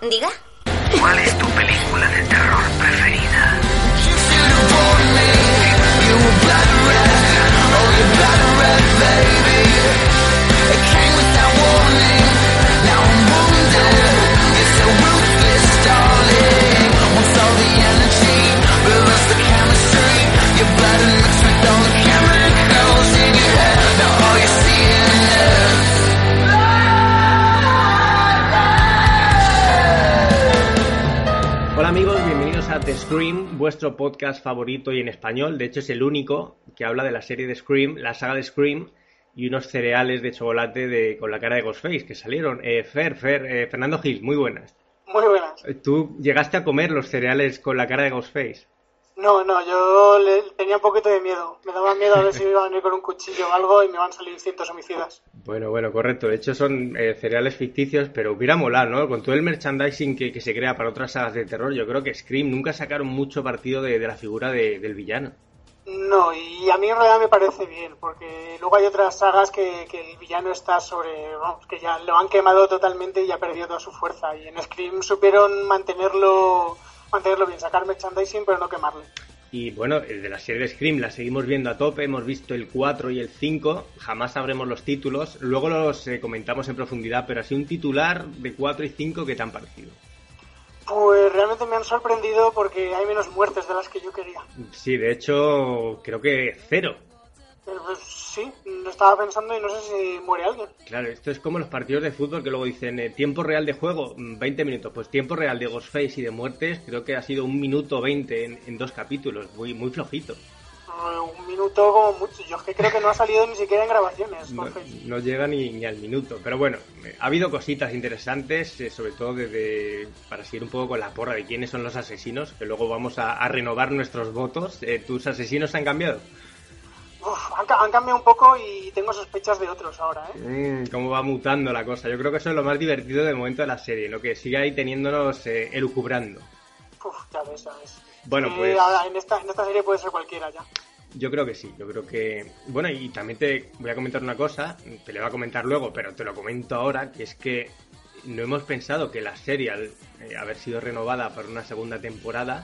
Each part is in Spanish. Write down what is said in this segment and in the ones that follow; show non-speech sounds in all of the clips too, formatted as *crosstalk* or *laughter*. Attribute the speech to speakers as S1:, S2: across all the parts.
S1: Diga.
S2: ¿Cuál es tu película de terror preferida?
S3: Vuestro podcast favorito y en español. De hecho es el único que habla de la serie de Scream, la saga de Scream y unos cereales de chocolate de, con la cara de Ghostface que salieron. Eh, Fer, Fer, eh, Fernando Gil, muy buenas.
S4: Muy buenas.
S3: Eh, ¿Tú llegaste a comer los cereales con la cara de Ghostface?
S4: No, no, yo le- tenía un poquito de miedo. Me daba miedo a ver si me iban a venir con un cuchillo o algo y me van a salir cientos homicidas.
S3: Bueno, bueno, correcto. De hecho son eh, cereales ficticios, pero hubiera molado, ¿no? Con todo el merchandising que, que se crea para otras sagas de terror, yo creo que Scream nunca sacaron mucho partido de, de la figura de- del villano.
S4: No, y a mí en realidad me parece bien, porque luego hay otras sagas que, que el villano está sobre, vamos, que ya lo han quemado totalmente y ha perdido toda su fuerza. Y en Scream supieron mantenerlo, mantenerlo bien, sacar merchandising pero no quemarle.
S3: Y bueno, el de la serie de Scream la seguimos viendo a tope, hemos visto el 4 y el 5, jamás sabremos los títulos, luego los eh, comentamos en profundidad, pero así un titular de 4 y 5 que te han parecido.
S4: Pues realmente me han sorprendido porque hay menos muertes de las que yo quería.
S3: Sí, de hecho, creo que cero.
S4: Pues sí, lo estaba pensando y no sé si muere alguien.
S3: Claro, esto es como los partidos de fútbol que luego dicen eh, tiempo real de juego, mm, 20 minutos. Pues tiempo real de Ghostface y de muertes, creo que ha sido un minuto 20 en, en dos capítulos, muy, muy flojito.
S4: Eh, Un minuto como mucho. Yo es que creo que no ha salido ni siquiera en grabaciones.
S3: No, no llega ni, ni al minuto. Pero bueno, eh, ha habido cositas interesantes, eh, sobre todo desde, para seguir un poco con la porra de quiénes son los asesinos, que luego vamos a, a renovar nuestros votos. Eh, ¿Tus asesinos han cambiado?
S4: Uf, han, ca- han cambiado un poco y tengo sospechas de otros ahora, ¿eh?
S3: Mm, ¿Cómo va mutando la cosa? Yo creo que eso es lo más divertido de momento de la serie, ¿no? Que sigue ahí teniéndonos eh, elucubrando.
S4: Uf, ya ves, ya ves.
S3: Bueno,
S4: Sí,
S3: pues-
S4: en esta, en esta serie puede ser cualquiera ya.
S3: Yo creo que sí, yo creo que... Bueno, y también te voy a comentar una cosa, te lo voy a comentar luego, pero te lo comento ahora, que es que no hemos pensado que la serie, al eh, haber sido renovada por una segunda temporada,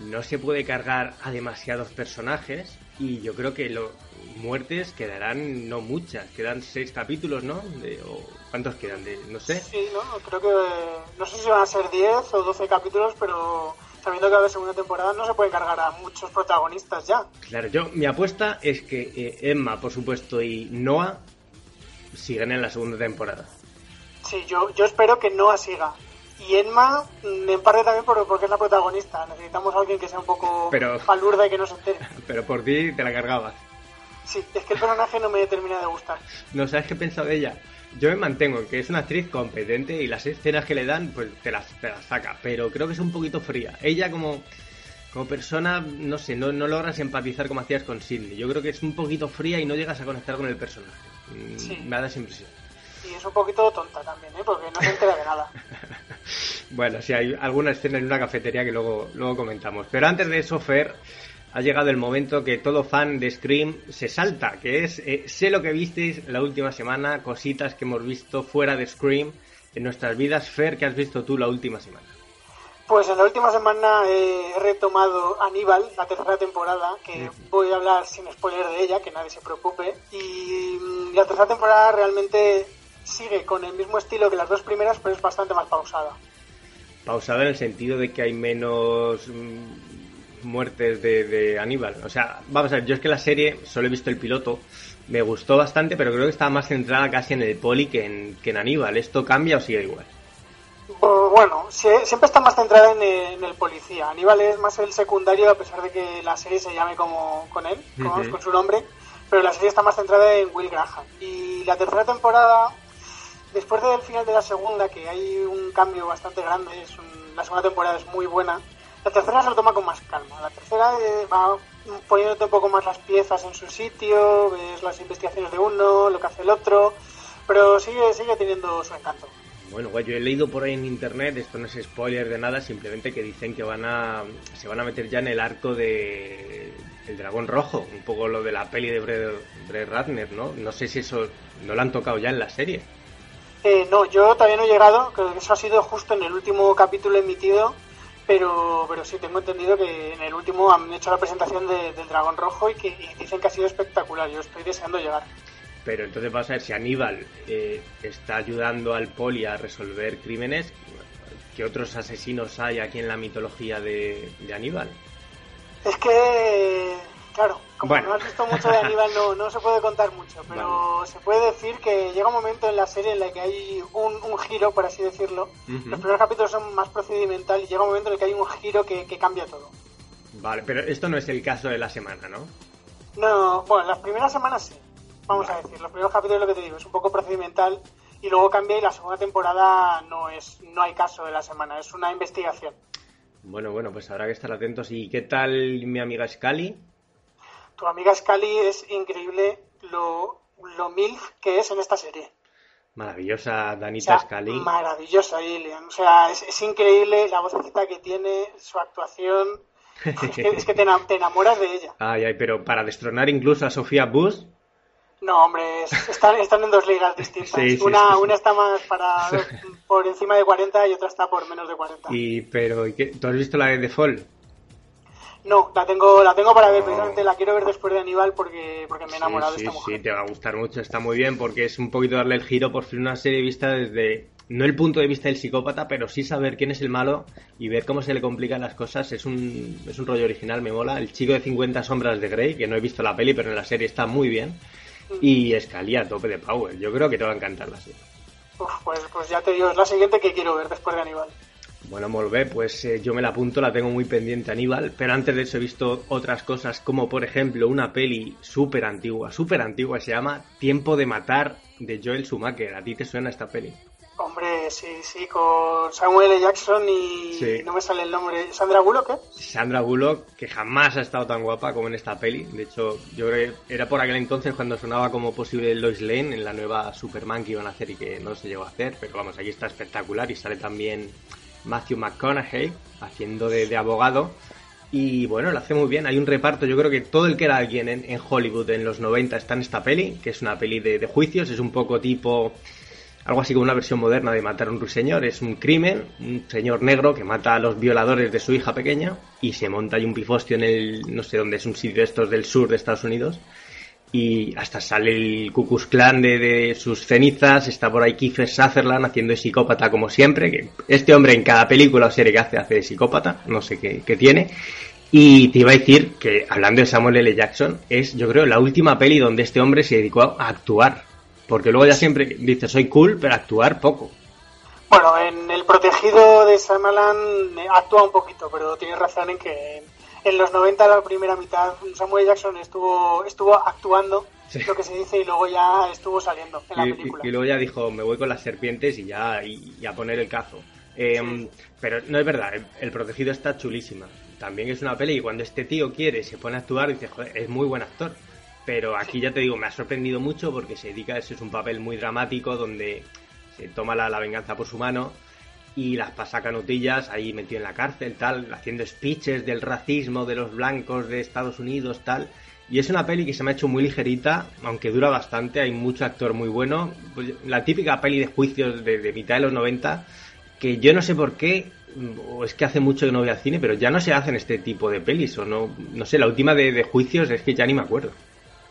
S3: no se puede cargar a demasiados personajes y yo creo que lo, muertes quedarán no muchas, quedan seis capítulos, ¿no? De- o, ¿Cuántos quedan? De, no sé.
S4: Sí, ¿no? Creo que... No sé si van a ser 10 o 12 capítulos, pero sabiendo que va a haber segunda temporada no se puede cargar a muchos protagonistas ya.
S3: Claro, yo mi apuesta es que eh, Emma, por supuesto, y Noah siguen en la segunda temporada.
S4: Sí, yo, yo espero que Noah siga. Y Enma, mm, en parte también por- porque es la protagonista. Necesitamos a alguien que sea un poco
S3: Pero-
S4: palurda y que no se entere. *laughs*
S3: Pero por ti te la cargabas.
S4: Sí, es que el personaje no me termina de gustar.
S3: No sabes qué he pensado de ella. Yo me mantengo en que es una actriz competente y las escenas que le dan, pues te las, te las saca. Pero creo que es un poquito fría. Ella como, como persona, no sé, no, no logras empatizar como hacías con Sidney. Yo creo que es un poquito fría y no llegas a conectar con el personaje. Mm,
S4: Sí.
S3: Me da esa impresión.
S4: Y es un poquito tonta también, ¿eh? Porque no se entera de nada. *laughs*
S3: Bueno, sí, hay alguna escena en una cafetería que luego, luego comentamos. Pero antes de eso, Fer, ha llegado el momento que todo fan de Scream se salta, que es, eh, sé lo que visteis la última semana, cositas que hemos visto fuera de Scream en nuestras vidas. Fer, ¿qué has visto tú la última semana?
S4: Pues en la última semana eh, he retomado Aníbal, la tercera temporada, que voy a hablar sin spoiler de ella, que nadie se preocupe. Y mm, la tercera temporada realmente sigue con el mismo estilo que las dos primeras, pero es bastante más pausada.
S3: Pausada en el sentido de que hay menos mm, muertes de, de Aníbal. O sea, vamos a ver, yo es que la serie solo he visto el piloto, me gustó bastante, pero creo que estaba más centrada casi en el poli que en, que en Aníbal. ¿Esto cambia o sigue igual?
S4: Bu- Bueno, sie- siempre está más centrada en el, en el policía. Aníbal es más el secundario, a pesar de que la serie se llame como con él, como-
S3: Ujú.
S4: con su nombre, pero la serie está más centrada en Will Graham. Y la tercera temporada, después del final de la segunda, que hay un cambio bastante grande, es un- la segunda temporada es muy buena, la tercera se lo toma con más calma. La tercera eh, va poniéndote un poco más las piezas en su sitio, ves las investigaciones de uno, lo que hace el otro, pero sigue, sigue teniendo su encanto.
S3: Bueno, guay, yo he leído por ahí en internet, esto no es spoiler de nada, simplemente que dicen que van a se van a meter ya en el arco de el dragón rojo, un poco lo de la peli de Brett Ratner, ¿no? No sé si eso no lo han tocado ya en la serie.
S4: Eh, no, yo todavía no he llegado, creo que eso ha sido justo en el último capítulo emitido, pero, pero sí tengo entendido que en el último han hecho la presentación de- del Dragón Rojo y que y dicen que ha sido espectacular. Yo estoy deseando llegar.
S3: Pero entonces vas a ver si Aníbal eh, está ayudando al poli a resolver crímenes. ¿Qué otros asesinos hay aquí en la mitología de, de Aníbal?
S4: Es que, claro, como
S3: Bueno.
S4: no has visto mucho de Aníbal, no, no se puede contar mucho, pero se puede decir que llega un momento en la serie en la que hay un, un giro, por así decirlo. Los primeros capítulos son más procedimental y llega un momento en el que hay un giro que, que cambia todo.
S3: Vale, pero esto no es el caso de la semana, ¿no?
S4: No, bueno, las primeras semanas sí, vamos a decir. Los primeros capítulos, lo que te digo, es un poco procedimental y luego cambia y la segunda temporada no es no hay caso de la semana, es una investigación.
S3: Bueno, bueno, pues habrá que estar atentos. ¿Y qué tal mi amiga Scully?
S4: Tu amiga Scully es increíble lo, lo milf que es en esta serie.
S3: Maravillosa
S4: O
S3: Danita
S4: sea,
S3: Scully.
S4: maravillosa Gillian. O sea, es, es increíble la vocecita que tiene, su actuación. Es que, es que te, ena- te enamoras de ella.
S3: Ay, ay, pero para destronar incluso a Sofía Bush.
S4: No, hombre, es- están, están en dos ligas distintas.
S3: Sí, sí,
S4: una,
S3: sí.
S4: una está más para *laughs* por encima de 40 y otra está por menos de 40.
S3: Y, pero, ¿y qué? ¿tú has visto la de The Fall?
S4: No, la tengo, la tengo para ver, precisamente la quiero ver después de Aníbal porque, porque me he enamorado
S3: sí,
S4: de
S3: sí,
S4: esta mujer.
S3: sí, te va a gustar mucho, está muy bien porque es un poquito darle el giro por fin una serie vista desde, no el punto de vista del psicópata, pero sí saber quién es el malo y ver cómo se le complican las cosas. Es un, es un rollo original, me mola. El chico de 50 sombras de Grey, que no he visto la peli, pero en la serie está muy bien. Y Scully a tope de power. Yo creo que te va a encantar la serie.
S4: Uf, pues, pues ya te digo, es la siguiente que quiero ver después de Aníbal.
S3: Bueno, Molvé, pues eh, yo me la apunto, la tengo muy pendiente Aníbal, pero antes de eso he visto otras cosas, como por ejemplo una peli súper antigua, súper antigua, se llama Tiempo de Matar de Joel Schumacher. ¿A ti te suena esta peli?
S4: Hombre, sí, sí, con Samuel L. Jackson y
S3: Sí.
S4: no me sale el nombre. ¿Sandra Bullock, eh?
S3: Sandra Bullock, que jamás ha estado tan guapa como en esta peli. De hecho, yo creo que era por aquel entonces cuando sonaba como posible Lois Lane en la nueva Superman que iban a hacer y que no se llegó a hacer. Pero vamos, aquí está espectacular y sale también Matthew McConaughey haciendo de, abogado. Y bueno, lo hace muy bien. Hay un reparto, yo creo que todo el que era alguien en, en Hollywood en los 90 está en esta peli, que es una peli de, de juicios, es un poco tipo algo así como una versión moderna de matar a un ruiseñor. Es un crimen, un señor negro que mata a los violadores de su hija pequeña y se monta ahí un pifostio en el, no sé dónde es, un sitio de estos del sur de Estados Unidos. Y hasta sale el Ku Klux Klan de, de sus cenizas, está por ahí Kiefer Sutherland haciendo de psicópata como siempre, que este hombre en cada película o serie que hace hace de psicópata, no sé qué, tiene. Y te iba a decir que, hablando de Samuel L. Jackson, es yo creo la última peli donde este hombre se dedicó a actuar. Porque luego ya siempre dice, soy cool, pero actuar poco.
S4: Bueno, en El Protegido de Shyamalan eh, actúa un poquito, pero tienes razón en que en, los 90, la primera mitad, Samuel Jackson estuvo, estuvo actuando,
S3: Sí.
S4: lo que se dice, y luego ya estuvo saliendo en la
S3: Y,
S4: película.
S3: y luego ya dijo, me voy con las serpientes y ya y, y a poner el cazo. Eh, Pero no es verdad, el, el protegido está chulísima. También es una peli y cuando este tío quiere, se pone a actuar y dice, joder, es muy buen actor. Pero aquí ya te digo, me ha sorprendido mucho porque se dedica a eso, es un papel muy dramático donde se toma la, la venganza por su mano y las pasa canutillas ahí metido en la cárcel, tal, haciendo speeches del racismo de los blancos de Estados Unidos, tal. Y es una peli que se me ha hecho muy ligerita, aunque dura bastante, hay mucho actor muy bueno. Pues, la típica peli de juicios de, de mitad de los 90, que yo no sé por qué, o es que hace mucho que no voy al cine, pero ya no se hacen este tipo de pelis, o no, no sé, la última de, de juicios es que ya ni me acuerdo.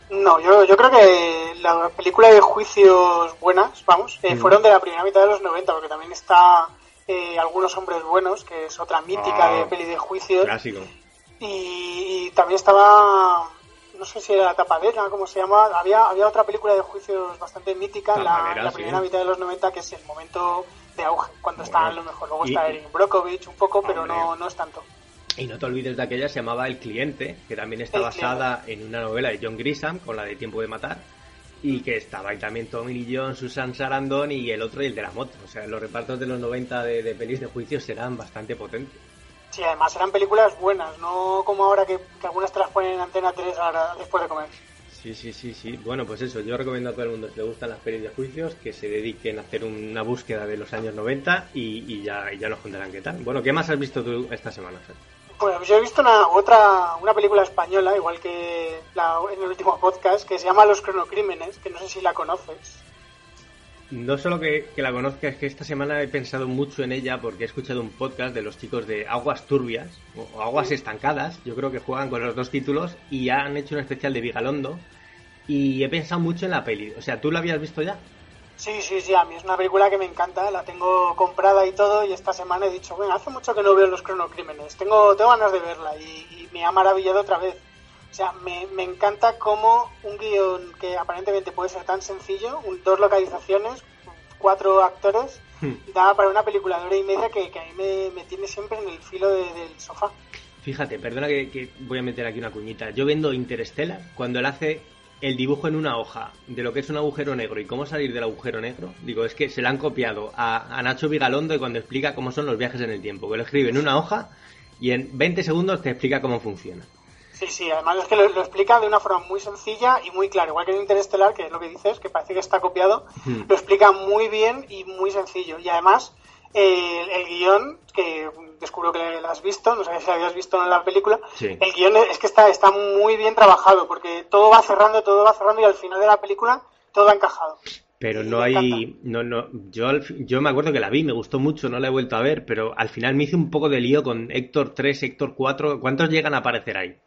S4: No, yo, yo creo que la película de juicios buenas, vamos, eh,
S3: Mm.
S4: fueron de la primera mitad de los 90, porque también está eh, Algunos Hombres Buenos, que es otra mítica
S3: Ah,
S4: de peli de juicios.
S3: Clásico.
S4: Y, y también estaba, no sé si era La Tapadera, ¿cómo se llama? Había, había otra película de juicios bastante mítica en la,
S3: Tapadera,
S4: la
S3: sí.
S4: primera mitad de los 90, que es el momento de auge, cuando está
S3: Bueno,
S4: a lo mejor. Luego
S3: y-
S4: está Erin Brockovich un poco, pero
S3: Hombre.
S4: no, no es tanto.
S3: Y no te olvides de aquella, se llamaba El Cliente, que también está
S4: El
S3: basada en una novela de John Grisham, con la de Tiempo de Matar, y que estaba ahí también Tommy Lee Jones, Susan Sarandon y el otro y el de la moto. O sea, los repartos de los 90 de, de pelis de juicios eran bastante potentes.
S4: Sí, además eran películas buenas, no como ahora que, que algunas te las ponen en Antena 3 ahora, después de comer.
S3: Sí, sí, sí, sí. Bueno, pues eso, yo recomiendo a todo el mundo, si le gustan las pelis de juicios, que se dediquen a hacer una búsqueda de los años 90 y, y ya, y ya nos contarán qué tal. Bueno, ¿qué más has visto tú esta semana, Fer?
S4: Pues yo he visto una otra una película española, igual que la, en el último podcast, que se llama Los Cronocrímenes, que no sé si la conoces.
S3: no solo que, que la conozca, es que esta semana he pensado mucho en ella porque he escuchado un podcast de los chicos de Aguas Turbias o Aguas Estancadas, yo creo que juegan con los dos títulos y han hecho un especial de Vigalondo y he pensado mucho en la peli. O sea, ¿tú la habías visto ya?
S4: Sí, sí, sí, a mí es una película que me encanta, la tengo comprada y todo, y esta semana he dicho, bueno, hace mucho que no veo los cronocrímenes, tengo, tengo ganas de verla y, y me ha maravillado otra vez. O sea, me, me encanta cómo un guion que aparentemente puede ser tan sencillo, un- dos localizaciones, cuatro actores, da para una película de hora y media que, que a mí me, me tiene siempre en el filo de- del sofá.
S3: Fíjate, perdona que, que voy a meter aquí una cuñita. Yo vendo Interstellar cuando él hace el dibujo en una hoja de lo que es un agujero negro y cómo salir del agujero negro. Digo, es que se le han copiado a, a Nacho Vigalondo y cuando explica cómo son los viajes en el tiempo. Que lo escribe en una hoja y en 20 segundos te explica cómo funciona.
S4: Sí, sí, además es que lo, lo explica de una forma muy sencilla y muy clara, igual que en Interestelar, que es lo que dices, que parece que está copiado,
S3: Hmm.
S4: lo explica muy bien y muy sencillo. Y además, el, el guion, que descubro que lo has visto, no sé si lo habías visto en la película,
S3: Sí.
S4: el guion es que está, está muy bien trabajado, porque todo va cerrando, todo va cerrando y al final de la película todo ha encajado.
S3: Pero no hay, no, no, yo, me acuerdo que la vi, me gustó mucho, no la he vuelto a ver, pero al final me hice un poco de lío con Héctor 3, Héctor 4, ¿cuántos llegan a aparecer ahí?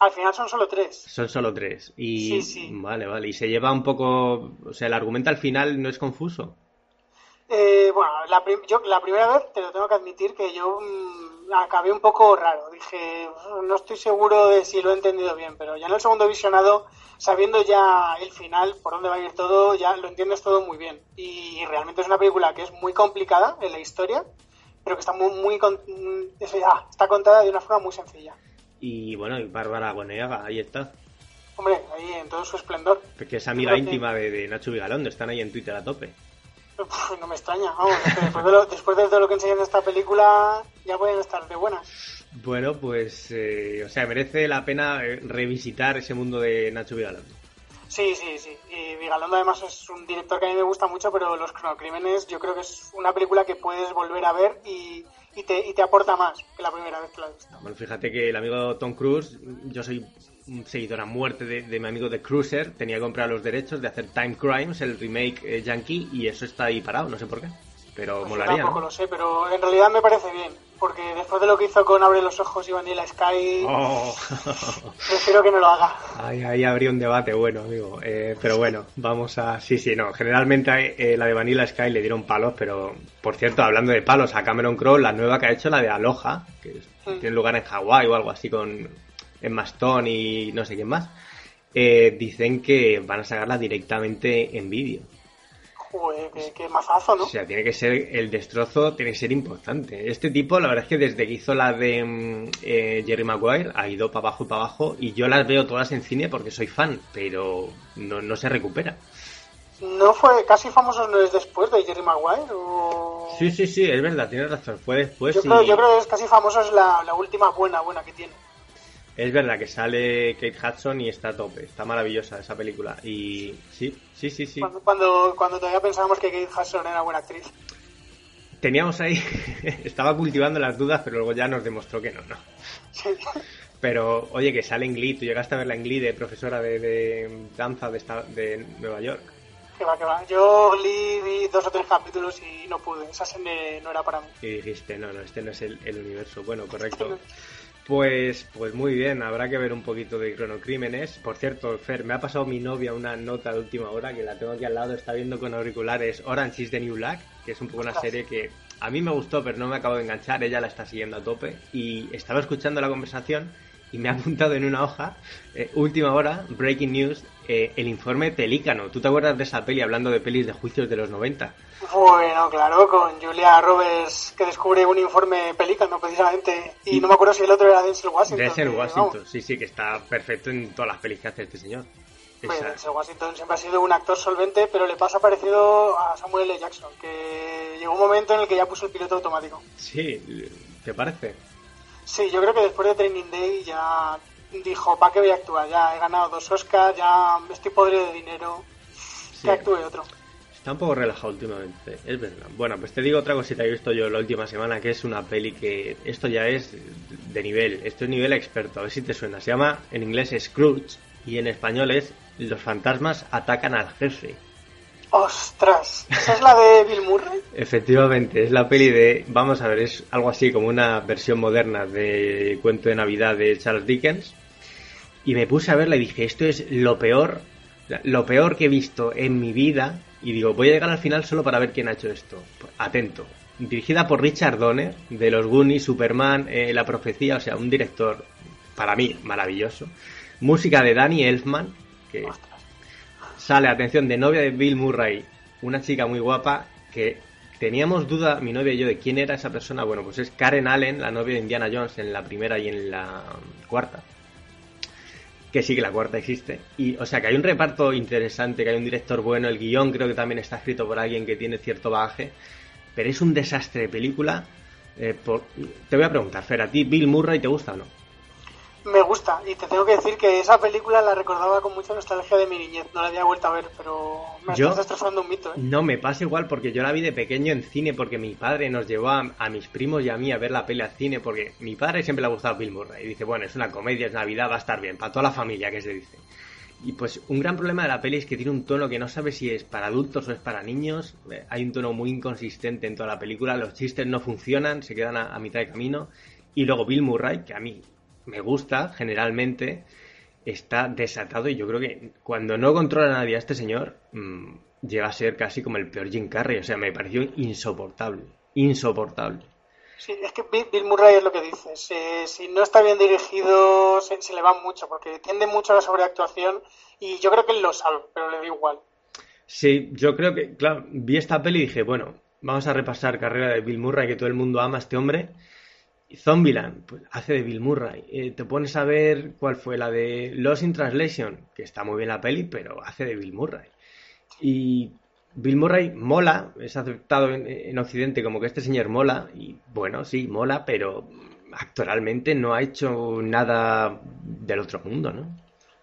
S4: Al final son solo tres.
S3: Son solo tres. Y
S4: Sí, sí.
S3: vale, vale. Y se lleva un poco, o sea, el argumento al final no es confuso.
S4: Eh, bueno, la, prim- yo, la primera vez te lo tengo que admitir que yo mm, acabé un poco raro. Dije, "Uf, no estoy seguro de si lo he entendido bien, pero ya en el segundo visionado, sabiendo ya el final, por dónde va a ir todo, ya lo entiendes todo muy bien. Y realmente es una película que es muy complicada en la historia, pero que está muy, muy con- mm, ya, está contada de una forma muy sencilla.
S3: Y bueno, y Bárbara Goneaga, ahí está.
S4: Hombre, ahí en todo su esplendor.
S3: Porque es amiga
S4: Creo que-
S3: íntima de, de Nacho Vigalondo, están ahí en Twitter a tope.
S4: Uf, *laughs* no me extraña, vamos, después de, lo, después de todo lo que enseñan en esta película, ya pueden estar de buenas.
S3: Bueno, pues, eh, o sea, merece la pena eh, revisitar ese mundo de Nacho Vigalondo.
S4: Sí, sí, sí. Y Vigalondo además es un director que a mí me gusta mucho, pero Los Cronocrímenes yo creo que es una película que puedes volver a ver y, y te, y te aporta más que la primera vez que la has visto.
S3: Bueno, fíjate que el amigo Tom Cruise, yo soy un seguidor a muerte de, de mi amigo de Cruiser, tenía que comprar los derechos de hacer Time Crimes, el remake eh, yankee, y eso está ahí parado, no sé por qué. Pero
S4: Pues yo
S3: molaría,
S4: tampoco
S3: ¿no?
S4: lo sé, pero en realidad me parece bien, porque después de lo que hizo con Abre los Ojos y Vanilla Sky,
S3: Oh. *laughs*
S4: prefiero que no lo haga.
S3: Ahí, ahí habría un debate bueno, amigo. Eh, pero bueno, vamos a... Sí, sí, no. Generalmente eh, la de Vanilla Sky le dieron palos, pero... Por cierto, hablando de palos, a Cameron Crowe, la nueva que ha hecho, la de Aloha, que
S4: Mm.
S3: tiene lugar en Hawái o algo así con Emma Stone y no sé quién más, eh, dicen que van a sacarla directamente en vídeo.
S4: Joder, qué, qué mazazo, ¿no?
S3: O sea, tiene que ser, el destrozo tiene que ser importante. Este tipo, la verdad es que desde que hizo la de mm, eh, Jerry Maguire, ha ido para abajo y para abajo, y yo las veo todas en cine porque soy fan, pero no, no se recupera.
S4: ¿No fue casi famosos no es después de Jerry Maguire? O...
S3: Sí, sí, sí, es verdad, tienes razón, fue después
S4: yo,
S3: y
S4: creo, yo creo que es casi famoso es la, la última buena, buena que tiene.
S3: Es verdad que sale Kate Hudson y está a tope, está maravillosa esa película. Y sí, sí, sí, sí.
S4: Cuando, cuando, cuando todavía pensábamos que Kate Hudson era buena actriz.
S3: Teníamos ahí, *laughs* estaba cultivando las dudas, pero luego ya nos demostró que no, no.
S4: Sí.
S3: Pero, oye, que sale en Glee, tú llegaste a verla en Glee de profesora de, de danza de, esta- de Nueva York.
S4: Que va, que va. Yo li- vi dos o tres capítulos y no pude. Esa no era para mí.
S3: Y dijiste, no, no, este no es el, el universo. Bueno, correcto. Pues, pues muy bien, habrá que ver un poquito de cronocrímenes. Por cierto, Fer, me ha pasado mi novia una nota de última hora que la tengo aquí al lado, está viendo con auriculares Orange is the New Black, que es un poco una serie que a mí me gustó, pero no me acabo de enganchar, ella la está siguiendo a tope. Y estaba escuchando la conversación y me ha apuntado en una hoja, eh, última hora, breaking news, eh, el informe Pelícano. ¿Tú te acuerdas de esa peli hablando de pelis de juicios de los 90?
S4: Bueno, claro, con Julia Roberts que descubre un informe pelícano precisamente. Y no me acuerdo si el otro era Denzel Washington.
S3: De ser
S4: que,
S3: Washington, sí, sí, que está perfecto en todas las pelis que hace este señor.
S4: pues, Denzel Washington siempre ha sido un actor solvente, pero le pasa parecido a Samuel L. Jackson, que llegó un momento en el que ya puso el piloto automático.
S3: Sí, ¿te parece?
S4: Sí, yo creo que después de Training Day ya dijo, ¿para qué voy a actuar? Ya he ganado dos Oscars, ya estoy podrido de dinero,
S3: Sí.
S4: que actúe otro.
S3: Está un poco relajado últimamente, es verdad. Bueno, pues te digo otra cosita que he visto yo la última semana, que es una peli que esto ya es de nivel, esto es nivel experto, a ver si te suena. Se llama en inglés Scrooge y en español es Los fantasmas atacan al jefe.
S4: Ostras, ¿esa es la de Bill Murray?
S3: Efectivamente, es la peli de, vamos a ver, es algo así como una versión moderna de Cuento de Navidad de Charles Dickens. Y me puse a verla y dije, esto es lo peor, lo peor que he visto en mi vida. Y digo, voy a llegar al final solo para ver quién ha hecho esto. Atento. Dirigida por Richard Donner, de los Goonies, Superman, eh, La Profecía, o sea, un director, para mí, maravilloso. Música de Danny Elfman, que sale, atención, de novia de Bill Murray, una chica muy guapa que teníamos duda, mi novia y yo, de quién era esa persona. Bueno, pues es Karen Allen, la novia de Indiana Jones en la primera y en la cuarta. Que sí que la cuarta existe. Y, o sea, que hay un reparto interesante, que hay un director bueno, el guion creo que también está escrito por alguien que tiene cierto bagaje. Pero es un desastre de película. Eh, te voy a preguntar, Fer, ¿a ti Bill Murray te gusta o no?
S4: Me gusta, y te tengo que decir que esa película la recordaba con mucha nostalgia de mi niñez. No la había vuelto a ver, pero me estás destrozando un mito. ¿eh?
S3: No, me pasa igual porque yo la vi de pequeño en cine porque mi padre nos llevó a, mis primos y a mí a ver la peli al cine porque mi padre siempre le ha gustado Bill Murray. Y dice, bueno, es una comedia, es Navidad, va a estar bien, para toda la familia, que se dice. Y pues un gran problema de la peli es que tiene un tono que no sabe si es para adultos o es para niños. Eh, hay un tono muy inconsistente en toda la película, los chistes no funcionan, se quedan a mitad de camino. Y luego Bill Murray, que a mí me gusta generalmente, está desatado y yo creo que cuando no controla a nadie a este señor, mm, llega a ser casi como el peor Jim Carrey. O sea, me pareció insoportable. Insoportable.
S4: Sí, es que Bill Murray es lo que dices. si no está bien dirigido, se, le va mucho, porque tiende mucho a la sobreactuación y yo creo que él lo sabe, pero le da igual.
S3: Sí, yo creo que, claro, vi esta peli y dije, bueno, vamos a repasar carrera de Bill Murray, que todo el mundo ama a este hombre. Zombieland, pues hace de Bill Murray. Eh, te pones a ver cuál fue la de Lost in Translation, que está muy bien la peli, pero hace de Bill Murray. Y Bill Murray mola, es aceptado en, Occidente como que este señor mola, y bueno, sí, mola, pero actualmente no ha hecho nada del otro mundo, ¿no?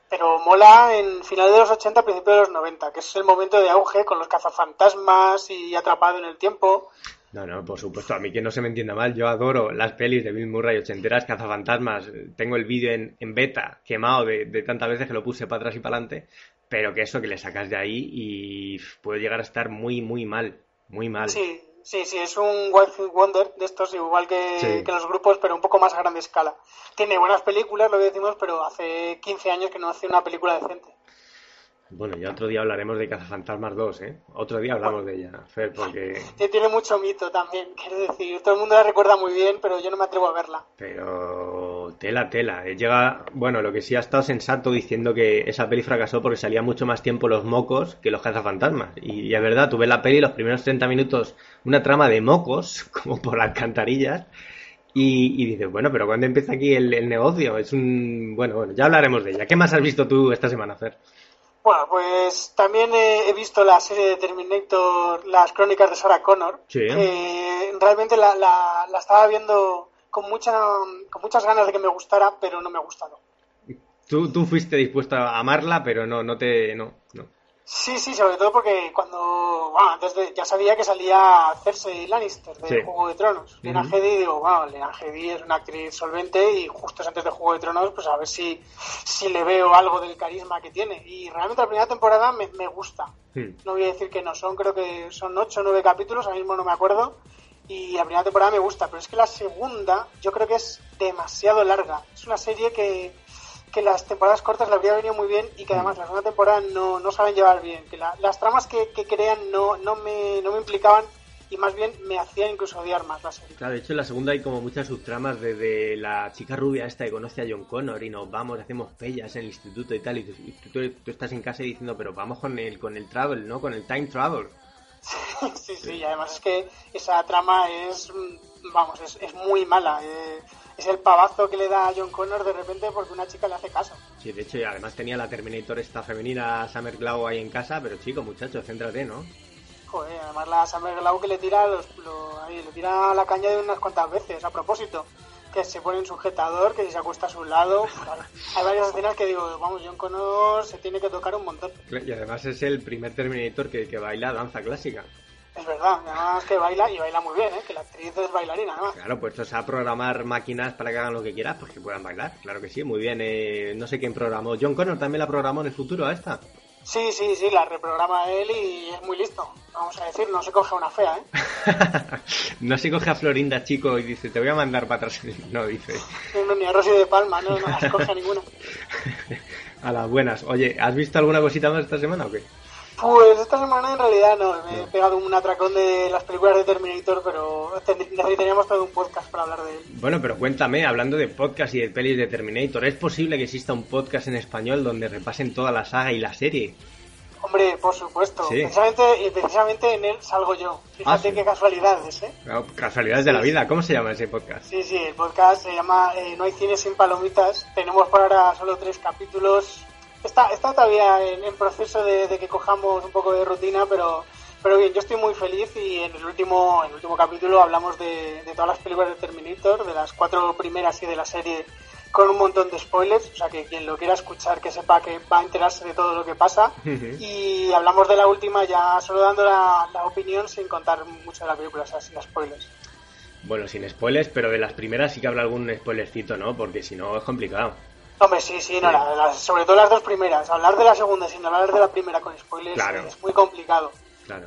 S4: Pero mola en final de los 80, principios de los 90, que es el momento de auge con los cazafantasmas y atrapado en el tiempo.
S3: No, no, por supuesto, a mí que no se me entienda mal, yo adoro las pelis de Bill Murray ochenteras, cazafantasmas, tengo el vídeo en, en, beta quemado de, de, tantas veces que lo puse para atrás y para adelante, pero que eso que le sacas de ahí y puede llegar a estar muy, muy mal, muy mal.
S4: Sí, sí, sí, es un Wild Wonder de estos, igual que, que, los grupos, pero un poco más a grande escala. Tiene buenas películas, lo que decimos, pero hace 15 años que no hace una película decente.
S3: Bueno, ya otro día hablaremos de Cazafantasmas 2, ¿eh? Otro día hablamos de ella, Fer, porque... *laughs*
S4: Tiene mucho mito también, quiero decir. Todo el mundo la recuerda muy bien, pero yo no me atrevo a verla.
S3: Pero tela, tela. Eh, llega, bueno, lo que sí ha estado sensato diciendo que esa peli fracasó porque salía mucho más tiempo los mocos que los cazafantasmas. Y, es verdad, tú ves la peli los primeros 30 minutos, una trama de mocos, *laughs* como por alcantarillas, y, y dices, bueno, pero ¿cuándo empieza aquí el, el negocio? Es un... Bueno, bueno, ya hablaremos de ella. ¿Qué más has visto tú esta semana, Fer?
S4: Bueno, pues también he, visto la serie de Terminator, las crónicas de Sarah Connor.
S3: Sí.
S4: realmente la, la, estaba viendo con, mucha, con muchas ganas de que me gustara, pero no me ha gustado.
S3: Tú, tú fuiste dispuesto a amarla, pero no, no te. No, no.
S4: Sí, sí, sobre todo porque cuando, bueno, antes ya sabía que salía Cersei Lannister de Juego de Tronos. Lena Headey, digo, bueno, Lena Headey es una actriz solvente y justo antes de Juego de Tronos, pues a ver si, si le veo algo del carisma que tiene. Y realmente la primera temporada me, me gusta. No voy a decir que no, son creo que son ocho o nueve capítulos, ahora mismo no me acuerdo. Y la primera temporada me gusta, pero es que la segunda yo creo que es demasiado larga. Es una serie que que las temporadas cortas le habría venido muy bien y que además la segunda temporada no, no saben llevar bien, que las tramas que, crean no, no, me, no me implicaban y más bien me hacían incluso odiar más la serie.
S3: Claro, de hecho en la segunda hay como muchas subtramas desde la chica rubia esta que conoce a John Connor y nos vamos, hacemos pellas en el instituto y tal, y tú, estás en casa diciendo, pero vamos con el, con el travel, ¿no? Con el time travel. *laughs*
S4: sí, sí, y además es que esa trama es, vamos, es, es muy mala. Eh, es el pavazo que le da a John Connor de repente porque una chica le hace caso.
S3: Sí, de hecho, y además tenía la Terminator esta femenina Summer Glau ahí en casa, pero chico, muchacho, céntrate, ¿no?
S4: Joder, además la Summer Glau que le tira los, ahí, le tira la caña de unas cuantas veces, a propósito. Que se pone un sujetador, que se acuesta a su lado. *laughs* Hay varias escenas que digo, vamos, John Connor se tiene que tocar un montón.
S3: Y además es el primer Terminator que, que baila danza clásica.
S4: Es verdad, además que baila y baila muy bien, ¿eh? que la actriz es bailarina, además.
S3: Claro, pues a programar máquinas para que hagan lo que quieras, pues que puedan bailar, claro que sí, muy bien. Eh, no sé quién programó. John Connor también la programó en el futuro a esta.
S4: Sí, sí, sí, la reprograma él y es muy listo. Vamos a decir, no se coge una fea, ¿eh? *laughs*
S3: no se coge a Florinda, chico, y dice, te voy a mandar para atrás. *laughs* No, dice.
S4: No, ni a Rosy de Palma, no, no las coge a ninguna. *laughs*
S3: a las buenas. Oye, ¿has visto alguna cosita más esta semana o qué?
S4: Pues esta semana en realidad no, me he pegado un atracón de las películas de Terminator, pero necesitaríamos todo un podcast para hablar de él.
S3: Bueno, pero cuéntame, hablando de podcast y de pelis de Terminator, ¿es posible que exista un podcast en español donde repasen toda la saga y la serie?
S4: Hombre, por supuesto. Precisamente, y precisamente en él salgo yo. Fíjate ah, qué casualidades, ¿eh?
S3: casualidades de la vida. ¿Cómo se llama ese podcast?
S4: Sí, sí, el podcast se llama eh, No hay cine sin palomitas. Tenemos por ahora solo tres capítulos está, está todavía en, proceso de, que cojamos un poco de rutina, pero, pero bien, yo estoy muy feliz y en el último, en el último capítulo hablamos de, todas las películas de Terminator, de las cuatro primeras y de la serie con un montón de spoilers, o sea que quien lo quiera escuchar que sepa que va a enterarse de todo lo que pasa. Y hablamos de la última ya solo dando la, opinión sin contar mucho de la película, o sea, sin spoilers.
S3: Bueno, sin spoilers, pero de las primeras sí que habla algún spoilercito, ¿no? Porque si no es complicado.
S4: Hombre, sí, sí, no, sobre todo las dos primeras. Hablar de la segunda sin hablar de la primera con spoilers es muy complicado.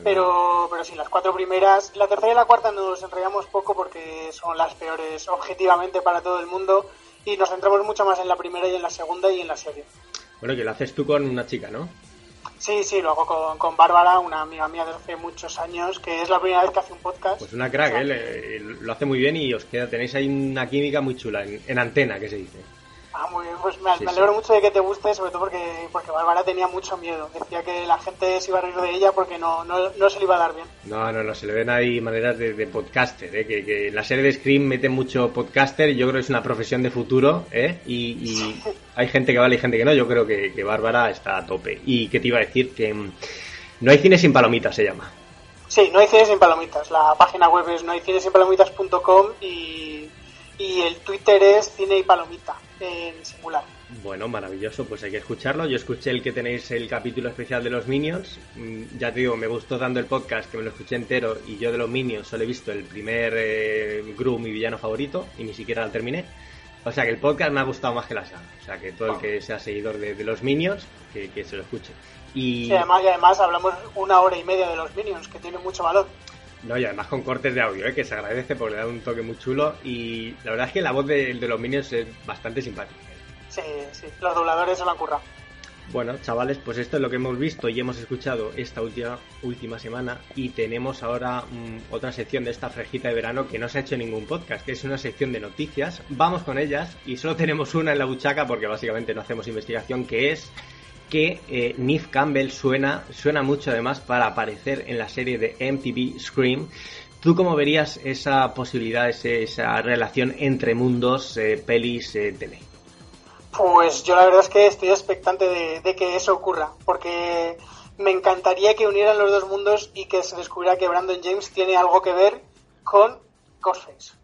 S4: pero, pero sí, las cuatro primeras, la tercera y la cuarta nos enrollamos poco porque son las peores objetivamente para todo el mundo y nos centramos mucho más en la primera y en la segunda y en la serie.
S3: Bueno, que lo haces tú con una chica, ¿no?
S4: Sí, sí, lo hago con, con Bárbara, una amiga mía de hace muchos años, que es la primera vez que hace un podcast.
S3: Pues una crack, ¿eh? lo hace muy bien y os queda, tenéis ahí una química muy chula, en antena, que se dice.
S4: Ah, muy bien, pues me, alegro mucho de que te guste, sobre todo porque, porque Bárbara tenía mucho miedo. Decía que la gente se iba a reír de ella porque no, no, no se le iba a dar bien.
S3: No, no, no, se le ven ahí maneras de, podcaster, ¿eh? que, que, la serie de Scream mete mucho podcaster y yo creo que es una profesión de futuro, ¿eh? Y, hay gente que vale y gente que no, yo creo que, que Bárbara está a tope. Y que te iba a decir que mm, no hay cine sin palomitas, se llama.
S4: Sí, no hay cine sin palomitas. La página web es no hay cine sin palomitas.com y, y el Twitter es cine y palomita en singular.
S3: Bueno, maravilloso, pues hay que escucharlo. Yo escuché el que tenéis el capítulo especial de los Minions. Mm, ya te digo, me gustó dando el podcast, que me lo escuché entero, y yo de los Minions solo he visto el primer eh, Gru, mi villano favorito, y ni siquiera lo terminé. O sea que el podcast me ha gustado más que la saga. O sea que todo el que sea seguidor de, los Minions, que, se lo escuche. Y...
S4: además, y además hablamos una hora y media de los Minions, que tiene mucho valor.
S3: No, y además con cortes de audio, ¿eh? que se agradece porque le da un toque muy chulo. Y la verdad es que la voz de, de los Minions es bastante simpática.
S4: Sí, sí, los dobladores se lo han currado.
S3: Bueno, chavales, pues esto es lo que hemos visto y hemos escuchado esta última, última semana y tenemos ahora mm, otra sección de esta frejita de verano que no se ha hecho ningún podcast, que es una sección de noticias. Vamos con ellas y solo tenemos una en la buchaca porque básicamente no hacemos investigación, que es que eh, Campbell suena, suena mucho además para aparecer en la serie de MTV Scream. ¿Tú cómo verías esa posibilidad, esa relación entre mundos, eh, pelis, eh, tele?
S4: Pues yo la verdad es que estoy expectante de, que eso ocurra, porque me encantaría que unieran los dos mundos y que se descubriera que Brandon James tiene algo que ver con Ghostface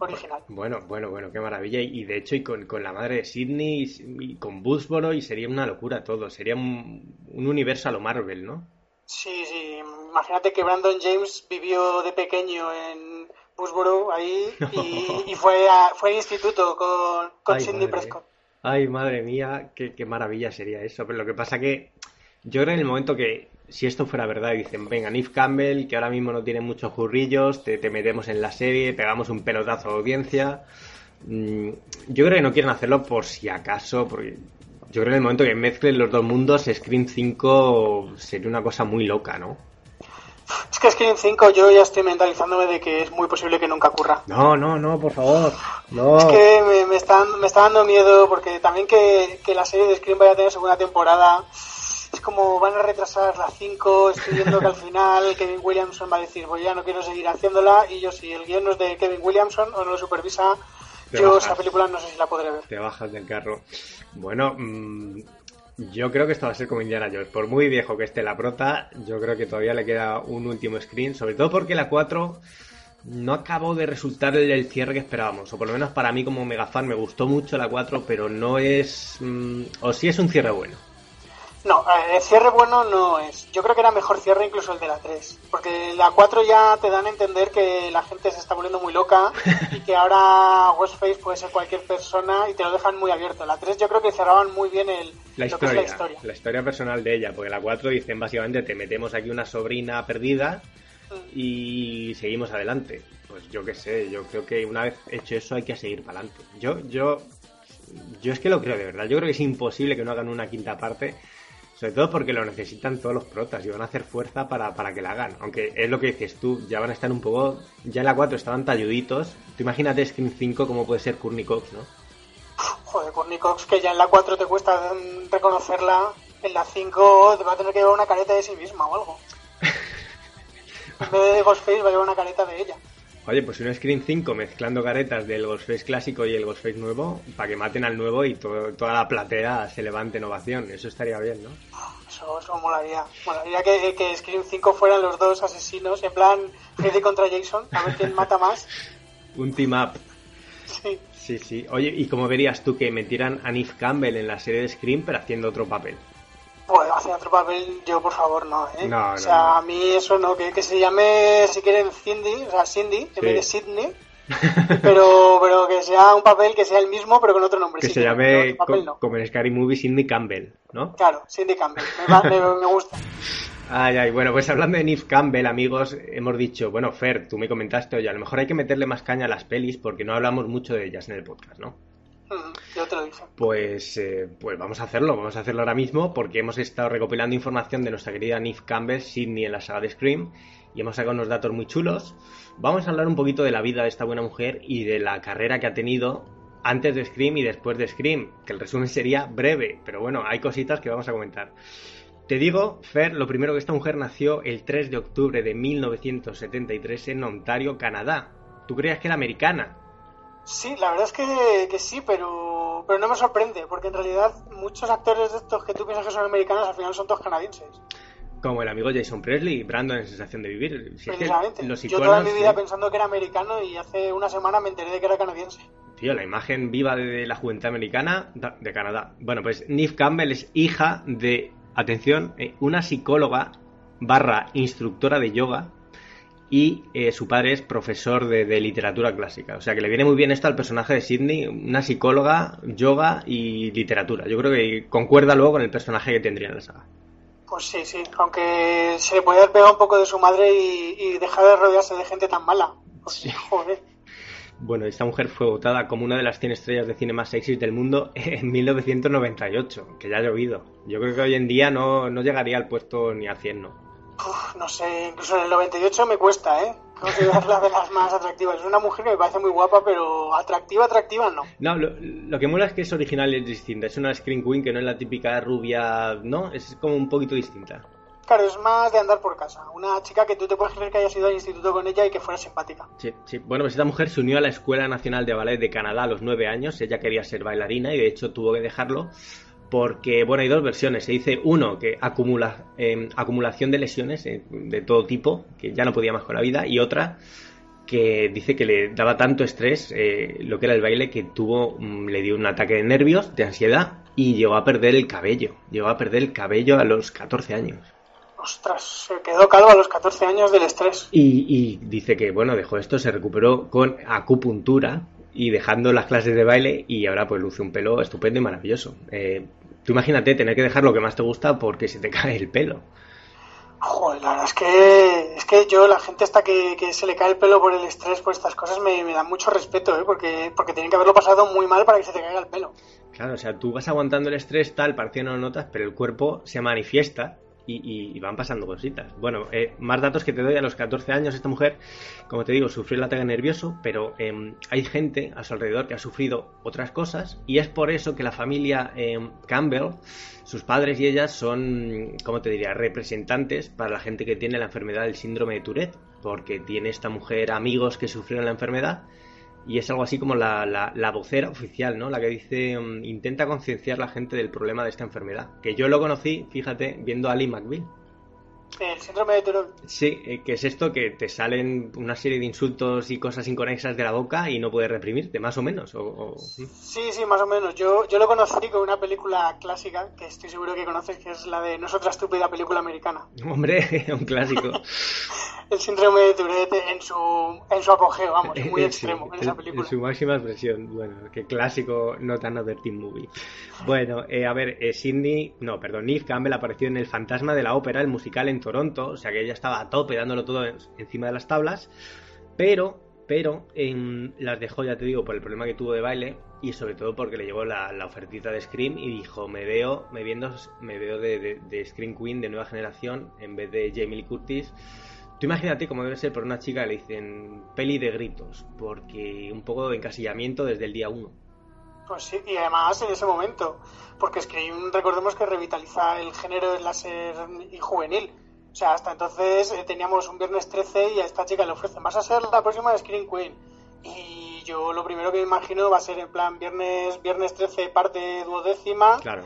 S4: original.
S3: Bueno, bueno, bueno, qué maravilla. Y de hecho, y con, la madre de Sidney y, con Bullsboro, y sería una locura todo. Sería un, universo a lo Marvel, ¿no?
S4: Sí, sí. Imagínate que Brandon James vivió de pequeño en Bullsboro ahí *laughs* y, fue, a, fue al instituto con, con Sidney Prescott.
S3: Ay, madre mía, qué, qué maravilla sería eso. Pero lo que pasa que yo creo en el momento que, si esto fuera verdad, dicen, venga, Nif Campbell, que ahora mismo no tiene muchos currillos, te, metemos en la serie, pegamos un pelotazo a audiencia. Mm, yo creo que no quieren hacerlo por si acaso, porque yo creo que en el momento que mezclen los dos mundos, Screen 5 sería una cosa muy loca, ¿no?
S4: Es que Screen 5 yo ya estoy mentalizándome de que es muy posible que nunca ocurra.
S3: No, no, no, por favor. No.
S4: Es que me, me, está, me está dando miedo porque también que, que la serie de Screen vaya a tener segunda temporada es como van a retrasar las 5, estoy viendo que al final Kevin Williamson va a decir, pues ya no quiero seguir haciéndola y yo si el guion no es de Kevin Williamson o no lo supervisa, yo esa película no sé si la podré ver.
S3: Te bajas del carro. Bueno, mm, yo creo que esto va a ser como Indiana Jones. Por muy viejo que esté la prota, yo creo que todavía le queda un último screen, sobre todo porque la 4 no acabó de resultar el, cierre que esperábamos, o por lo menos para mí como mega fan me gustó mucho la 4, pero no es... Mm, o sí es un cierre bueno.
S4: No, eh, el cierre bueno no es. Yo creo que era mejor cierre incluso el de la 3. Porque la 4 ya te dan a entender que la gente se está volviendo muy loca *laughs* y que ahora Ghostface puede ser cualquier persona y te lo dejan muy abierto. La 3 yo creo que cerraban muy bien el,
S3: La
S4: lo que es
S3: historia,
S4: la historia.
S3: la historia personal de ella, porque la 4 dicen básicamente te metemos aquí una sobrina perdida y seguimos adelante. Pues yo qué sé, yo creo que una vez hecho eso hay que seguir para adelante. Yo, yo, yo es que lo creo de verdad. Yo creo que es imposible que no hagan una quinta parte, sobre todo porque lo necesitan todos los protas y van a hacer fuerza para, para que la hagan. Aunque es lo que dices tú, ya van a estar un poco, ya en la 4 estaban talluditos. Tú imagínate Scream 5 como puede ser Courtney Cox, ¿no?
S4: Joder, Courtney Cox, que ya en la 4 te cuesta reconocerla, en la 5 te va a tener que llevar una careta de sí misma o algo. *laughs* En vez de Ghostface va a llevar una careta de ella.
S3: Oye, pues un Screen 5 mezclando caretas del Ghostface clásico y el Ghostface nuevo, para que maten al nuevo y todo- toda la platea se levante en ovación. Eso estaría bien, ¿no?
S4: Eso, eso molaría. Molaría que, que Scream 5 fueran los dos asesinos, en plan Freddy contra Jason, a ver quién mata más. *laughs*
S3: Un team up.
S4: Sí.
S3: Sí, sí. Oye, ¿y cómo verías tú que metieran a Neve Campbell en la serie de Scream pero haciendo otro papel?
S4: Pues hacer otro papel, yo por favor no, ¿eh?
S3: No, no,
S4: o sea,
S3: no.
S4: a mí eso no, que, que se llame, si quieren, Cindy, o sea, Cindy, en vez de Sidney, *laughs* pero, pero que sea un papel que sea el mismo, pero con otro nombre.
S3: Que
S4: sí,
S3: se llame,
S4: papel
S3: co- como en Scary Movie, Sidney Campbell, ¿no?
S4: Claro, Cindy Campbell, me, va- me- me gusta. *laughs*
S3: Ay, ay, bueno, pues hablando de Neve Campbell, amigos, hemos dicho, bueno, Fer, tú me comentaste, oye, a lo mejor hay que meterle más caña a las pelis porque no hablamos mucho de ellas en el podcast, ¿no? Pues, eh, pues vamos a hacerlo, vamos a hacerlo ahora mismo porque hemos estado recopilando información de nuestra querida Neve Campbell, Sidney en la saga de Scream, y hemos sacado unos datos muy chulos. Vamos a hablar un poquito de la vida de esta buena mujer y de la carrera que ha tenido antes de Scream y después de Scream, que el resumen sería breve, pero bueno, hay cositas que vamos a comentar. Te digo, Fer, lo primero que esta mujer nació el 3 de octubre de 1973 en Ontario, Canadá. ¿Tú creías que era americana?
S4: Sí, la verdad es que, que sí, pero, pero no me sorprende, porque en realidad muchos actores de estos que tú piensas que son americanos al final son todos canadienses.
S3: Como el amigo Jason Presley, Brandon en Sensación de Vivir. Si es que
S4: Precisamente.
S3: los
S4: Yo toda mi vida
S3: sí.
S4: pensando que era americano y hace una semana me enteré de que era canadiense.
S3: Tío, la imagen viva de la juventud americana de Canadá. Bueno, pues Neve Campbell es hija de, atención, eh, una psicóloga barra instructora de yoga y eh, su padre es profesor de, de literatura clásica. O sea que le viene muy bien esto al personaje de Sidney, una psicóloga, yoga y literatura. Yo creo que concuerda luego con el personaje que tendría en la saga.
S4: Pues sí, sí, aunque se le puede haber pegado un poco de su madre y, y dejar de rodearse de gente tan mala. Pues
S3: Sí.
S4: joder.
S3: Bueno, esta mujer fue votada como una de las 100 estrellas de cine más sexys del mundo *laughs* en 1998, que ya ha llovido. Yo creo que hoy en día no, no llegaría al puesto ni al 100, ¿no?
S4: Uf, no sé, incluso en el 98 me cuesta, ¿eh? Considerarla de las más atractivas. Es una mujer que me parece muy guapa, pero atractiva, atractiva no.
S3: No, lo, lo que mola es que es original y es distinta. Es una Screen Queen que no es la típica rubia, ¿no? Es como un poquito distinta.
S4: Claro, es más de andar por casa. Una chica que tú te puedes creer que hayas ido al instituto con ella y que fuera simpática.
S3: Sí, sí. Bueno, pues esta mujer se unió a la Escuela Nacional de Ballet de Canadá a los nueve años. Ella quería ser bailarina y de hecho tuvo que dejarlo porque, bueno, hay dos versiones. Se dice, uno, que acumula, eh, acumulación de lesiones eh, de todo tipo, que ya no podía más con la vida, y otra que dice que le daba tanto estrés eh, lo que era el baile que tuvo, mm, le dio un ataque de nervios, de ansiedad, y llegó a perder el cabello. Llegó a perder el cabello a los 14 años.
S4: Ostras, se quedó calvo a los 14 años del estrés.
S3: Y, y dice que, bueno, dejó esto, se recuperó con acupuntura y dejando las clases de baile y ahora pues luce un pelo estupendo y maravilloso. Eh, tú imagínate tener que dejar lo que más te gusta porque se te *laughs* cae el pelo.
S4: Joder, la verdad es que, es que yo, la gente hasta que, que se le cae el pelo por el estrés, por estas cosas, me, me da mucho respeto, ¿eh? Porque, porque tienen que haberlo pasado muy mal para que se te caiga el pelo.
S3: Claro, o sea, tú vas aguantando el estrés tal, parece que no lo notas, pero el cuerpo se manifiesta y, van pasando cositas. Bueno, eh, más datos que te doy a los 14 años, esta mujer, como te digo, sufrió el ataque nervioso, pero em, hay gente a su alrededor que ha sufrido otras cosas y es por eso que la familia em, Campbell, sus padres y ellas son, ¿cómo te diría?, representantes para la gente que tiene la enfermedad del síndrome de Tourette, porque tiene esta mujer amigos que sufrieron la enfermedad y es algo así como la, la- la vocera oficial, ¿no? La que dice, mm, intenta concienciar a la gente del problema de esta enfermedad. Que yo lo conocí, fíjate, viendo a Ali McBeal.
S4: El síndrome de Tourette.
S3: Sí, eh, que es esto que te salen una serie de insultos y cosas inconexas de la boca y no puedes reprimirte, más o menos. O, o- sí.
S4: Sí, más o menos. Yo, yo lo conocí con una película clásica, que estoy seguro que conoces, que es la de No es otra estúpida película americana. *laughs*
S3: Hombre, un clásico. *laughs*
S4: El síndrome de Tourette en su, en su apogeo, vamos, muy *laughs* extremo
S3: sí,
S4: en esa película.
S3: En su máxima expresión. Bueno, qué clásico, no tan teen movie. Bueno, eh, a ver, eh, Sidney, no, perdón, Neve Campbell apareció en El Fantasma de la Ópera, el musical en Toronto, o sea que ella estaba a tope dándolo todo en- encima de las tablas, pero, pero, en- las dejó, ya te digo, por el problema que tuvo de baile y sobre todo porque le llegó la, ofertita de Scream y dijo, me veo, me viendo, me veo de Scream Queen de nueva generación en vez de Jamie Lee Curtis. Tú imagínate cómo debe ser por una chica que le dicen peli de gritos, porque un poco de encasillamiento desde el día uno.
S4: Pues sí, y además en ese momento, porque Scream, recordemos que revitaliza el género del láser y juvenil. O sea, hasta entonces eh, teníamos un viernes 13 y a esta chica le ofrecen, vas a ser la próxima Scream Queen. Y yo lo primero que me imagino va a ser en plan viernes, viernes 13 parte duodécima
S3: Claro.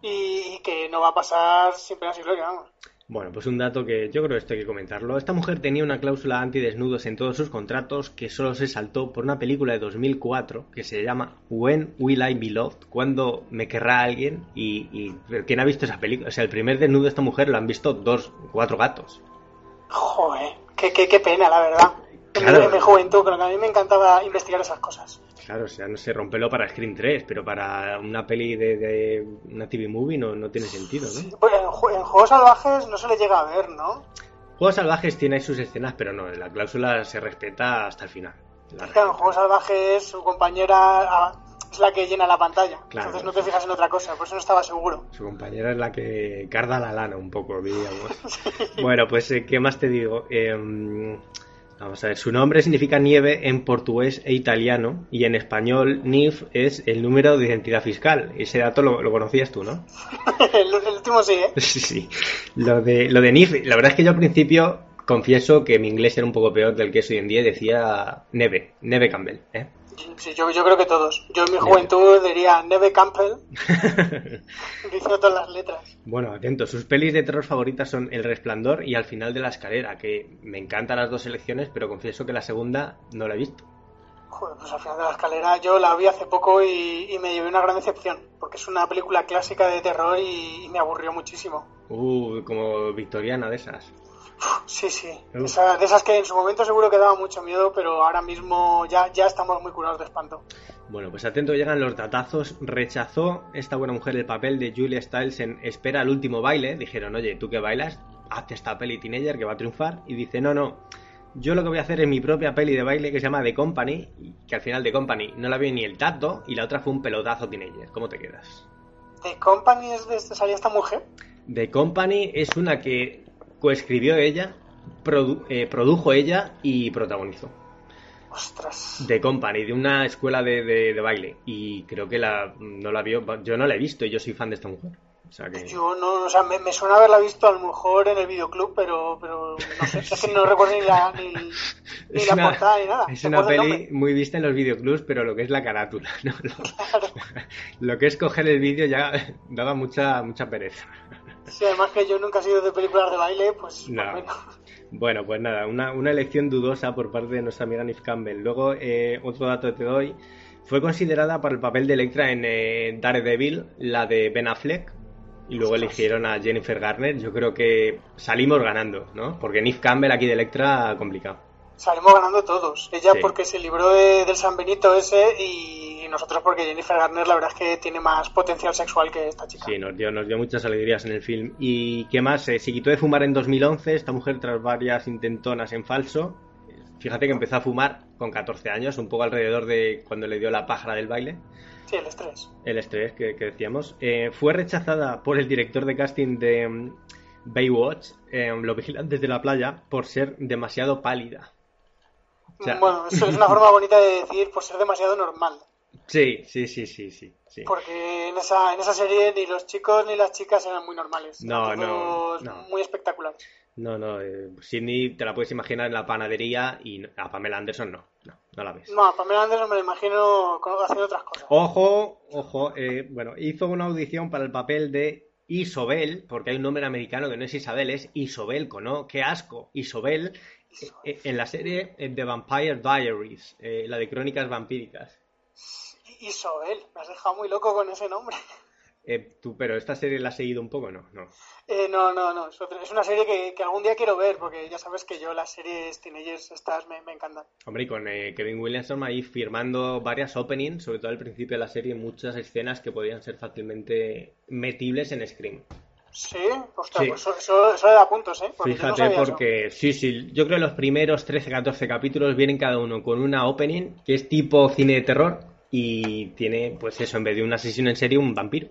S4: y que no va a pasar sin pena sin gloria, vamos.
S3: Bueno, pues un dato que yo creo que esto hay que comentarlo. Esta mujer tenía una cláusula antidesnudos en todos sus contratos que solo se saltó por una película de 2004 que se llama When Will I Be Loved? ¿Cuándo me querrá alguien? Y, y ¿quién ha visto esa película? O sea, el primer desnudo de esta mujer lo han visto dos, cuatro gatos.
S4: Joder, qué, qué, qué pena, la verdad.
S3: Claro.
S4: mi- en mi juventud, pero que a mí me encantaba investigar esas cosas.
S3: Claro, o sea, no se rompelo para Scream 3, pero para una peli de, de una TV movie no, no tiene sentido, ¿no?
S4: En, ju- en Juegos Salvajes no se le llega a ver, ¿no?
S3: Juegos Salvajes tiene sus escenas, pero no, la cláusula se respeta hasta el final. La
S4: Claro, en Juegos Salvajes su compañera ah, es la que llena la pantalla.
S3: Claro.
S4: Entonces no te fijas en otra cosa, por eso no estaba seguro.
S3: Su compañera es la que carda la lana un poco, diríamos. *laughs* Bueno, pues, eh, ¿qué más te digo? Eh, vamos a ver, su nombre significa nieve en portugués e italiano y en español NIF es el número de identidad fiscal. Ese dato lo, lo conocías tú, ¿no? *laughs*
S4: el, el último sí, ¿eh? *laughs*
S3: Sí, sí. Lo de, lo de NIF, la verdad es que yo al principio confieso que mi inglés era un poco peor del que es hoy en día y decía Neve, Neve Campbell, ¿eh?
S4: Sí, yo, yo creo que todos. Yo en mi juventud diría Neve Campbell, *laughs* diciendo todas las letras.
S3: Bueno, atento, sus pelis de terror favoritas son El Resplandor y Al final de la escalera, que me encantan las dos selecciones, pero confieso que la segunda no la he visto.
S4: Joder, pues al final de la escalera yo la vi hace poco y, y me llevé una gran decepción, porque es una película clásica de terror y, y me aburrió muchísimo.
S3: Uh, como victoriana de esas.
S4: Sí, sí. Esa- de esas que en su momento seguro que daba mucho miedo, pero ahora mismo ya, ya estamos muy curados de espanto.
S3: Bueno, pues atento, llegan los datazos. Rechazó esta buena mujer el papel de Julia Stiles en Espera al último baile. Dijeron, oye, ¿tú que bailas? Hazte esta peli teenager que va a triunfar. Y dice, no, no. Yo lo que voy a hacer es mi propia peli de baile que se llama The Company. Que al final The Company no la vio ni el tato. Y la otra fue un pelotazo teenager. ¿Cómo te quedas?
S4: ¿De Company es de salía esta mujer?
S3: The Company es una que coescribió ella, produ- eh, produjo ella y protagonizó.
S4: Ostras.
S3: The Company, de una escuela de, de- de baile. Y creo que la, no la vio, yo no la he visto y yo soy fan de esta mujer. O sea que...
S4: Yo no, o sea, me, me suena haberla visto a lo mejor en el videoclub, pero, pero no sé, es que no recuerdo ni la, ni, la
S3: una-
S4: portada ni nada.
S3: Es una peli muy vista en los videoclubs, pero lo que es la carátula, ¿no? Lo,
S4: Claro. *laughs*
S3: lo que es coger el vídeo ya daba mucha, mucha pereza. *laughs*
S4: Sí, además que yo nunca he sido de películas de baile, pues
S3: No.
S4: bueno.
S3: Pues nada, una, una elección dudosa por parte de nuestra amiga Nif Campbell. Luego, eh, otro dato que te doy. Fue considerada para el papel de Electra en eh, Daredevil, la de Ben Affleck. Y luego
S4: Ostras.
S3: eligieron a Jennifer Garner. Yo creo que salimos ganando, ¿no? Porque Nif Campbell aquí de Electra, complicado.
S4: Salimos ganando todos. Ella
S3: Sí.
S4: porque se libró de- del San Benito ese y nosotros porque Jennifer Garner la verdad es que tiene más potencial sexual que esta chica.
S3: Sí, nos dio, nos dio muchas alegrías en el film. ¿Y qué más? Eh, se quitó de fumar en 2011, esta mujer tras varias intentonas en falso. Fíjate que empezó a fumar con 14 años, un poco alrededor de cuando le dio la pájara del baile,
S4: Sí, el estrés.
S3: el estrés que, que decíamos. Eh, fue rechazada por el director de casting de mm, Baywatch, eh, Los Vigilantes de la Playa, por ser demasiado pálida. O sea-
S4: Bueno, eso es *laughs* una forma bonita de decir por ser demasiado normal.
S3: Sí, sí, sí, sí, sí. sí.
S4: Porque en esa, en esa serie ni los chicos ni las chicas eran muy normales.
S3: No, no.
S4: Muy espectaculares.
S3: No, no, eh, Sidney te la puedes imaginar en la panadería y a Pamela Anderson no, no, no la ves.
S4: No, a Pamela Anderson me la imagino haciendo otras cosas.
S3: Ojo, ojo, eh, bueno, hizo una audición para el papel de Isobel, porque hay un nombre americano que no es Isabel, es Isobelco, ¿no? ¡Qué asco! Isobel, en la serie eh, The Vampire Diaries, eh, la de crónicas vampíricas.
S4: Isobel, me has dejado muy loco con ese nombre.
S3: Eh, tú, pero esta serie la has seguido un poco, ¿no? No,
S4: Eh, no, no, no. Es, una serie que, que algún día quiero ver, porque ya sabes que yo las series teenagers estas me, me encantan.
S3: Hombre, y con eh, Kevin Williamson ahí firmando varias openings, sobre todo al principio de la serie, muchas escenas que podrían ser fácilmente metibles en Scream.
S4: Sí, ostras,
S3: Sí.
S4: pues eso, eso, le da puntos, ¿eh? Porque no
S3: Fíjate,
S4: eso.
S3: porque sí, sí, yo creo que los primeros 13-14 capítulos vienen cada uno con una opening que es tipo cine de terror y tiene, pues eso, en vez de un asesino en serie, un vampiro.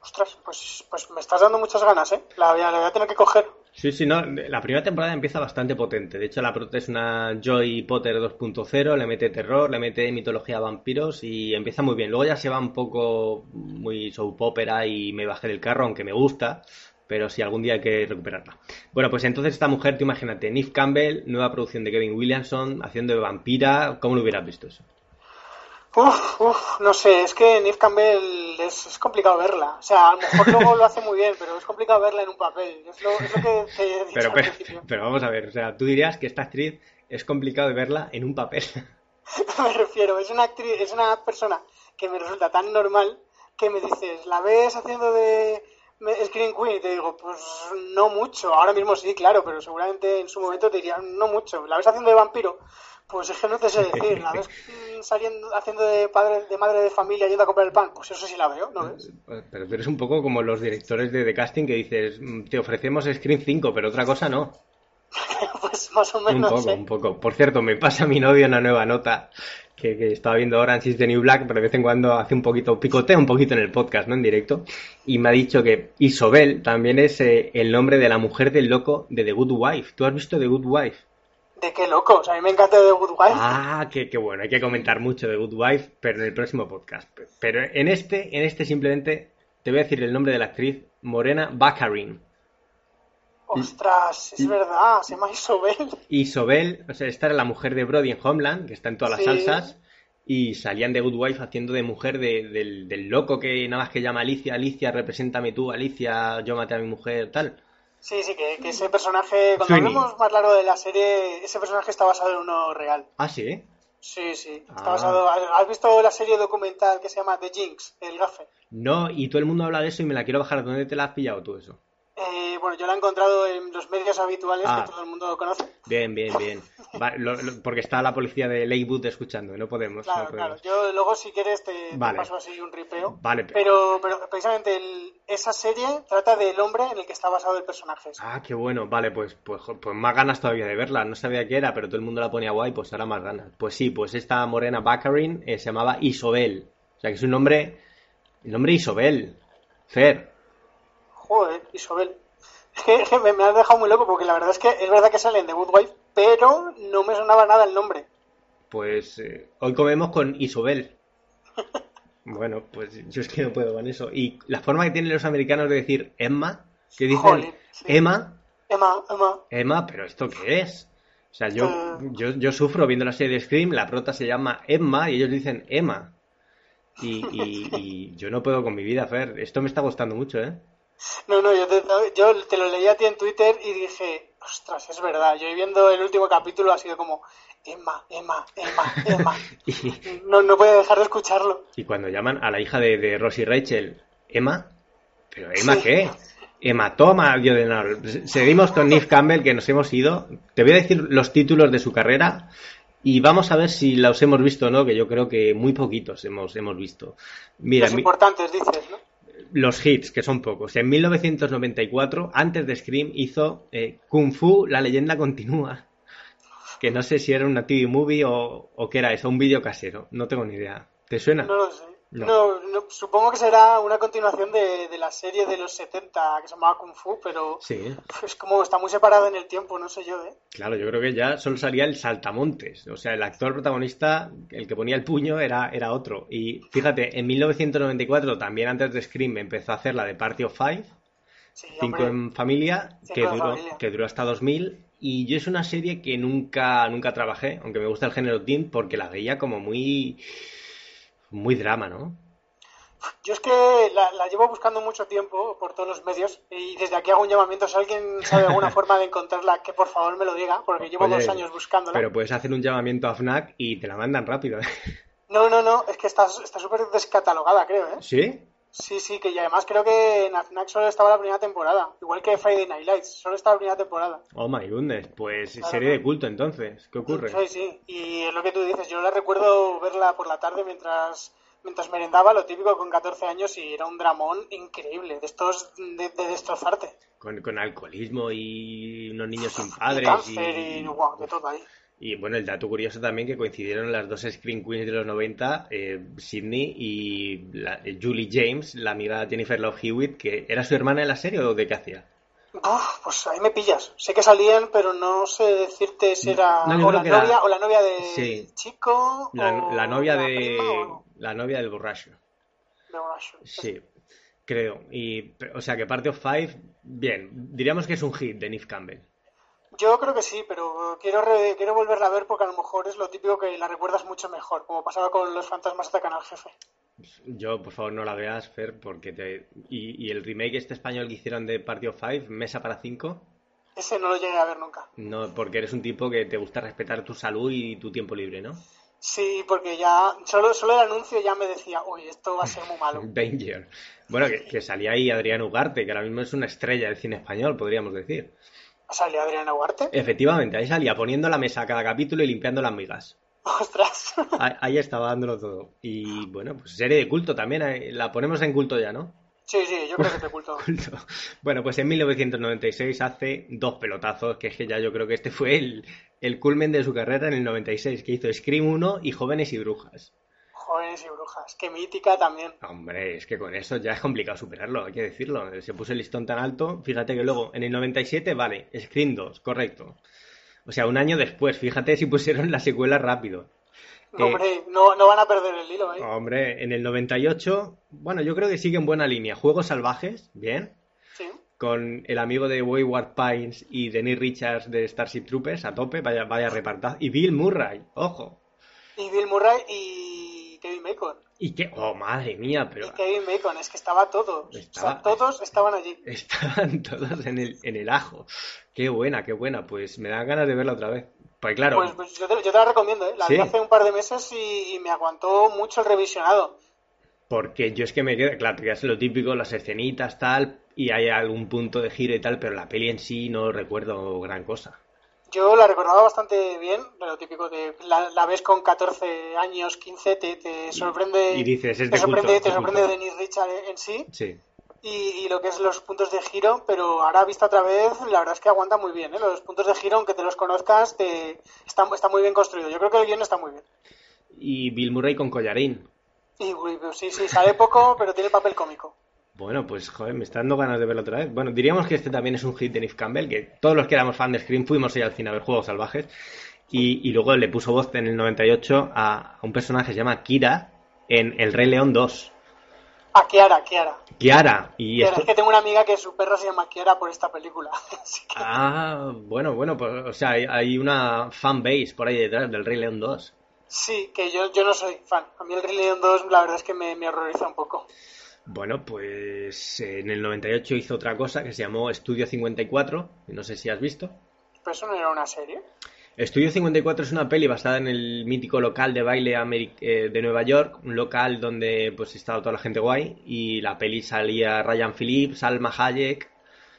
S4: Ostras, pues, pues me estás dando muchas ganas, ¿eh? La voy a tener que coger.
S3: Sí, sí, no, la primera temporada empieza bastante potente. De hecho, la es una Joy Potter 2.0, le mete terror, le mete mitología a vampiros y empieza muy bien. Luego ya se va un poco muy soap opera y me bajé del carro, aunque me gusta, pero sí, algún día hay que recuperarla. Bueno, pues entonces esta mujer, tú imagínate, Neve Campbell, nueva producción de Kevin Williamson, haciendo de vampira, ¿cómo lo hubieras visto eso?
S4: Uf, uf, no sé, es que Neve Campbell es, es complicado verla. O sea, a lo mejor luego lo hace muy bien, pero es complicado verla en un papel. Es lo, es lo que te he dicho
S3: Pero,
S4: al
S3: pero,
S4: principio.
S3: pero vamos a ver, o sea, tú dirías que esta actriz es complicado de verla en un papel. *laughs*
S4: me refiero, es una actriz, es una persona que me resulta tan normal que me dices, ¿la ves haciendo de Screen Queen? Y te digo, pues no mucho. Ahora mismo sí, claro, pero seguramente en su momento te diría, no mucho. ¿La ves haciendo de vampiro? Pues es que no te sé decir. ¿La ves *laughs* saliendo, haciendo de padre, de madre de familia yendo a comprar el pan? Pues eso sí la veo, ¿no ves?
S3: Pero tú eres un poco como los directores de, de casting que dices, "Mm, te ofrecemos Screen 5, pero otra cosa no. *laughs*
S4: pues más o
S3: Un
S4: menos.
S3: poco,
S4: ¿eh?
S3: un poco. Por cierto, me pasa a mi novio una nueva nota que, que estaba viendo Orange is the New Black, pero de vez en cuando hace un poquito, picotea un poquito en el podcast, ¿no? En directo. Y me ha dicho que Isobel también es eh, el nombre de la mujer del loco de The Good Wife. ¿Tú has visto The Good Wife?
S4: De qué locos. A mí me encanta The Good Wife.
S3: Ah, qué, qué bueno. Hay que comentar mucho de Good Wife, pero en el próximo podcast. Pero en este, en este simplemente te voy a decir el nombre de la actriz, Morena Baccarin.
S4: Ostras, es verdad, se llama Isobel.
S3: Isobel, o sea, esta era la mujer de Brody en Homeland, que está en todas las
S4: Sí.
S3: salsas, y salían de Good Wife haciendo de mujer de- del, del loco que nada más que llama Alicia, Alicia, represéntame tú, Alicia, yo maté a mi mujer, tal.
S4: Sí, sí, que, que ese personaje, cuando
S3: Sweeney.
S4: hablemos más largo de la serie, ese personaje está basado en uno real.
S3: Ah, sí.
S4: Sí, sí, está
S3: Ah.
S4: basado. ¿Has visto la serie documental que se llama The Jinx, el gafe?
S3: No, y todo el mundo habla de eso y me la quiero bajar. ¿Dónde te la has pillado tú eso?
S4: Eh, bueno, yo la he encontrado en los medios habituales
S3: Ah.
S4: que todo el mundo conoce.
S3: Bien, bien, bien. *laughs* Va, lo- lo- porque está la policía de Lakewood escuchando, no podemos.
S4: Claro,
S3: no
S4: claro. Yo luego, si quieres, te, paso así un ripeo.
S3: Vale, pero-
S4: Pero, pero precisamente el- esa serie trata del hombre en el que está basado el personaje.
S3: Ah, qué bueno. Vale, pues, pues, pues más ganas todavía de verla. No sabía qué era, pero todo el mundo la ponía guay, pues ahora más ganas. Pues sí, pues esta morena Baccarin eh, se llamaba Isobel. O sea que es un nombre. El nombre Isobel. Fer.
S4: Joder. Es que, que me, me has dejado muy loco porque la verdad es que es verdad que salen de Good Wife, pero no me sonaba nada el nombre.
S3: Pues eh, hoy comemos con Isobel. *laughs* Bueno, pues yo es que no puedo con eso. Y la forma que tienen los americanos de decir Emma, que dicen
S4: sí.
S3: Emma,
S4: Emma, Emma.
S3: Emma, pero ¿esto qué es? O sea, yo,
S4: Eh.
S3: yo, yo sufro viendo la serie de Scream, la prota se llama Emma y ellos dicen Emma. Y, y- y *laughs* yo no puedo con mi vida, Fer. Esto me está gustando mucho, ¿eh?
S4: No, no, yo te, yo te lo leí a ti en Twitter y dije, ostras, es verdad. Yo viendo el último capítulo ha sido como, Emma, Emma, Emma, Emma. *laughs*
S3: Y,
S4: No, no puedo dejar de escucharlo.
S3: y cuando llaman a la hija de, de Rosie Rachel, Emma, ¿pero Emma
S4: Sí.
S3: qué? Hematoma, Dios de. Seguimos con Neve Campbell, que nos hemos ido. Te voy a decir los títulos de su carrera y vamos a ver si los hemos visto o no, que yo creo que muy poquitos hemos, hemos visto. Mira,
S4: Los importantes, dices, ¿no?
S3: Los hits, que son pocos. En 1994, antes de Scream, hizo eh, Kung Fu, la leyenda continúa. Que no sé si era una TV movie o, o qué era eso, un vídeo casero. No tengo ni idea. ¿Te suena?
S4: No lo sé.
S3: No.
S4: No, no, supongo que será una continuación de, de la serie de los 70 que se llamaba Kung Fu, pero
S3: Sí,
S4: es como está muy separada en el tiempo, no sé yo, ¿eh?
S3: claro, yo creo que ya solo salía el saltamontes. O sea, el actor protagonista, el que ponía el puño, era, era otro. Y fíjate, en 1994, también antes de Scream, empezó a hacer la de Party of Five.
S4: Sí,
S3: Cinco
S4: hombre.
S3: en familia,
S4: Cinco
S3: que
S4: en
S3: duró,
S4: familia.
S3: que duró hasta 2000. Y yo es una serie que nunca, nunca trabajé, aunque me gusta el género teen, porque la veía como muy, muy drama, ¿no?
S4: Yo es que la, la llevo buscando mucho tiempo por todos los medios y desde aquí hago un llamamiento. Si alguien sabe alguna *laughs* forma de encontrarla, que por favor me lo diga, porque llevo
S3: Oye,
S4: dos años buscándola.
S3: Pero puedes hacer un llamamiento a FNAC y te la mandan rápido. ¿eh?
S4: No, no, no, es que está está súper descatalogada, creo, ¿eh?
S3: ¿Sí?
S4: Sí, sí, que y además creo que en solo estaba la primera temporada, igual que Friday Night Lights, solo estaba la primera temporada.
S3: Oh my goodness, pues
S4: Claro.
S3: serie de culto entonces. ¿Qué ocurre?
S4: Sí, sí, y es lo que tú dices, yo la recuerdo verla por la tarde mientras mientras merendaba, lo típico con 14 años, y era un dramón increíble, de estos de, de destrozarte.
S3: Con, con alcoholismo y unos niños sin *laughs*
S4: Y
S3: padres.
S4: cáncer y, guau, de todo ahí.
S3: Y bueno, el dato curioso también que coincidieron las dos Screen Queens de los 90, eh, Sydney y la- eh, Julie James, la amiga Jennifer Love Hewitt, que era su hermana en la serie o de qué hacía.
S4: Uf, pues ahí me pillas. Sé que salían, pero no sé decirte si era
S3: No,
S4: o la
S3: era-
S4: novia o la novia de
S3: Sí.
S4: chico
S3: La,
S4: o
S3: la novia
S4: la
S3: de
S4: prima o
S3: la novia del borracho.
S4: de.
S3: Sí, creo. Y o sea que Party of Five, bien, diríamos que es un hit de Neve Campbell.
S4: Yo creo que sí, pero quiero re- quiero volverla a ver porque a lo mejor es lo típico que la recuerdas mucho mejor, como pasaba con los fantasmas atacan al jefe.
S3: Yo, por favor, no la veas, Fer, porque te... Y, y el remake este español que hicieron de Party of Five, Mesa para cinco,
S4: Ese no lo llegué a ver nunca.
S3: no, porque eres un tipo que te gusta respetar tu salud y tu tiempo libre, ¿no?
S4: Sí, porque ya solo, solo el anuncio ya me decía, uy, esto va a ser muy malo. *laughs*
S3: Danger. Bueno, que, que salía ahí Adrián Ugarte, que ahora mismo es una estrella del cine español, podríamos decir.
S4: ¿Salió Adriana Huarte?
S3: Efectivamente, ahí salía poniendo la mesa a cada capítulo y limpiando las migas.
S4: Ostras. *laughs*
S3: Ahí, ahí estaba dándolo todo. Y bueno, pues serie de culto también, eh, la ponemos en culto ya, ¿no?
S4: Sí, sí, yo creo que te. *laughs*
S3: Culto. Bueno, pues en 1996 hace dos pelotazos, que es que ya yo creo que este fue el, el culmen de su carrera en el 96, que hizo Scream 1 y Jóvenes y Brujas.
S4: Y brujas. Qué mítica también.
S3: Hombre, es que con eso ya es complicado superarlo, hay que decirlo. Se puso el listón tan alto, fíjate que luego en el 97, vale, Scream 2, correcto. O sea, un año después, fíjate si pusieron la secuela rápido.
S4: Hombre, no, no van a perder el hilo, ¿eh?
S3: Hombre, en el 98, bueno, yo creo que sigue en buena línea. Juegos salvajes, bien.
S4: Sí.
S3: Con el amigo de Wayward Pines y Dennis Richards de Starship Troopers a tope, vaya, vaya repartaz. Y Bill Murray, ojo.
S4: Y Bill Murray y Kevin Bacon.
S3: Y que, oh madre mía, pero
S4: Y Kevin Bacon, es que estaba todo. O
S3: Estaba-
S4: sea, todos estaban allí.
S3: estaban *laughs* todos en el, en el ajo. Qué buena, qué buena. Pues me dan ganas de verla otra vez. Pues claro,
S4: Pues, pues yo, te, yo te la recomiendo, ¿eh? La
S3: Sí.
S4: vi hace un par de meses y, y me aguantó mucho el revisionado.
S3: porque yo es que me queda, claro, que es lo típico, las escenitas, tal, y hay algún punto de giro y tal, pero la peli en sí no recuerdo gran cosa.
S4: Yo la recordaba bastante bien, lo típico de la, la ves con 14 años, 15, te, te sorprende.
S3: y dices, es de
S4: te sorprende,
S3: culto,
S4: te
S3: de
S4: sorprende
S3: culto.
S4: Dennis Richard en sí
S3: Sí.
S4: y, y lo que es los puntos de giro, pero ahora vista otra vez, la verdad es que aguanta muy bien. ¿eh? Los puntos de giro, aunque te los conozcas, te, está, está muy bien construido. Yo creo que el guion está muy bien.
S3: Y Bill Murray con collarín.
S4: Y pues sí, sí, sale poco, *laughs* pero tiene papel cómico.
S3: Bueno, pues joder, me está dando ganas de verlo otra vez. Bueno, diríamos que este también es un hit de Neve Campbell, que todos los que éramos fan de Scream fuimos ahí al cine a ver Juegos Salvajes. Y, y luego le puso voz en el 98 a, a un personaje que se llama Kira en El Rey León 2.
S4: A Kiara, Kiara.
S3: Kiara. Y
S4: Kiara,
S3: esto...
S4: Es que tengo una amiga que su perro se llama Kiara por esta película. *laughs* Que-
S3: Ah, bueno, bueno, pues, o sea, hay, hay una fanbase por ahí detrás del Rey León 2.
S4: Sí, que yo, yo no soy fan. A mí el Rey León 2 la verdad es que me, me horroriza un poco.
S3: Bueno, pues en el 98 hizo otra cosa que se llamó Estudio 54, que no sé si has visto.
S4: Pero eso no era una serie.
S3: Estudio 54 es una peli basada en el mítico local de baile eh, de Nueva York, un local donde pues estaba toda la gente guay y la peli salía Ryan Phillips, Salma Hayek,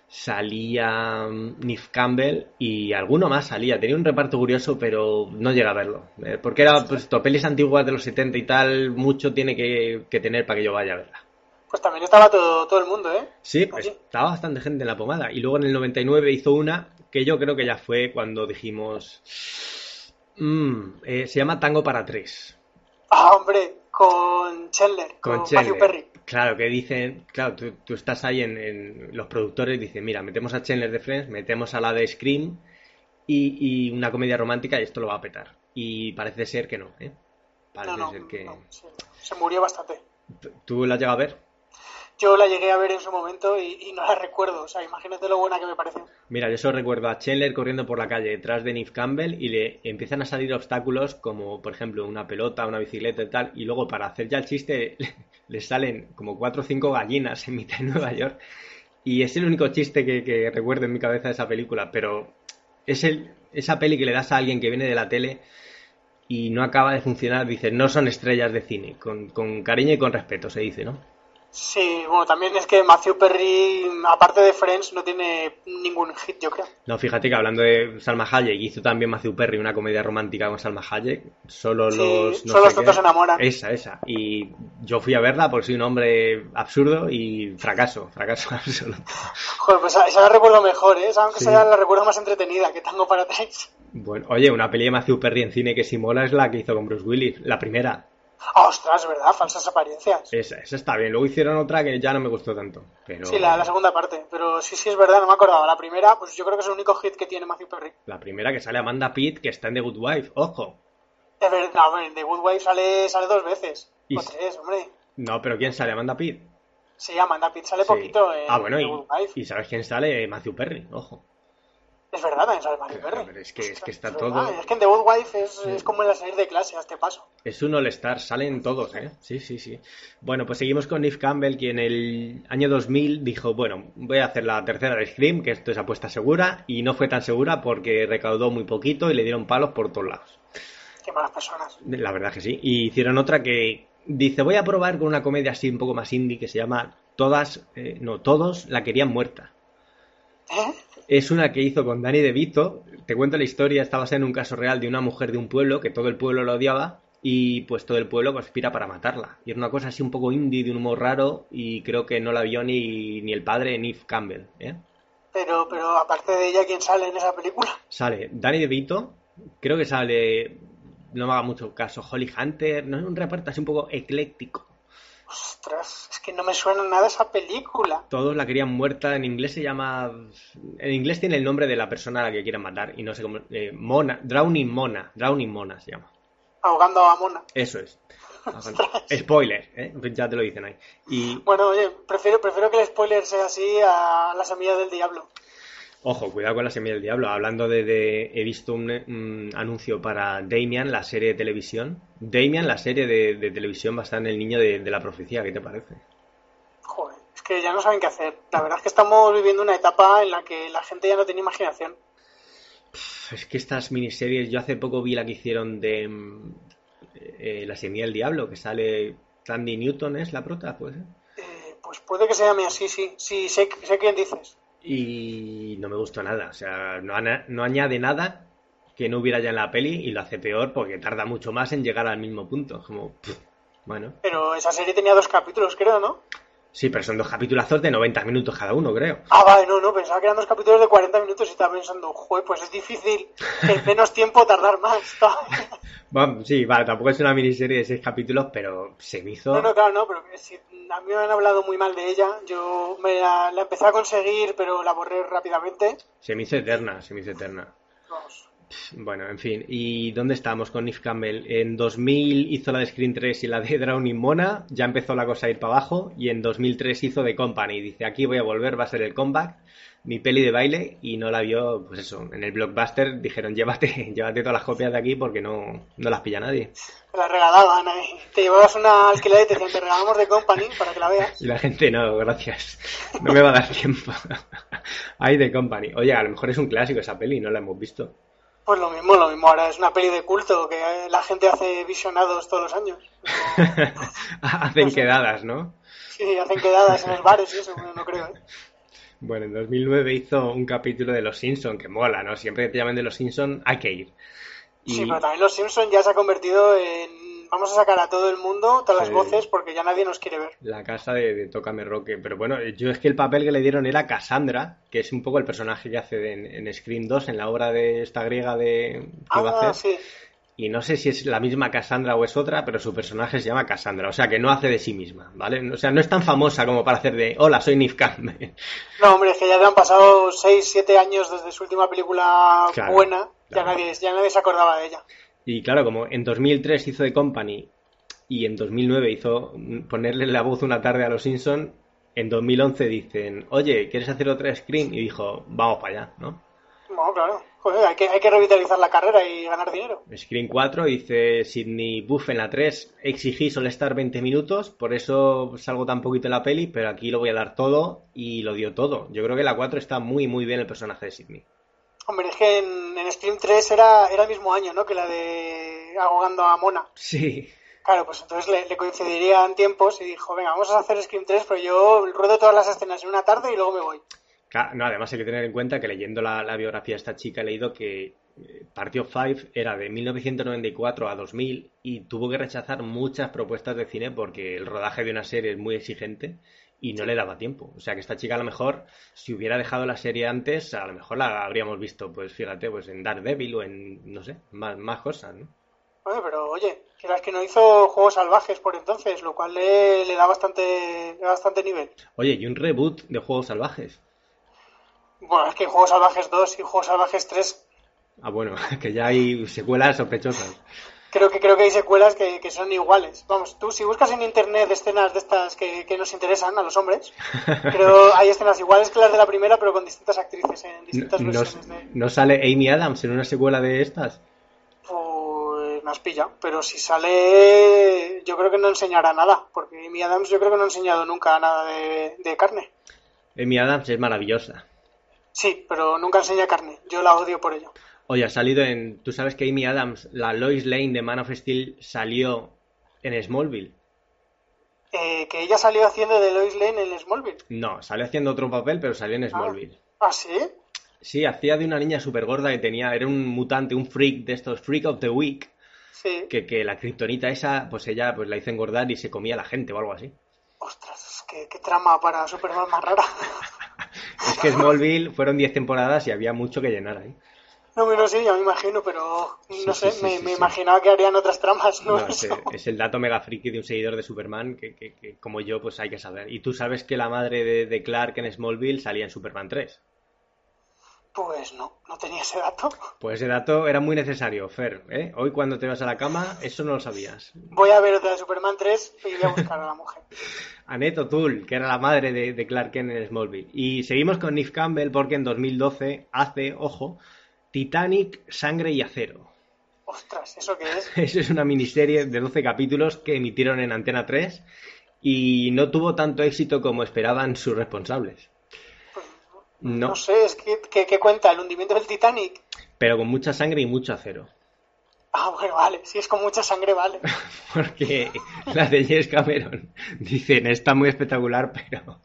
S3: salía mm, Neve Campbell y alguno más salía. Tenía un reparto curioso, pero no llega a verlo. Eh, porque era pues esto, pelis antiguas de los 70 y tal, mucho tiene que, que tener para que yo vaya a verla.
S4: Pues también estaba todo, todo el mundo, ¿eh?
S3: Sí, pues estaba bastante gente en la pomada. Y luego en el 99 hizo una que yo creo que ya fue cuando dijimos... "Mm, eh, se llama Tango para tres.
S4: Ah, hombre, con Chandler, con,
S3: Con
S4: Matthew. Perry.
S3: Claro, que dicen... Claro, tú, tú estás ahí en, en- Los productores dicen, mira, metemos a Chandler de Friends, metemos a la de Scream y, y una comedia romántica y esto lo va a petar. Y parece ser que no, ¿eh? Parece
S4: No, no,
S3: ser que...
S4: no, sí, se murió bastante.
S3: ¿Tú la has llegado a ver?
S4: Yo la llegué a ver en su momento y, no la recuerdo. O sea, imagínate lo buena que me parece.
S3: Mira, yo solo recuerdo a Chandler corriendo por la calle detrás de Neve Campbell y le empiezan a salir obstáculos como, por ejemplo, una pelota, una bicicleta y tal, y luego para hacer ya el chiste *laughs* le salen como cuatro o cinco gallinas en mitad de Nueva York. Y es el único chiste que, que recuerdo en mi cabeza de esa película, pero es el, esa peli que le das a alguien que viene de la tele y no acaba de funcionar, dice, no son estrellas de cine, con, con cariño y con respeto se dice, ¿no?
S4: Sí, bueno, también es que Matthew Perry, aparte de Friends, no tiene ningún hit, yo creo.
S3: No, fíjate que hablando de Salma Hayek, hizo también Matthew Perry una comedia romántica con Salma Hayek, solo
S4: Sí,
S3: los... no
S4: solo los tontos se enamoran.
S3: Esa, esa. Y yo fui a verla porque soy un hombre absurdo y fracaso, fracaso *laughs* absoluto.
S4: Joder, pues esa la recuerdo mejor, ¿eh? Esa, aunque
S3: Sí.
S4: sea la recuerdo más entretenida que Tango para tres.
S3: Bueno, oye, una peli de Matthew Perry en cine que sí mola es la que hizo con Bruce Willis, la primera.
S4: Ah, ostras, ¿verdad? Falsas apariencias.
S3: Esa, esa está bien. Luego hicieron otra que ya no me gustó tanto. Pero
S4: Sí, la, la segunda parte. Pero sí, sí, es verdad, no me acordaba. La primera, pues yo creo que es el único hit que tiene Matthew Perry.
S3: la primera que sale Amanda Pitt, que está en The Good Wife. Ojo.
S4: Es verdad, no, hombre, The Good Wife sale, sale dos veces.
S3: Y-
S4: O tres, hombre.
S3: No, pero ¿quién sale? Amanda Pitt.
S4: Sí, Amanda Pitt sale
S3: Sí.
S4: poquito en
S3: ah, bueno,
S4: The
S3: y,
S4: Good Wife.
S3: y ¿sabes quién sale? Matthew Perry, ojo.
S4: Es verdad, también sale Matthew
S3: Pero,
S4: Perry.
S3: pero es que- es que está
S4: Es
S3: todo-
S4: verdad, Es que en The Good Wife es, es como en la salir de clase a este paso.
S3: Es un all-star, salen todos, ¿eh? Sí, sí, sí. Bueno, pues seguimos con Neve Campbell, quien en el año 2000 dijo, bueno, voy a hacer la tercera de Scream, que esto es apuesta segura, y no fue tan segura porque recaudó muy poquito y le dieron palos por todos lados.
S4: Qué malas personas.
S3: La verdad que sí. Y hicieron otra que dice, voy a probar con una comedia así un poco más indie que se llama Todas, eh, no, Todos la querían muerta.
S4: ¿Eh?
S3: Es una que hizo con Danny DeVito. Te cuento la historia, está basada en un caso real de una mujer de un pueblo que todo el pueblo la odiaba y pues todo el pueblo conspira para matarla. Y era una cosa así un poco indie, de un humor raro y creo que no la vio ni, ni el padre Neve Campbell. ¿eh?
S4: Pero, pero aparte de ella, ¿quién sale en esa película? *laughs*
S3: Sale Danny DeVito, creo que sale, no me haga mucho caso, Holly Hunter, no es un reparto así un poco ecléctico.
S4: Ostras, es que no me suena nada esa película.
S3: Todos la querían muerta, en inglés se llama... En inglés tiene el nombre de la persona a la que quieren matar y no sé cómo... eh, Mona, Drowning Mona, Drowning Mona se llama.
S4: Ahogando a Mona.
S3: Eso es. Spoiler, ¿eh? ya te lo dicen ahí. Y
S4: Bueno, oye, prefiero, prefiero que el spoiler sea así a la semilla del diablo.
S3: Ojo, cuidado con la semilla del diablo. Hablando de, de- he visto un, un anuncio para Damian, la serie de televisión. Damian, la serie de, de televisión va a estar en el niño de, de la profecía. ¿Qué te parece?
S4: Joder, es que ya no saben qué hacer. La verdad es que estamos viviendo una etapa en la que la gente ya no tiene imaginación.
S3: Es que estas miniseries, yo hace poco vi la que hicieron de mm, eh, La semilla del diablo, que sale Tandy Newton, es la prota, pues.
S4: Eh, pues puede que se llame así, sí. Sí, sé, sé quién dices.
S3: Y no me gustó nada, o sea, no, añade nada que no hubiera ya en la peli y lo hace peor porque tarda mucho más en llegar al mismo punto. Como, pff, bueno,
S4: Pero esa serie tenía dos capítulos, creo, ¿no?
S3: sí, pero son dos capitulazos de 90 minutos cada uno, creo.
S4: Ah, vale, no, no, pensaba que eran dos capítulos de 40 minutos y estaba pensando, joder, pues es difícil en menos tiempo tardar más. *laughs*
S3: Bueno, sí, vale, tampoco es una miniserie de seis capítulos, pero se me hizo...
S4: No, no, claro, no, pero si a mí me han hablado muy mal de ella. Yo me la, la empecé a conseguir, pero la borré rápidamente.
S3: Se me hizo eterna, se me hizo eterna.
S4: Vamos.
S3: Bueno, en fin. ¿Y dónde estamos con Neve Campbell? En 2000 hizo la de Screen 3 y la de Drowning Mona. Ya empezó la cosa a ir para abajo. Y en 2003 hizo The Company. Dice, aquí voy a volver, va a ser el comeback. Mi peli de baile. Y no la vio, pues eso, en el blockbuster. Dijeron, llévate, *laughs* llévate todas las copias de aquí porque no, no las pilla nadie.
S4: Me la regalaban ahí. Te llevabas una alquiler y te decían, te regalamos de Company para que la veas.
S3: Y la gente, no, gracias. No me va a dar tiempo. *laughs* Hay The Company. Oye, a lo mejor es un clásico esa peli, no la hemos visto.
S4: Pues lo mismo, lo mismo. Ahora es una peli de culto que eh, la gente hace visionados todos los años. *laughs*
S3: Hacen quedadas, ¿no?
S4: Sí, hacen quedadas en los bares y eso, bueno, no creo, ¿eh?
S3: Bueno, en 2009 hizo un capítulo de Los Simpson que mola, ¿no? Siempre que te llamen de Los Simpson hay que ir. Y
S4: Sí, pero también los Simpsons ya se ha convertido en... Vamos a sacar a todo el mundo, todas
S3: Sí.
S4: las voces, porque ya nadie nos quiere ver.
S3: la casa de, de Tócame Roque. Pero bueno, yo es que el papel que le dieron era Cassandra, que es un poco el personaje que hace de- en, en Scream 2, en la obra de esta griega de que iba a
S4: Ah,
S3: hacer.
S4: sí.
S3: Y no sé si es la misma Cassandra o es otra, pero su personaje se llama Cassandra. O sea, que no hace de sí misma, ¿vale? O sea, no es tan famosa como para hacer de, hola, soy Campbell. *laughs*
S4: No, hombre, es que ya le han pasado 6, 7 años desde su última película
S3: Claro,
S4: buena. Ya, nadie, ya nadie se acordaba de ella.
S3: Y claro, como en 2003 hizo The Company y en 2009 hizo ponerle la voz una tarde a los Simpson, en 2011 dicen, oye, ¿quieres hacer otra Scream? Y dijo, vamos para allá, ¿no?
S4: Bueno, claro. Joder, hay que, hay que revitalizar la carrera y ganar dinero.
S3: Screen 4 dice Sidney Buff en la 3. Exigí solo estar 20 minutos, por eso salgo tan poquito en la peli, pero aquí lo voy a dar todo y lo dio todo. Yo creo que la 4 está muy, muy bien el personaje de Sidney.
S4: Hombre, es que en, en Scream 3 era, era el mismo año, ¿no? Que la de ahogando a Mona.
S3: Sí,
S4: Claro, pues entonces le, le coincidirían tiempos y dijo, venga, vamos a hacer Scream 3, pero yo ruedo todas las escenas en una tarde y luego me voy.
S3: Claro, no, además hay que tener en cuenta que leyendo la, la biografía de esta chica he leído que eh, Party of Five era de 1994 a 2000 y tuvo que rechazar muchas propuestas de cine porque el rodaje de una serie es muy exigente y no le daba tiempo. O sea que esta chica a lo mejor, si hubiera dejado la serie antes, a lo mejor la habríamos visto, pues fíjate, pues en Daredevil o en, no sé, más, más cosas, ¿no?
S4: Bueno, pero oye, que las que no hizo Juegos Salvajes por entonces, lo cual le, le da bastante, le da bastante nivel.
S3: Oye, y un reboot de Juegos Salvajes.
S4: Bueno, es que Juegos Salvajes 2 y Juegos Salvajes 3
S3: Ah, bueno, *laughs* que ya hay secuelas sospechosas.
S4: creo que creo que hay secuelas que, que son iguales. Vamos, tú si buscas en internet escenas de estas que, que nos interesan a los hombres, *laughs* pero hay escenas iguales que las de la primera, pero con distintas actrices en
S3: No,
S4: distintas
S3: no-
S4: versiones de...
S3: no sale Amy Adams en una secuela de estas?
S4: Pues me has pillado. Pero si sale, yo creo que no enseñará nada, porque Amy Adams yo creo que no ha enseñado nunca nada de, de carne.
S3: Amy Adams es maravillosa.
S4: Sí, pero nunca enseña carne. Yo la odio por ello.
S3: Oye, ha salido en... ¿Tú sabes que Amy Adams, la Lois Lane de Man of Steel, salió en Smallville?
S4: Eh, que ella salió haciendo de Lois Lane en Smallville.
S3: No, salió haciendo otro papel, pero salió en Smallville.
S4: ¿Ah, sí?
S3: Sí, hacía de una niña súper gorda que tenía... Era un mutante, un freak de estos, Freak of the Week,
S4: Sí.
S3: que, que la kriptonita esa, pues ella pues la hizo engordar y se comía a la gente o algo así.
S4: Ostras, qué, qué trama para Superman más rara. *laughs*
S3: Que Smallville fueron 10 temporadas y había mucho que llenar ahí.
S4: No, bueno, sí, ya me imagino, pero no
S3: Sí,
S4: sé,
S3: sí,
S4: me,
S3: sí,
S4: me imaginaba que harían otras tramas, ¿no?
S3: No, *laughs* es, es el dato mega friki de un seguidor de Superman que, que- que, como yo pues hay que saber. Y tú sabes que la madre de, de Clark en Smallville salía en Superman 3.
S4: Pues no, no tenía ese dato.
S3: Pues ese dato era muy necesario, Fer. ¿eh? Hoy cuando te vas a la cama, eso no lo sabías.
S4: Voy a ver otra de Superman 3 y voy a buscar a la mujer. *laughs*
S3: Annette O'Toole, que era la madre de, de Clark Kent en Smallville. Y seguimos con Neve Campbell porque en 2012 hace, ojo, Titanic, Sangre y Acero.
S4: Ostras, ¿eso qué es? *laughs*
S3: Eso es una miniserie de 12 capítulos que emitieron en Antena 3 y no tuvo tanto éxito como esperaban sus responsables. No,
S4: No sé, es que, que, que cuenta el hundimiento del Titanic.
S3: pero con mucha sangre y mucho acero.
S4: Ah, bueno, vale, si es con mucha sangre, vale. *laughs*
S3: Porque las de James Cameron dicen, está muy espectacular, pero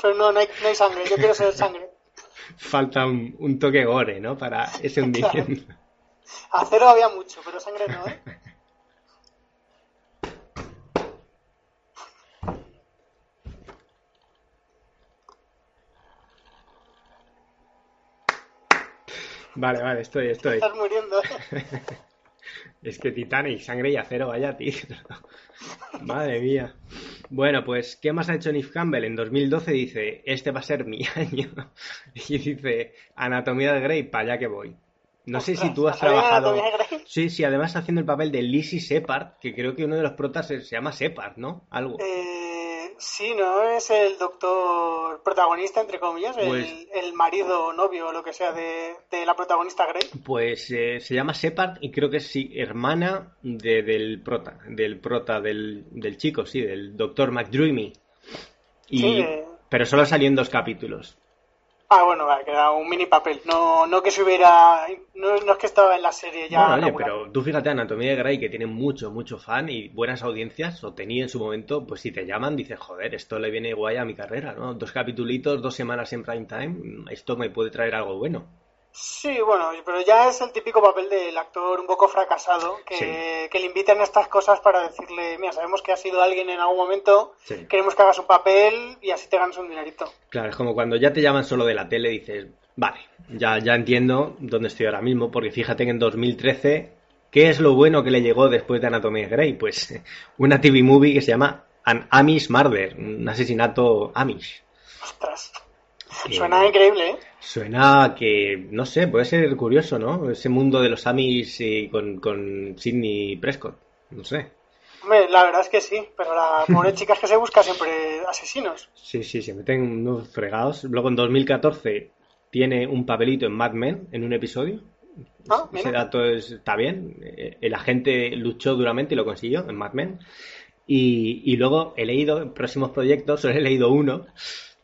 S4: Pero no, no hay, no hay sangre, yo quiero ser sangre. *laughs*
S3: falta un, un toque gore, ¿no? Para ese *laughs* hundimiento.
S4: Acero había mucho, pero sangre no, ¿eh?
S3: Vale, vale, estoy, estoy.
S4: Estás muriendo, ¿eh? *laughs*
S3: Es que Titanic, sangre y acero, vaya tío. *laughs* Madre mía. Bueno, pues, ¿qué más ha hecho Neve Campbell? En 2012 dice, este va a ser mi *laughs* año. Y dice, Anatomía de Grey, para allá que voy. No sé si tú has
S4: ¿sale en
S3: trabajado... Sí, sí, además haciendo el papel de Lizzie Shepard, que creo que uno de los protas se llama Shepard, ¿no? Algo.
S4: Eh, sí, ¿no? Es el doctor protagonista, entre comillas, el,
S3: Pues-
S4: el marido o novio o lo que sea de, de la protagonista Grey.
S3: Pues eh, se llama Shepard y creo que es sí, hermana de- del prota, del prota, del, del chico, sí, del doctor McDreamy. Y,
S4: Sí, eh.
S3: Pero solo salió en dos capítulos.
S4: Ah, bueno, vale, que era un mini papel. No, no que se hubiera. No, no es que estaba en la serie ya.
S3: Bueno, oye, pero tú fíjate, Anatomía de Grey, que tiene mucho, mucho fan y buenas audiencias, o tenía en su momento, pues si te llaman, dices, joder, esto le viene guay a mi carrera, ¿no? Dos capitulitos, dos semanas en prime time, esto me puede traer algo bueno.
S4: Sí, bueno, pero ya es el típico papel del actor un poco fracasado que,
S3: Sí.
S4: que le invitan a estas cosas para decirle: Mira, sabemos que has sido alguien en algún momento,
S3: Sí.
S4: queremos que hagas un papel y así te ganas un dinerito.
S3: Claro, es como cuando ya te llaman solo de la tele, dices, vale, ya, ya entiendo dónde estoy ahora mismo, porque fíjate que en 2013, ¿qué es lo bueno que le llegó después de Anatomía Grey? Pues *laughs* una TV movie que se llama An Amish Murder, un asesinato Amish.
S4: Ostras. Suena increíble, ¿eh?
S3: Suena que, no sé, puede ser curioso, ¿no? Ese mundo de los Amish y con, con Sidney Prescott, no sé.
S4: Hombre, la verdad es que sí, pero la pobre chica es que se busca siempre asesinos.
S3: Sí, sí, se meten unos fregados. Luego en 2014 tiene un papelito en Mad Men en un episodio.
S4: Ah,
S3: Ese dato es- está bien. Eh, El agente luchó duramente y lo consiguió en Mad Men. Y, y luego he leído en próximos proyectos, solo *laughs* he leído uno,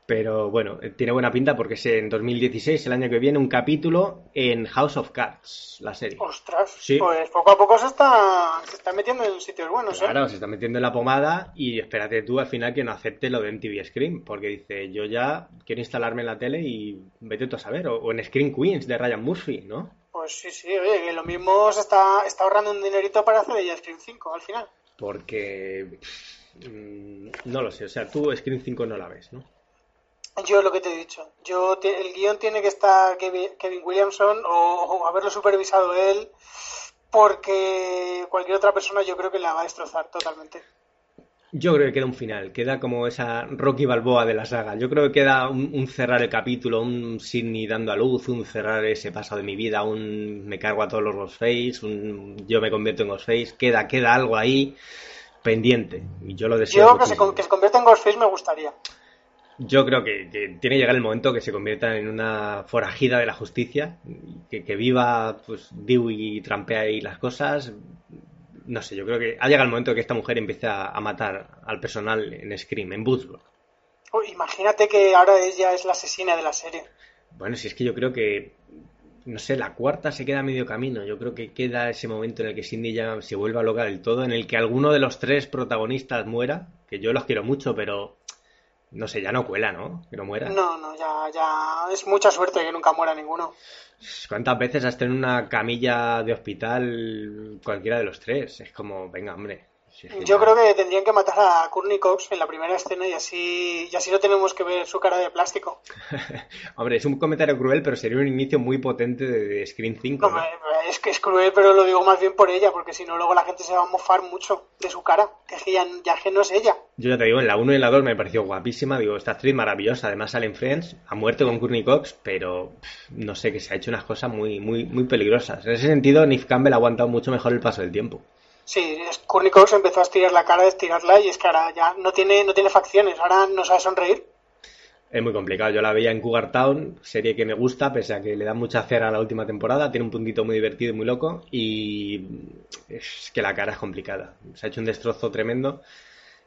S3: pero bueno, eh, tiene buena pinta porque es en 2016, el año que viene, un capítulo en House of Cards, la serie.
S4: Ostras,
S3: Sí.
S4: pues poco a poco se está, se está metiendo en sitios buenos, ¿eh?
S3: Claro, se está metiendo en la pomada y espérate tú al final que no acepte lo de MTV Screen, porque dice, yo ya quiero instalarme en la tele y vete tú a saber, o, o en Screen Queens de Ryan Murphy, ¿no?
S4: Pues sí, sí, oye, que lo mismo se está, está ahorrando un dinerito para hacer ella Scream 5 al final.
S3: Porque pff, mm, no lo sé, o sea, tú Screen 5 no la ves, ¿no?
S4: Yo lo que te he dicho, yo te- el guion tiene que estar Kevin, Williamson o, o haberlo supervisado él, porque cualquier otra persona yo creo que la va a destrozar totalmente.
S3: Yo creo que queda un final, queda como esa Rocky Balboa de la saga. Yo creo que queda un, un cerrar el capítulo, un Sidney dando a luz, un cerrar ese paso de mi vida, un me cargo a todos los Ghostface, un yo me convierto en Ghostface. Queda, queda algo ahí pendiente. Y yo lo deseo.
S4: Yo que se, que se convierta en Ghostface me gustaría.
S3: Yo creo que, que tiene que llegar el momento que se convierta en una forajida de la justicia, que, que viva pues Dewey y trampea ahí las cosas. No sé, yo creo que ha llegado el momento que esta mujer empiece a, a matar al personal en Scream, en Bootsburg.
S4: Oh, imagínate que ahora ella es la asesina de la serie.
S3: Bueno, si es que yo creo que, no sé, la cuarta se queda a medio camino. Yo creo que queda ese momento en el que Cindy ya se vuelva loca del todo, en el que alguno de los tres protagonistas muera, que yo los quiero mucho, pero no sé, ya no cuela, ¿no? Que no muera.
S4: No, no, ya, ya es mucha suerte que nunca muera ninguno.
S3: ¿Cuántas veces has tenido una camilla de hospital cualquiera de los tres? Es como, venga, hombre. Si es que
S4: Yo creo que tendrían que matar a Courtney Cox en la primera escena y así, y así no tenemos que ver su cara de plástico. *laughs*
S3: Hombre, es un comentario cruel, pero sería un inicio muy potente de, Screen 5,
S4: No,
S3: ¿no?
S4: me- es que es cruel, pero lo digo más bien por ella, porque si no luego la gente se va a mofar mucho de su cara, que es que ya, ya que no es ella.
S3: Yo ya te digo, en la 1 y en la 2 me pareció guapísima. Digo, esta actriz maravillosa. Además sale en Friends, a muerte con Courtney Cox, pero pff, no sé, que se ha hecho unas cosas muy, muy, muy peligrosas. En ese sentido, Nif Campbell ha aguantado mucho mejor el paso del tiempo.
S4: Sí, Courtney Cox empezó a estirar la cara, a estirarla y es que ahora ya no tiene, no tiene facciones, ahora no sabe sonreír.
S3: Es muy complicado. Yo la veía en Cougar Town, serie que me gusta, pese a que le da mucha cera a la última temporada. Tiene un puntito muy divertido y muy loco. Y es que la cara es complicada. Se ha hecho un destrozo tremendo.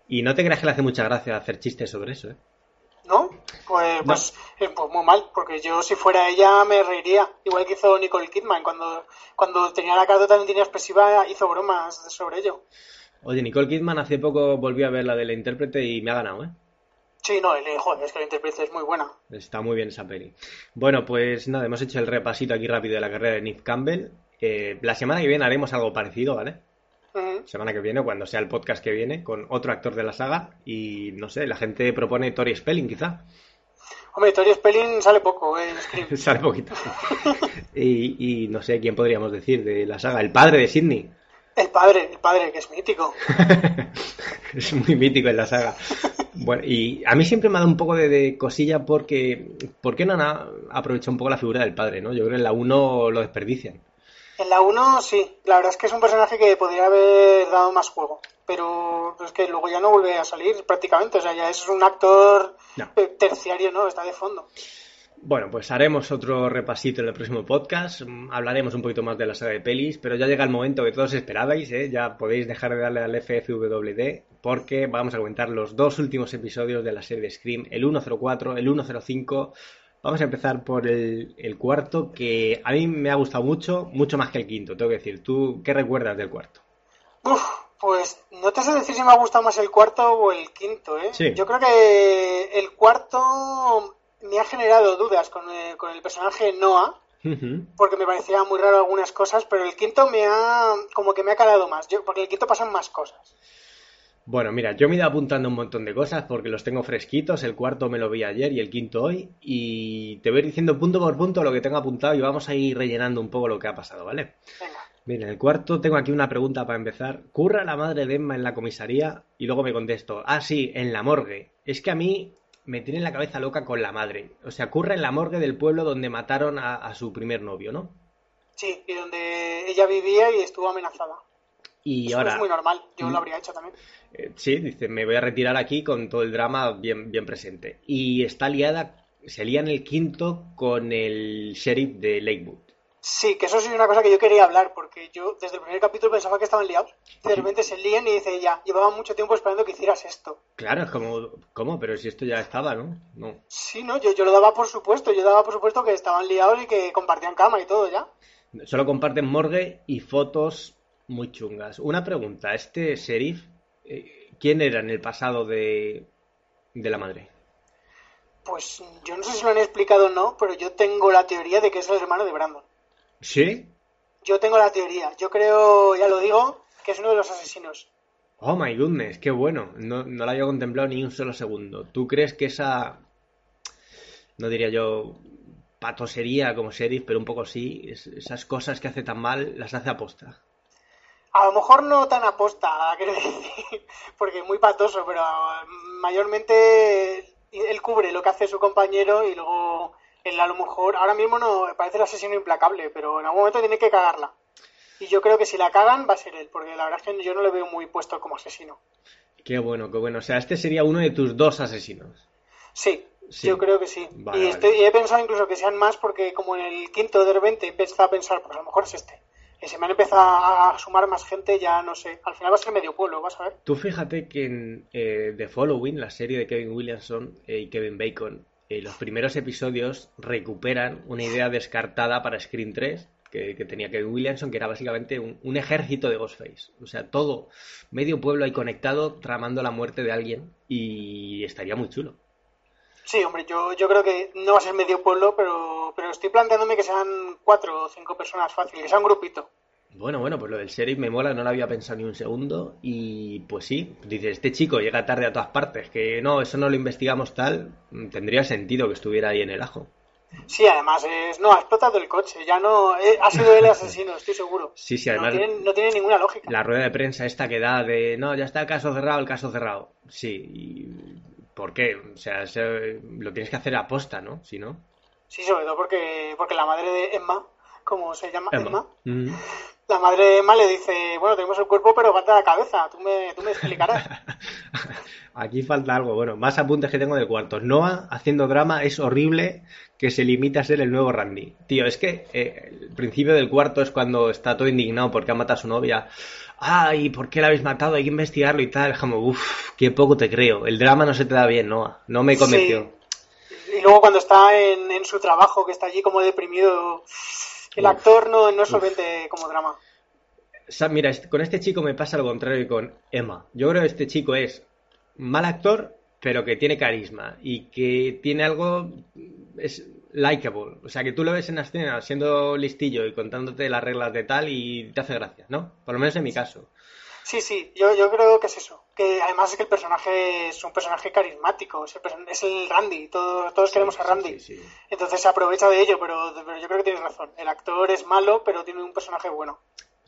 S3: Y no te creas que le hace mucha gracia hacer chistes sobre eso, ¿eh?
S4: ¿No? Pues, pues, eh, pues muy mal, porque yo si fuera ella me reiría, igual que hizo Nicole Kidman, cuando, cuando tenía la cara totalmente inexpresiva hizo bromas sobre ello.
S3: Oye, Nicole Kidman hace poco volví a ver la de la intérprete y me ha ganado, ¿eh?
S4: Sí, no, el, joder, es que la intérprete es muy buena.
S3: Está muy bien esa peli. Bueno, pues nada, hemos hecho el repasito aquí rápido de la carrera de Nick Campbell. Eh, la semana que viene haremos algo parecido, ¿vale? Semana que viene, cuando sea el podcast que viene, con otro actor de la saga. Y no sé, la gente propone Tori Spelling, quizá.
S4: Hombre, Tori Spelling sale poco eh, en Scream. *laughs*
S3: Sale poquito. y, y no sé quién podríamos decir de la saga. El padre de Sidney.
S4: El padre, el padre, que es mítico. *laughs*
S3: es muy mítico en la saga. Bueno, y a mí siempre me ha dado un poco de, de cosilla porque. ¿Por qué no han aprovechado un poco la figura del padre, no? Yo creo que en la 1 lo desperdician.
S4: En la 1 sí, la verdad es que es un personaje que podría haber dado más juego, pero es que luego ya no vuelve a salir prácticamente, o sea, ya es un actor
S3: No.
S4: eh, terciario, ¿no? Está de fondo.
S3: Bueno, pues haremos otro repasito en el próximo podcast. Mm, Hablaremos un poquito más de la saga de pelis, pero ya llega el momento que todos esperabais, ¿eh? Ya podéis dejar de darle al FFWD porque vamos a comentar los dos últimos episodios de la serie de Scream, el 104, el 105. Vamos a empezar por el, el cuarto, que a mí me ha gustado mucho, mucho más que el quinto, tengo que decir. ¿Tú qué recuerdas del cuarto?
S4: Uf, pues no te sé decir si me ha gustado más el cuarto o el quinto, ¿eh?
S3: Sí.
S4: Yo creo que el cuarto me ha generado dudas con el, con el personaje Noah, porque me parecía muy raro algunas cosas, pero el quinto me ha, como que me ha calado más, yo, porque el quinto pasan más cosas.
S3: Bueno, mira, yo me he ido apuntando un montón de cosas porque los tengo fresquitos. El cuarto me lo vi ayer y el quinto hoy. Y te voy a ir diciendo punto por punto lo que tengo apuntado y vamos a ir rellenando un poco lo que ha pasado, ¿vale?
S4: Venga.
S3: Mira, en el cuarto tengo aquí una pregunta para empezar. ¿Curra la madre de Emma en la comisaría? Y luego me contesto, ah, sí, en la morgue. Es que a mí me tiene la cabeza loca con la madre. O sea, curra en la morgue del pueblo donde mataron a, a su primer novio, ¿no?
S4: Sí, y donde ella vivía y estuvo amenazada.
S3: Y
S4: Eso
S3: ahora...
S4: es muy normal, yo
S3: Mm.
S4: lo habría hecho también.
S3: Eh, sí, dice, me voy a retirar aquí con todo el drama bien, bien presente. Y está liada se lía en el quinto con el sheriff de Lakewood.
S4: Sí, que eso sí es una cosa que yo quería hablar, porque yo desde el primer capítulo pensaba que estaban liados. De repente se lían y dice ya, llevaba mucho tiempo esperando que hicieras esto.
S3: Claro, es como, ¿cómo? Pero si esto ya estaba, ¿no? No.
S4: Sí, no, yo, yo lo daba por supuesto, yo daba por supuesto que estaban liados y que compartían cama y todo ya.
S3: Solo comparten morgue y fotos muy chungas. Una pregunta, este sheriff, eh, ¿quién era en el pasado de, de la madre?
S4: Pues yo no sé si lo han explicado o no, pero yo tengo la teoría de que es el hermano de Brandon.
S3: ¿Sí?
S4: Yo tengo la teoría. Yo creo, ya lo digo, que es uno de los asesinos.
S3: Oh my goodness, qué bueno. No, no la había contemplado ni un solo segundo. ¿Tú crees que esa, no diría yo, patosería como sheriff, pero un poco sí, es- esas cosas que hace tan mal, las hace aposta?
S4: A lo mejor no tan aposta, *laughs* quiero decir, porque es muy patoso, pero mayormente él cubre lo que hace su compañero y luego él a lo mejor, ahora mismo no parece el asesino implacable, pero en algún momento tiene que cagarla. Y yo creo que si la cagan va a ser él, porque la verdad es que yo no le veo muy puesto como asesino.
S3: Qué bueno, qué bueno. O sea, este sería uno de tus dos asesinos.
S4: Sí,
S3: Sí.
S4: yo creo que sí.
S3: Vale,
S4: y,
S3: vale.
S4: estoy- y he pensado incluso que sean más porque como en el quinto de repente he empezado a pensar, pues a lo mejor es este. Se me han empezado a sumar más gente, ya no sé. Al final va a ser medio pueblo, vas a ver.
S3: Tú fíjate que en eh, The Following, la serie de Kevin Williamson eh, y Kevin Bacon, eh, los primeros episodios recuperan una idea descartada para Screen 3 que, que tenía Kevin Williamson, que era básicamente un, un ejército de Ghostface. O sea, todo, medio pueblo ahí conectado, tramando la muerte de alguien y estaría muy chulo.
S4: Sí, hombre, yo, yo creo que no va a ser medio pueblo, pero, pero estoy planteándome que sean cuatro o cinco personas fácil, que sea un grupito.
S3: Bueno, bueno, pues lo del sheriff me mola, no lo había pensado ni un segundo. Y pues sí, dices, este chico llega tarde a todas partes, que no, eso no lo investigamos tal, tendría sentido que estuviera ahí en el ajo.
S4: Sí, además es, no, ha explotado el coche, ya no, eh, ha sido él el asesino, estoy seguro.
S3: Sí, sí,
S4: No
S3: además
S4: tiene, no tiene ninguna lógica.
S3: la rueda de prensa esta que da de, no, ya está el caso cerrado, el caso cerrado. Sí, y ¿por qué? O sea, se- lo tienes que hacer a posta, ¿no? Si no.
S4: Sí, sobre todo porque, porque la madre de Emma, como se llama Emma,
S3: Mm.
S4: la madre de Emma le dice, bueno, tenemos el cuerpo pero falta la cabeza, tú me, tú me explicarás. *laughs*
S3: Aquí falta algo. Bueno, más apuntes que tengo del cuarto. Noah haciendo drama es horrible que se limita a ser el nuevo Randy. Tío, es que eh, el principio del cuarto es cuando está todo indignado porque ha matado a su novia. Ay, ¿por qué la habéis matado? Hay que investigarlo y tal. Como, uff, qué poco te creo. El drama no se te da bien, Noah. No me convenció.
S4: Y luego cuando está en, en su trabajo, que está allí como deprimido, el
S3: Uf,
S4: actor no, no es solvente como drama.
S3: O sea, mira, este- con este chico me pasa lo contrario que con Emma. Yo creo que este chico es mal actor, pero que tiene carisma y que tiene algo. es likable. O sea, que tú lo ves en la escena siendo listillo y contándote las reglas de tal y te hace gracia, ¿no? Por lo menos en mi caso.
S4: Sí, sí, yo, yo creo que es eso. Que además es que el personaje es un personaje carismático, es el, person- es el Randy, todos, todos queremos a Randy.
S3: sí, sí.
S4: Entonces se aprovecha de ello, pero, pero yo creo que tienes razón. El actor es malo, pero tiene un personaje bueno.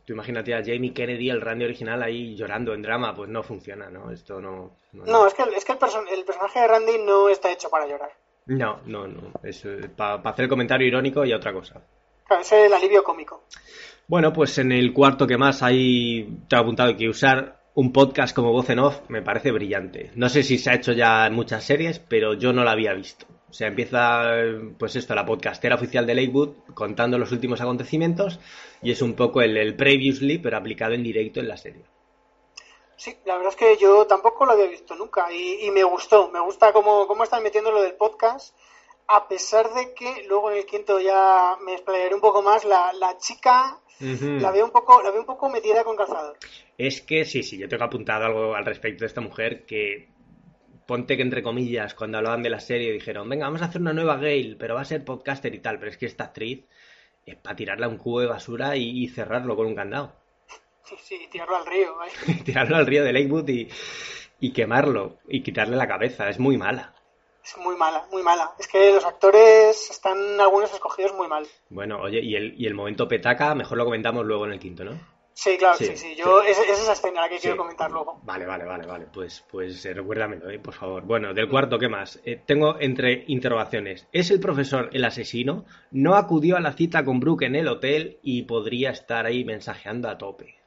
S3: Tú imagínate a Jamie Kennedy, el Randy original, ahí llorando en drama, pues no funciona, ¿no? Esto no. No,
S4: No, es que, el- es que el, person- el personaje de Randy no está hecho para llorar.
S3: No, no. no. Es para hacer el comentario irónico y otra cosa.
S4: Claro, es el alivio cómico.
S3: Bueno, pues en el cuarto que más hay, te he apuntado que usar un podcast como voz en off me parece brillante. No sé si se ha hecho ya en muchas series, pero yo no lo había visto. O sea, empieza, eh, pues esto, la podcastera oficial de Lakewood contando los últimos acontecimientos y es un poco el, el previously, pero aplicado en directo en la serie.
S4: Sí, la verdad es que yo tampoco lo había visto nunca y, y me gustó. Me gusta cómo, cómo están metiendo lo del podcast, a pesar de que luego en el quinto ya me explayaré un poco más. La, la chica la veo un poco la veo un poco metida con calzador.
S3: Es que sí, sí, yo tengo apuntado algo al respecto de esta mujer que ponte que entre comillas cuando hablaban de la serie dijeron, venga, vamos a hacer una nueva Gale, pero va a ser podcaster y tal, pero es que esta actriz es para tirarla a un cubo de basura y, y cerrarlo con un candado.
S4: Sí, sí, tirarlo al río. ¿eh? *laughs*
S3: tirarlo al río de Lakewood y, y quemarlo y quitarle la cabeza, es muy mala.
S4: Es muy mala, muy mala. Es que los actores están algunos escogidos muy mal.
S3: Bueno, oye, y el, y el momento petaca, mejor lo comentamos luego en el quinto, ¿no?
S4: Sí, claro,
S3: Sí,
S4: sí, sí. Yo,
S3: sí.
S4: Es, es esa escena la que
S3: Sí.
S4: quiero comentar luego.
S3: Vale, vale, vale, vale. Pues, pues eh, recuérdamelo, eh, por favor. Bueno, del cuarto, ¿qué más? Eh, tengo entre interrogaciones. ¿Es el profesor el asesino? ¿No acudió a la cita con Brooke en el hotel y podría estar ahí mensajeando a tope?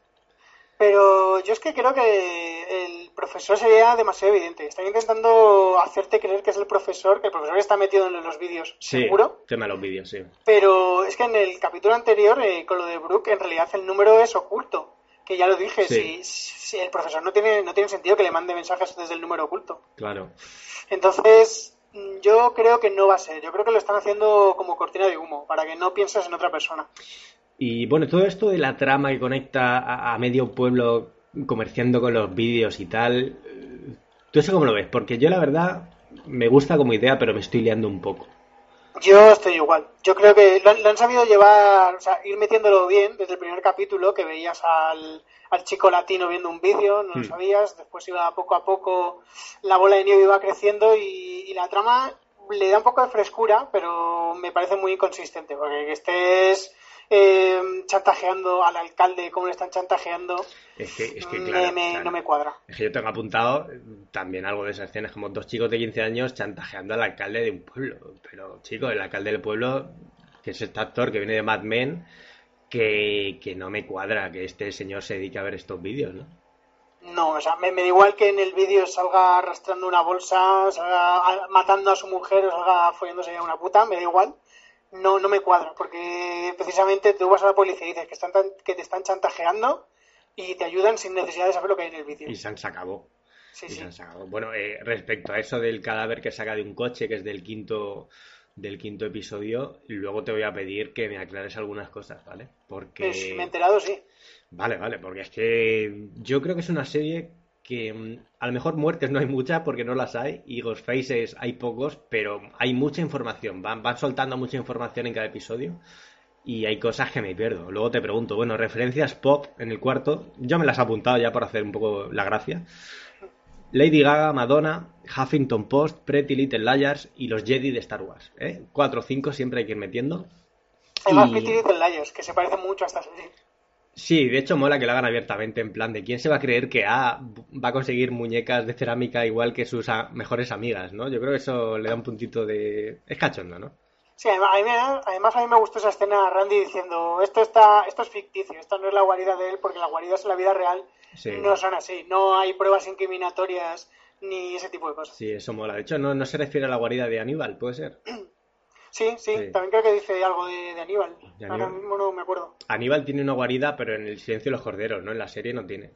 S4: Pero yo es que creo que el profesor sería demasiado evidente. Están intentando hacerte creer que es el profesor, que el profesor está metido en los vídeos,
S3: Sí,
S4: seguro.
S3: tema de los vídeos, sí.
S4: Pero es que en el capítulo anterior, eh, con lo de Brooke, en realidad el número es oculto. Que ya lo dije,
S3: Sí.
S4: si, si el profesor no tiene, no tiene sentido que le mande mensajes desde el número oculto.
S3: Claro.
S4: Entonces, yo creo que no va a ser. Yo creo que lo están haciendo como cortina de humo, para que no pienses en otra persona.
S3: Y bueno, todo esto de la trama que conecta a, a medio pueblo comerciando con los vídeos y tal, eh, ¿tú eso cómo lo ves? Porque yo la verdad me gusta como idea, pero me estoy liando un poco.
S4: Yo estoy igual. Yo creo que lo, han- lo han sabido llevar, o sea, ir metiéndolo bien desde el primer capítulo, que veías al, al chico latino viendo un vídeo, no lo
S3: Hmm.
S4: sabías, después iba poco a poco, la bola de nieve iba creciendo y, y la trama le da un poco de frescura, pero me parece muy inconsistente, porque que estés eh, chantajeando al alcalde como le están chantajeando,
S3: Es que, es que
S4: me-
S3: claro,
S4: me- no me cuadra.
S3: Es que yo tengo apuntado eh, también algo de esas escenas, como dos chicos de 15 años chantajeando al alcalde de un pueblo. Pero, chico, el alcalde del pueblo, que es este actor que viene de Mad Men, que, que no me cuadra que este señor se dedique a ver estos vídeos, ¿no?
S4: No, o sea, me, me da igual que en el vídeo salga arrastrando una bolsa, salga matando a su mujer o salga follándose a una puta, me da igual. No, no me cuadra, porque precisamente tú vas a la policía y dices que, están tan- que te están chantajeando y te ayudan sin necesidad de saber lo que hay en el vídeo.
S3: Y se acabó.
S4: Sí,
S3: Y
S4: sí.
S3: se han sacado. Bueno, eh, respecto a eso del cadáver que saca de un coche, que es del quinto del quinto episodio, luego te voy a pedir que me aclares algunas cosas, ¿vale? Porque
S4: Pues, me he enterado, sí.
S3: Vale, vale, porque es que yo creo que es una serie que mm, a lo mejor muertes no hay muchas porque no las hay y Ghostfaces hay pocos, pero hay mucha información, van, van soltando mucha información en cada episodio y hay cosas que me pierdo. Luego te pregunto, bueno, referencias pop en el cuarto, yo me las he apuntado ya por hacer un poco la gracia. Lady Gaga, Madonna, Huffington Post, Pretty Little Liars y los Jedi de Star Wars. ¿eh? Cuatro o cinco siempre hay que ir metiendo.
S4: Además,
S3: Y-
S4: Pretty Little Liars, que se parece mucho a esta serie.
S3: Sí, de hecho mola que lo hagan abiertamente en plan de quién se va a creer que A va a conseguir muñecas de cerámica igual que sus mejores amigas, ¿no? Yo creo que eso le da un puntito de... Es cachondo, ¿no?
S4: Sí, además a, mí, me- además a mí me gustó esa escena Randy diciendo esto está esto es ficticio, esto no es la guarida de él porque las guaridas en la vida real
S3: Sí.
S4: no son así, no hay pruebas incriminatorias ni ese tipo de cosas.
S3: Sí, eso mola. De hecho, no, no se refiere a la guarida de Aníbal, ¿puede ser? *clears throat*
S4: Sí, sí,
S3: Sí.
S4: también creo que dice algo de, de Aníbal.
S3: De
S4: Ahora
S3: Aníbal.
S4: mismo no me acuerdo.
S3: Aníbal tiene una guarida, pero en el silencio de los corderos, ¿no? En la serie no tiene.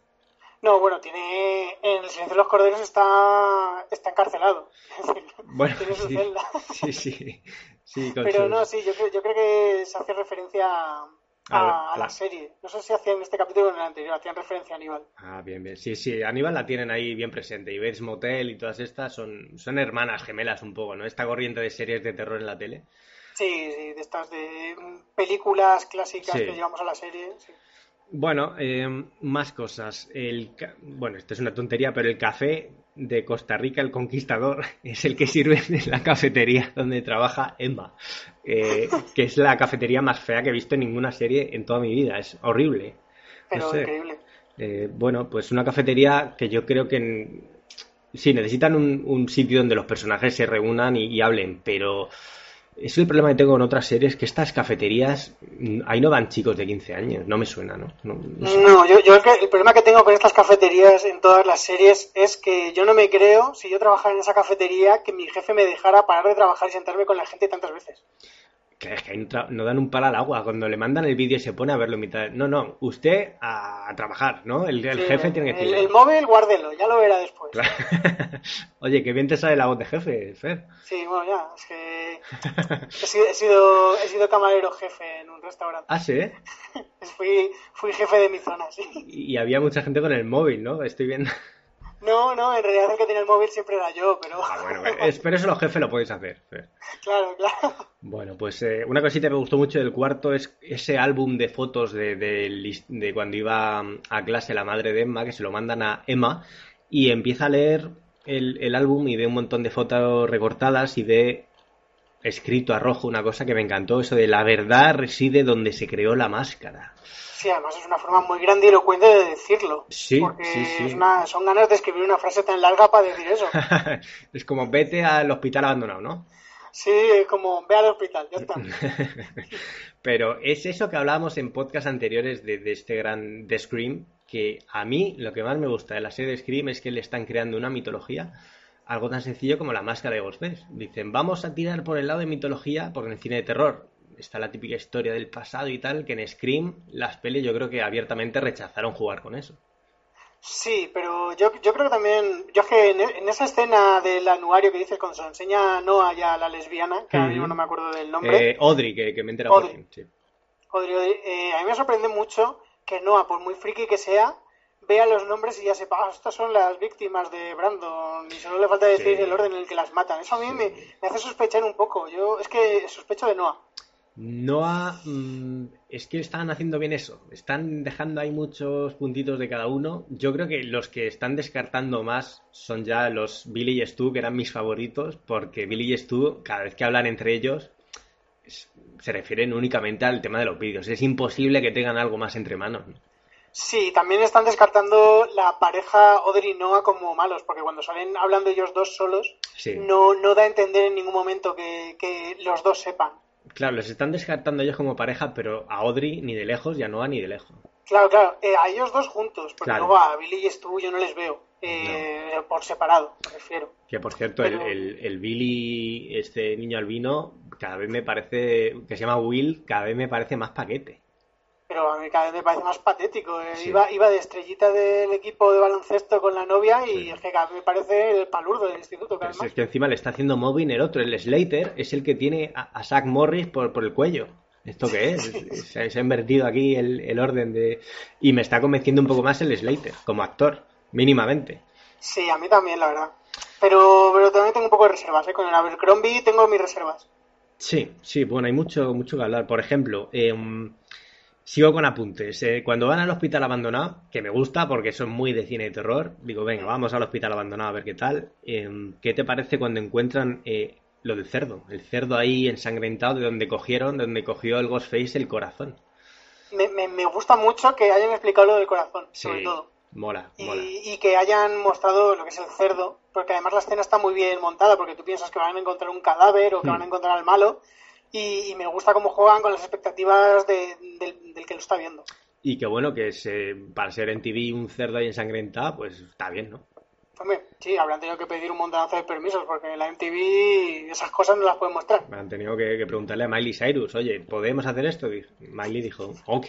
S4: No, bueno, tiene en el silencio de los corderos está está encarcelado. *laughs* Es decir,
S3: Bueno,
S4: tiene su
S3: sí,
S4: celda.
S3: sí, sí. Sí,
S4: Pero
S3: sus-
S4: no, sí, yo creo, yo creo que se hace referencia a,
S3: A-
S4: a la serie. No sé si hacían en este capítulo o en el anterior, hacían referencia a Aníbal.
S3: Ah, bien, bien. Sí, sí, Aníbal la tienen ahí bien presente. Y Bates Motel y todas estas son, son hermanas gemelas un poco, ¿no? Esta corriente de series de terror en la tele.
S4: Sí, sí, de estas de mm, películas clásicas
S3: Sí.
S4: que llevamos a la serie. sí.
S3: Bueno, eh, más cosas. El, ca- bueno, esto es una tontería, pero el café de Costa Rica, el Conquistador, *laughs* es el que sirve en la cafetería donde trabaja Emma, eh, que es la cafetería más fea que he visto en ninguna serie en toda mi vida. Es horrible.
S4: Pero
S3: No sé.
S4: increíble.
S3: Eh, bueno, pues una cafetería que yo creo que en- sí necesitan un, un sitio donde los personajes se reúnan y, y hablen, pero es el problema que tengo con otras series que estas cafeterías mm, ahí no van chicos de 15 años, no me suena, ¿no? No,
S4: yo, yo que- el problema que tengo con estas cafeterías en todas las series es que yo no me creo, si yo trabajara en esa cafetería, que mi jefe me dejara parar de trabajar y sentarme con la gente tantas veces.
S3: Que es que no, dan un palo al agua cuando le mandan el vídeo y se pone a verlo en mitad. No, no, usted a, a trabajar, ¿no? El, el
S4: Sí,
S3: jefe tiene que decir.
S4: el móvil, guárdelo, ya lo verá después. *laughs*
S3: Oye, qué bien te sale la voz de jefe, Fer.
S4: Sí, bueno, ya, es que he sido, he sido, he sido camarero jefe en un restaurante.
S3: Ah, sí. *laughs*
S4: Fui, fui jefe de mi zona, sí.
S3: Y, y había mucha gente con el móvil, ¿no? Estoy viendo.
S4: No, no, en realidad el que tenía el móvil siempre era yo, pero...
S3: Ah, bueno, *laughs* es- pero eso los jefes lo podéis hacer.
S4: Claro, claro.
S3: Bueno, pues eh, una cosita que me gustó mucho del cuarto es ese álbum de fotos de, de de cuando iba a clase la madre de Emma, que se lo mandan a Emma, y empieza a leer el, el álbum y ve un montón de fotos recortadas y ve escrito a rojo una cosa que me encantó, eso de la verdad reside donde se creó la máscara.
S4: Sí, además es una forma muy grandilocuente de decirlo.
S3: Sí,
S4: porque
S3: sí, sí.
S4: es una- son ganas de escribir una frase tan larga para decir eso. *laughs*
S3: es como vete al hospital abandonado, ¿no?
S4: Sí, como ve al hospital, ya está. *laughs*
S3: Pero es eso que hablábamos en podcast anteriores de, de este gran The Scream, que a mí lo que más me gusta de la serie de Scream es que le están creando una mitología, algo tan sencillo como la máscara de Ghostface. Dicen, vamos a tirar por el lado de mitología, porque en el cine de terror está la típica historia del pasado y tal, que en Scream las pelis yo creo que abiertamente rechazaron jugar con eso.
S4: Sí, pero yo, yo creo que también, yo es que en, esa escena del anuario que dices cuando se enseña a Noah ya la lesbiana, que ahora mismo no me acuerdo del nombre.
S3: Eh, Audrey, que, que me entera
S4: Audrey. Por sí. Audrey, eh, a mí me sorprende mucho que Noah, por muy friki que sea, vea los nombres y ya sepa, ah, estas son las víctimas de Brandon, y solo le falta decir el orden en el que las matan. Eso a mí me, me, hace sospechar un poco. Yo es que sospecho de Noah.
S3: Noah, mm, es que están haciendo bien eso. Están dejando ahí muchos puntitos de cada uno. Yo creo que los que están descartando más son ya los Billy y Stu, que eran mis favoritos, porque Billy y Stu, cada vez que hablan entre ellos, se refieren únicamente al tema de los vídeos. Es imposible que tengan algo más entre manos.
S4: Sí, también están descartando la pareja Audrey y Noah como malos, porque cuando salen hablando ellos dos solos, no, no da a entender en ningún momento que, que los dos sepan.
S3: Claro, los están descartando ellos como pareja, pero a Audrey ni de lejos y a Noah ni de lejos.
S4: Claro, claro, eh, a ellos dos juntos, porque luego a Billy y Stu yo no les veo, eh, por separado, me refiero.
S3: Que por cierto, el, el, Billy, este niño albino, cada vez me parece, que se llama Will, cada vez me parece más paquete
S4: pero a mí cada vez me parece más patético. Eh. Iba, iba de estrellita del equipo de baloncesto con la novia y es que cada vez me parece el palurdo del instituto.
S3: es que encima le está haciendo móvil el otro, el Slater, es el que tiene a, Zach Morris por, por el cuello. ¿Esto qué es? *laughs* Se, ha invertido aquí el, el, orden de... Y me está convenciendo un poco más el Slater, como actor, mínimamente.
S4: Sí, a mí también, la verdad. Pero, pero también tengo un poco de reservas, ¿eh? Con el Abercrombie tengo mis reservas.
S3: Sí, sí, bueno, hay mucho, mucho que hablar. Por ejemplo, eh, Sigo con apuntes. Eh, cuando van al hospital abandonado, que me gusta porque son muy de cine de terror, digo, venga, vamos al hospital abandonado a ver qué tal. Em, ¿Qué te parece cuando encuentran eh, lo del cerdo? El cerdo ahí ensangrentado de donde cogieron, de donde cogió el Ghostface el corazón.
S4: Me, me, gusta mucho que hayan explicado lo del corazón, sobre todo.
S3: Mola,
S4: y,
S3: mola.
S4: y que hayan mostrado lo que es el cerdo, porque además la escena está muy bien montada, porque tú piensas que van a encontrar un cadáver o que van a hmm. encontrar al malo, y, me gusta cómo juegan con las expectativas del, que lo está viendo.
S3: Y qué bueno que se, para ser en TV un cerdo ahí ensangrentado, pues está bien, ¿no?
S4: Hombre, sí, habrán tenido que pedir un montonazo de permisos porque en la MTV esas cosas no las pueden mostrar.
S3: Han tenido que, preguntarle a Miley Cyrus, oye, ¿podemos hacer esto? Y Miley dijo, ok.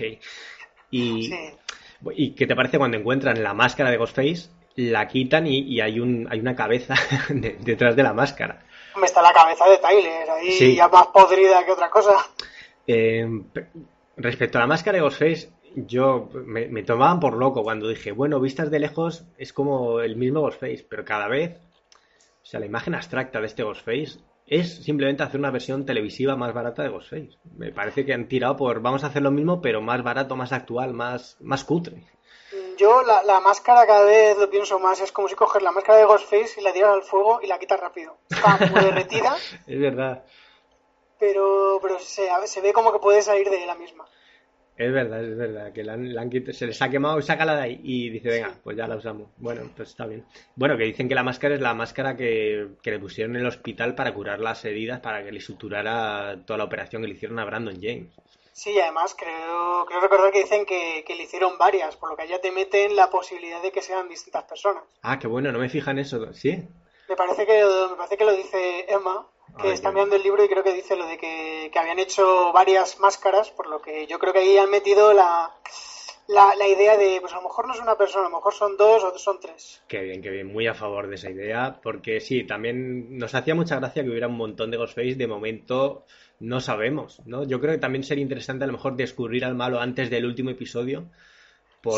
S3: Y, ¿Y qué te parece cuando encuentran la máscara de Ghostface, la quitan y, hay, un, hay una cabeza *laughs* detrás de la máscara?
S4: Me está la cabeza de Tyler, ahí ya más podrida que otra cosa.
S3: Eh, respecto a la máscara de Ghostface, yo me, tomaban por loco cuando dije, bueno, vistas de lejos es como el mismo Ghostface, pero cada vez, o sea, la imagen abstracta de este Ghostface es simplemente hacer una versión televisiva más barata de Ghostface. Me parece que han tirado por, vamos a hacer lo mismo, pero más barato, más actual, más, más cutre.
S4: Yo la, máscara cada vez lo pienso más, es como si coges la máscara de Ghostface y la tiras al fuego y la quitas rápido. Está muy derretida. *laughs*
S3: es verdad.
S4: Pero, pero se, se ve como que puede salir de la misma.
S3: Es verdad, es verdad, que la, han se les ha quemado y sácala de ahí y dice, venga, pues ya la usamos. Bueno, pues está bien. Bueno, que dicen que la máscara es la máscara que, que, le pusieron en el hospital para curar las heridas, para que le suturara toda la operación que le hicieron a Brandon James.
S4: Sí, además creo, creo recordar que dicen que, le hicieron varias, por lo que ya te meten la posibilidad de que sean distintas personas.
S3: Ah, qué bueno, no me fijan eso, ¿sí?
S4: Me parece que, me parece que lo dice Emma, que está mirando el libro y creo que dice lo de que, habían hecho varias máscaras, por lo que yo creo que ahí han metido la, la, idea de, pues a lo mejor no es una persona, a lo mejor son dos o son tres.
S3: Qué bien, qué bien, muy a favor de esa idea, porque sí, también nos hacía mucha gracia que hubiera un montón de Ghostface, de momento no sabemos, ¿no? Yo creo que también sería interesante a lo mejor descubrir al malo antes del último episodio.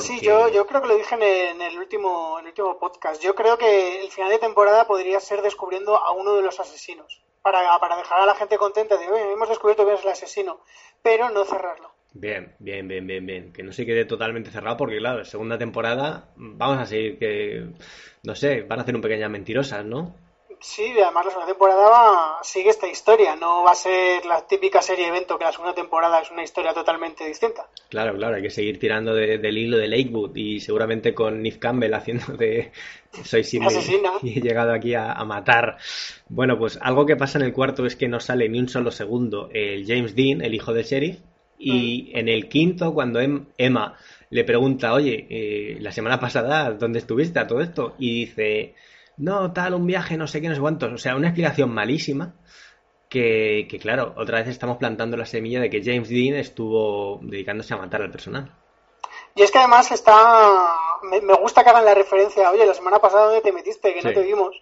S4: Sí, yo, yo creo que lo dije en el, último, en el último podcast. Yo creo que el final de temporada podría ser descubriendo a uno de los asesinos. Para, para dejar a la gente contenta de, oye, hemos descubierto que es el asesino, pero no cerrarlo.
S3: Bien, bien, bien, bien, bien. Que no se quede totalmente cerrado porque, claro, segunda temporada vamos a seguir que, no sé, van a hacer un pequeñas mentirosas, ¿no?
S4: Sí, además la segunda temporada sigue esta historia, no va a ser la típica serie evento que la segunda temporada es una historia totalmente distinta.
S3: Claro, claro, hay que seguir tirando del hilo de Lakewood y seguramente con Nif Campbell haciendo de *laughs* soy Sidney y he llegado aquí a, matar. Bueno, pues algo que pasa en el cuarto es que no sale ni un solo segundo el James Dean, el hijo del sheriff, y mm. en el quinto, cuando em, Emma le pregunta, oye, eh, la semana pasada, ¿dónde estuviste a todo esto? Y dice, no, tal, un viaje, no sé qué, no sé cuántos. O sea, una explicación malísima que, que, claro, otra vez estamos plantando la semilla de que James Dean estuvo dedicándose a matar al personal.
S4: Y es que además está. Me, me gusta que hagan la referencia, oye, la semana pasada ¿dónde te metiste? Que no te vimos.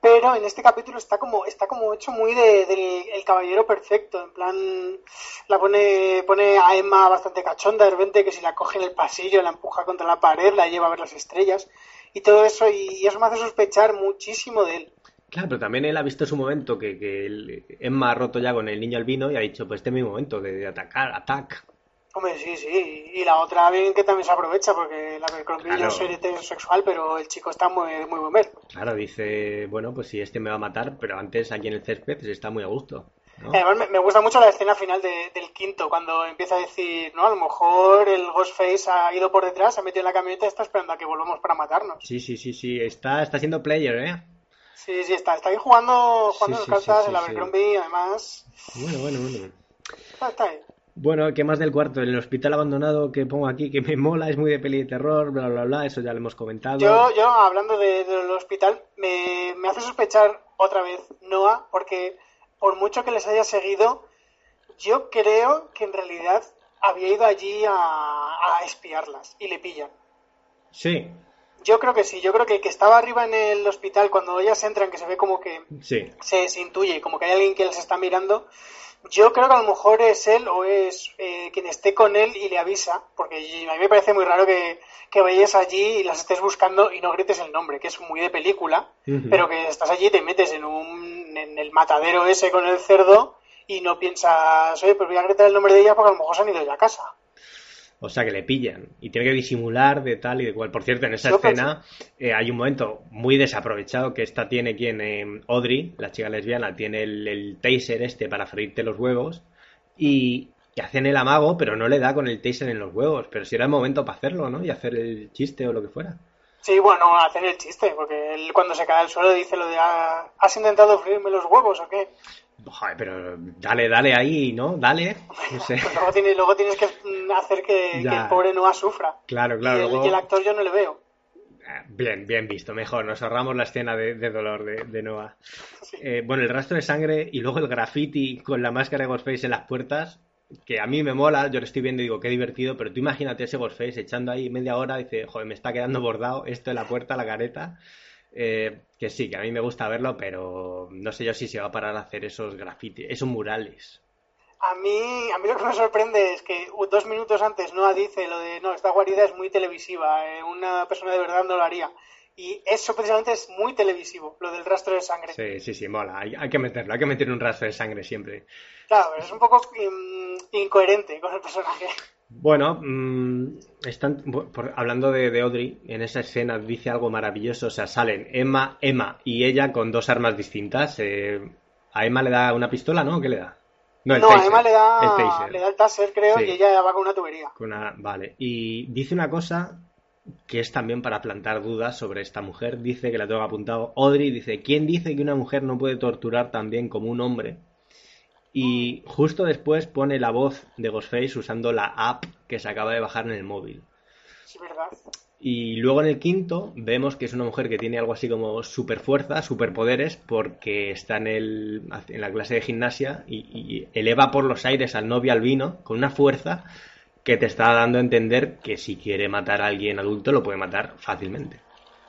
S4: Pero en este capítulo está como, está como hecho muy de, del el caballero perfecto. En plan, la pone, pone a Emma bastante cachonda, de repente que si la coge en el pasillo, la empuja contra la pared, la lleva a ver las estrellas. Y todo eso, y eso me hace sospechar muchísimo de él.
S3: Claro, pero también él ha visto su momento que, que Emma ha roto ya con el niño albino y ha dicho, pues este es mi momento de, de atacar, atac.
S4: Hombre, sí, sí. Y la otra bien que también se aprovecha, porque la Abercrombie
S3: Claro.
S4: yo soy heterosexual, pero el chico está muy, muy buen ver.
S3: Claro, dice, bueno, pues si este me va a matar, pero antes aquí en el césped pues, está muy a gusto. ¿No?
S4: Además, me, me gusta mucho la escena final de- del quinto, cuando empieza a decir, no, a lo mejor el Ghostface ha ido por detrás, se ha metido en la camioneta y está esperando a que volvamos para matarnos.
S3: Sí, sí, sí, sí, está, está siendo player, ¿eh?
S4: Sí, sí, está, está ahí jugando, jugando
S3: Sí,
S4: las
S3: sí,
S4: cartas,
S3: sí,
S4: el Abercrombie, además,
S3: Bueno, bueno, bueno.
S4: está, está ahí.
S3: Bueno, ¿qué más del cuarto? El hospital abandonado que pongo aquí, que me mola, es muy de peli de terror, bla, bla, bla, eso ya lo hemos comentado.
S4: Yo, yo hablando de- del hospital, me, me hace sospechar otra vez Noah, porque por mucho que les haya seguido, yo creo que en realidad había ido allí a, a espiarlas y le pillan.
S3: Sí,
S4: Yo creo que sí, yo creo que el que estaba arriba en el hospital, cuando ellas entran, que se ve como que
S3: sí.
S4: se, se intuye, como que hay alguien que les está mirando, yo creo que a lo mejor es él o es eh, quien esté con él y le avisa, porque a mí me parece muy raro que, que vayas allí y las estés buscando y no grites el nombre, que es muy de película, pero que estás allí y te metes en, un, en el matadero ese con el cerdo y no piensas, oye, pues voy a gritar el nombre de ella porque a lo mejor se han ido ya a casa.
S3: O sea, que le pillan y tiene que disimular de tal y de cual. Por cierto, en esa escena eh, hay un momento muy desaprovechado que esta tiene quien, eh, Audrey, la chica lesbiana, tiene el, el taser este para freírte los huevos y, y hacen el amago, pero no le da con el taser en los huevos. Pero si era el momento para hacerlo, ¿no? Y hacer el chiste o lo que fuera.
S4: Sí, bueno, hacer el chiste, porque él cuando se cae al suelo dice lo de, "Ah, ¿has intentado freírme los huevos o qué?
S3: Joder, pero dale, dale ahí, ¿no? Dale. No sé.
S4: Pues luego, tienes, luego tienes que hacer que, que el pobre Noah sufra.
S3: Claro, claro.
S4: y, el,
S3: luego-
S4: y el actor yo no le veo.
S3: Ah, Bien, bien visto, mejor. Nos ahorramos la escena de, de dolor de, de Noah.
S4: Sí.
S3: Eh, bueno, el rastro de sangre y luego el graffiti con la máscara de Ghostface en las puertas, que a mí me mola, yo lo estoy viendo y digo, qué divertido, pero tú imagínate ese Ghostface echando ahí media hora y dice, joder, me está quedando bordado esto en la puerta, la careta. Eh, que sí, que a mí me gusta verlo, pero no sé yo si se va a parar a hacer esos graffiti, esos murales.
S4: A mí, a mí lo que me sorprende es que dos minutos antes Noah dice lo de, no, esta guarida es muy televisiva, eh, una persona de verdad no lo haría. Y eso precisamente es muy televisivo, lo del rastro de sangre.
S3: Sí, sí, sí, mola, hay, hay que meterlo, hay que meter un rastro de sangre siempre.
S4: Claro, pero es un poco mm, incoherente con el personaje.
S3: Bueno, mm, están por- hablando de, de Audrey, en esa escena dice algo maravilloso, o sea, salen Emma, Emma y ella con dos armas distintas. eh, a Emma le da una pistola, ¿no? ¿Qué le da? No, el
S4: No,
S3: taser.
S4: a Emma le
S3: El
S4: da,
S3: taser.
S4: le da el taser, creo,
S3: Sí.
S4: y ella va con una tubería.
S3: Con una- Vale. Y dice una cosa que es también para plantar dudas sobre esta mujer. Dice que la tengo apuntado. Audrey dice, ¿quién dice que una mujer no puede torturar tan bien como un hombre? Y justo después pone la voz de Ghostface usando la app que se acaba de bajar en el móvil.
S4: Sí, verdad.
S3: Y luego en el quinto vemos que es una mujer que tiene algo así como super fuerza, superpoderes, porque está en, el, en la clase de gimnasia y, y eleva por los aires al novio albino con una fuerza que te está dando a entender que si quiere matar a alguien adulto lo puede matar fácilmente.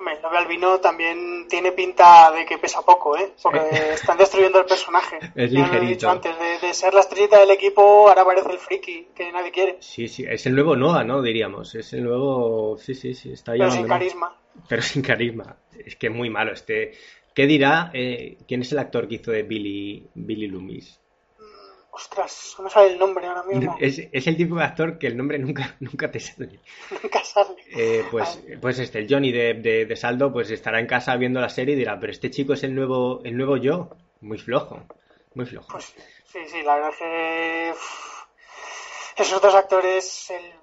S4: Hombre, El novio albino también tiene pinta de que pesa poco, ¿eh? Porque están destruyendo el personaje. *laughs*
S3: Es
S4: Ya lo he
S3: ligerito.
S4: dicho antes, de, de ser la estrellita del equipo, ahora parece el friki, que nadie quiere.
S3: Sí, sí, es el nuevo Noah, ¿no? Diríamos. Es el nuevo... Sí, sí, sí, está
S4: Pero sin carisma.
S3: Pero sin carisma. Es que es muy malo este... ¿Qué dirá? eh, ¿Quién es el actor que hizo de Billy, Billy Loomis?
S4: Ostras, no me sale el nombre ahora mismo. *laughs*
S3: Es, es el tipo de actor que el nombre nunca, *laughs* nunca te sale.
S4: Nunca sale.
S3: Eh, pues, pues este, el Johnny de, de- de Saldo, pues estará en casa viendo la serie y dirá, pero este chico es el nuevo, el nuevo yo. Muy flojo, muy flojo.
S4: Pues sí, sí, la verdad es que esos dos actores el-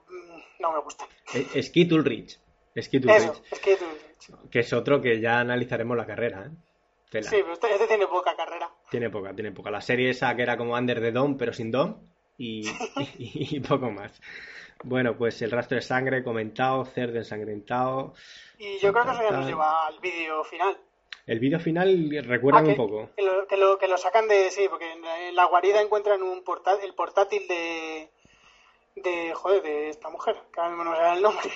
S4: no me gustan.
S3: Es Skid Ulrich. Skid
S4: Eso,
S3: Ulrich,
S4: es que tú-
S3: que es otro que ya analizaremos la carrera, ¿eh? Tela.
S4: sí, pero este, este tiene poca carrera.
S3: Tiene poca, tiene poca. La serie esa que era como Under the Dome, pero sin Dome, y, *laughs* y- y poco más. Bueno, pues el rastro de sangre comentado, cerdo ensangrentado.
S4: Y yo creo que eso ya nos lleva al vídeo final.
S3: El vídeo final recuerda
S4: Ah,
S3: un poco.
S4: Que lo, que, lo, que lo sacan de. Sí, porque en, la guarida encuentran un portal, el portátil de. de. joder, de esta mujer, que ahora mismo no sé el nombre.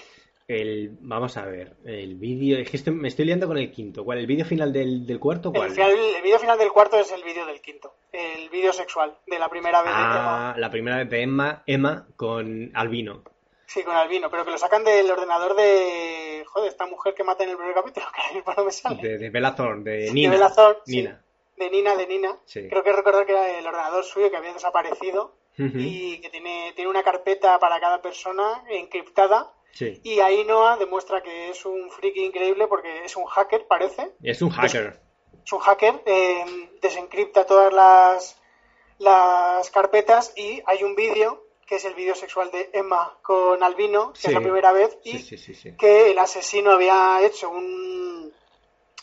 S3: El, vamos a ver, el vídeo. Es que me estoy liando con el quinto. ¿Cuál? ¿El vídeo final del, del cuarto? ¿Cuál?
S4: El, final- el vídeo final del cuarto es el vídeo del quinto. El vídeo sexual de la primera vez de Emma.
S3: Ah, la primera vez de Emma, Emma con Albino.
S4: Sí, con Albino, pero que lo sacan del ordenador de. joder, esta mujer que mata en el primer capítulo, *laughs* que no me sale.
S3: De, de de
S4: De
S3: Nina.
S4: Sí.
S3: Nina.
S4: De Nina, de Nina.
S3: Sí.
S4: Creo que recordar que era el ordenador suyo que había desaparecido y que tiene, tiene una carpeta para cada persona encriptada.
S3: Sí.
S4: Y ahí Noah demuestra que es un friki increíble porque es un hacker, parece.
S3: Es un hacker.
S4: Es un hacker, eh, desencripta todas las, las carpetas y hay un vídeo, que es el vídeo sexual de Emma con Albino, que
S3: Sí.
S4: es la primera vez, y
S3: Sí,
S4: que el asesino había hecho un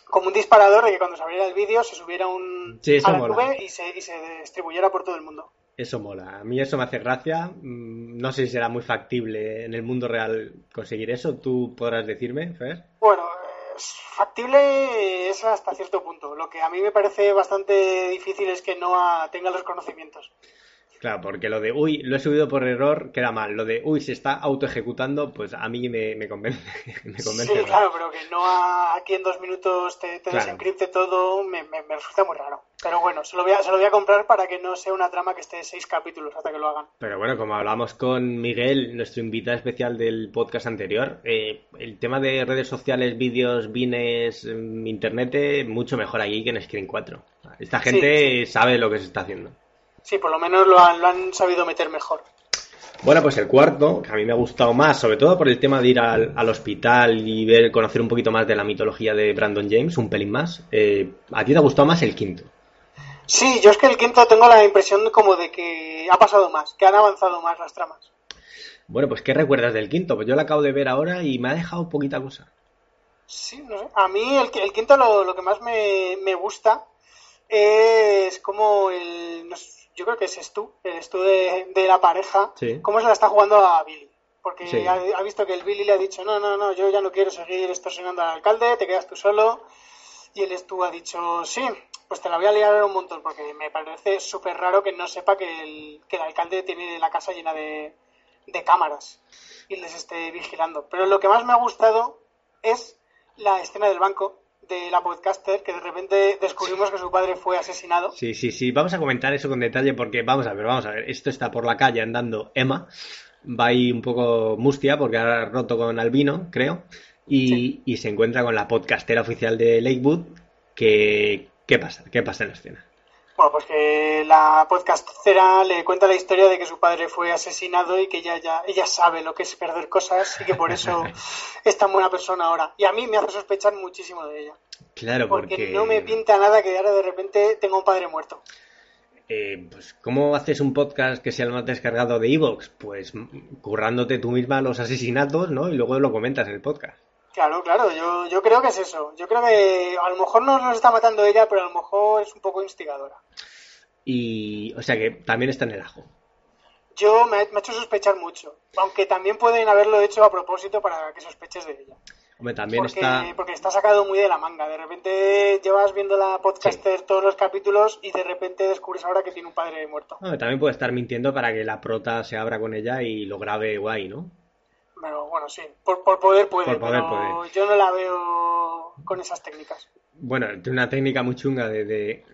S4: como un disparador de que cuando se abriera el vídeo se subiera un a la
S3: mola.
S4: nube y se, y se distribuyera por todo el mundo.
S3: Eso mola. A mí eso me hace gracia. Mm, No sé si será muy factible en el mundo real conseguir eso. ¿Tú podrás decirme, Fer?
S4: Bueno, factible es hasta cierto punto. Lo que a mí me parece bastante difícil es que Noah tenga los conocimientos.
S3: Claro, porque lo de, uy, lo he subido por error, queda mal. Lo de, uy, se está auto-ejecutando, pues a mí me, me convence. *laughs* me convence
S4: Sí, claro, pero que Noah aquí en dos minutos te, te
S3: Claro.
S4: desencripte todo me, me- me resulta muy raro. Pero bueno, se lo, voy a, se lo voy a comprar para que no sea una trama que esté seis capítulos hasta que lo hagan.
S3: Pero bueno, como hablamos con Miguel, nuestro invitado especial del podcast anterior, eh, el tema de redes sociales, vídeos, vines, mm, internet, eh, mucho mejor aquí que en Screen 4. Esta
S4: Sí,
S3: gente sabe lo que se está haciendo.
S4: Sí, por lo menos lo han, lo han sabido meter mejor.
S3: Bueno, pues el cuarto, que a mí me ha gustado más, sobre todo por el tema de ir al, al hospital y ver, conocer un poquito más de la mitología de Brandon James, un pelín más. eh, a ti te ha gustado más el quinto.
S4: Sí, yo es que el quinto tengo la impresión como de que ha pasado más, que han avanzado más las tramas.
S3: Bueno, pues ¿qué recuerdas del quinto? Pues yo lo acabo de ver ahora y me ha dejado poquita cosa.
S4: Sí, no sé. A mí el, el quinto lo, lo que más me, me gusta es como el... no sé, yo creo que es Stu, el Stu de, de la pareja,
S3: Sí.
S4: cómo se la está jugando a Billy. Porque
S3: Sí.
S4: ha, ha visto que el Billy le ha dicho, no, no, no, yo ya no quiero seguir extorsionando al alcalde, te quedas tú solo. Y el Stu ha dicho, sí, pues te la voy a liar un montón, porque me parece súper raro que no sepa que el, que el alcalde tiene la casa llena de, de cámaras y les esté vigilando. Pero lo que más me ha gustado es la escena del banco de la podcaster, que de repente descubrimos que su padre fue asesinado.
S3: Sí, sí, sí, vamos a comentar eso con detalle porque vamos a ver, vamos a ver, esto está por la calle andando Emma, va ahí un poco mustia porque ha roto con Albino, creo, y,
S4: Sí.
S3: y se encuentra con la podcastera oficial de Lakewood, que... ¿Qué pasa? ¿Qué pasa en la escena?
S4: Bueno, pues que la podcastera le cuenta la historia de que su padre fue asesinado y que ella, ya, ella sabe lo que es perder cosas y que por eso *laughs* es tan buena persona ahora. Y a mí me hace sospechar muchísimo de ella.
S3: Claro,
S4: Porque,
S3: porque...
S4: no me pinta nada que ahora de repente tenga un padre muerto.
S3: eh, pues, ¿cómo haces un podcast que sea el más descargado de Evox? Pues mm, currándote tú misma los asesinatos, ¿no? Y luego lo comentas en el podcast.
S4: Claro, claro, yo, yo creo que es eso. Yo creo que a lo mejor no nos está matando ella, pero a lo mejor es un poco instigadora.
S3: Y, o sea que también está en el ajo.
S4: Yo me ha, me ha hecho sospechar mucho, aunque también pueden haberlo hecho a propósito para que sospeches de ella.
S3: Hombre, también
S4: porque,
S3: está...
S4: porque está sacado muy de la manga. De repente llevas viendo la podcaster todos los capítulos y de repente descubres ahora que tiene un padre muerto.
S3: Hombre, también puede estar mintiendo para que la prota se abra con ella y lo grabe guay, ¿no?
S4: Pero bueno, sí, por, por poder puede,
S3: Por poder
S4: pero
S3: puede.
S4: yo no la veo con esas técnicas.
S3: Bueno, tiene una técnica muy chunga de, de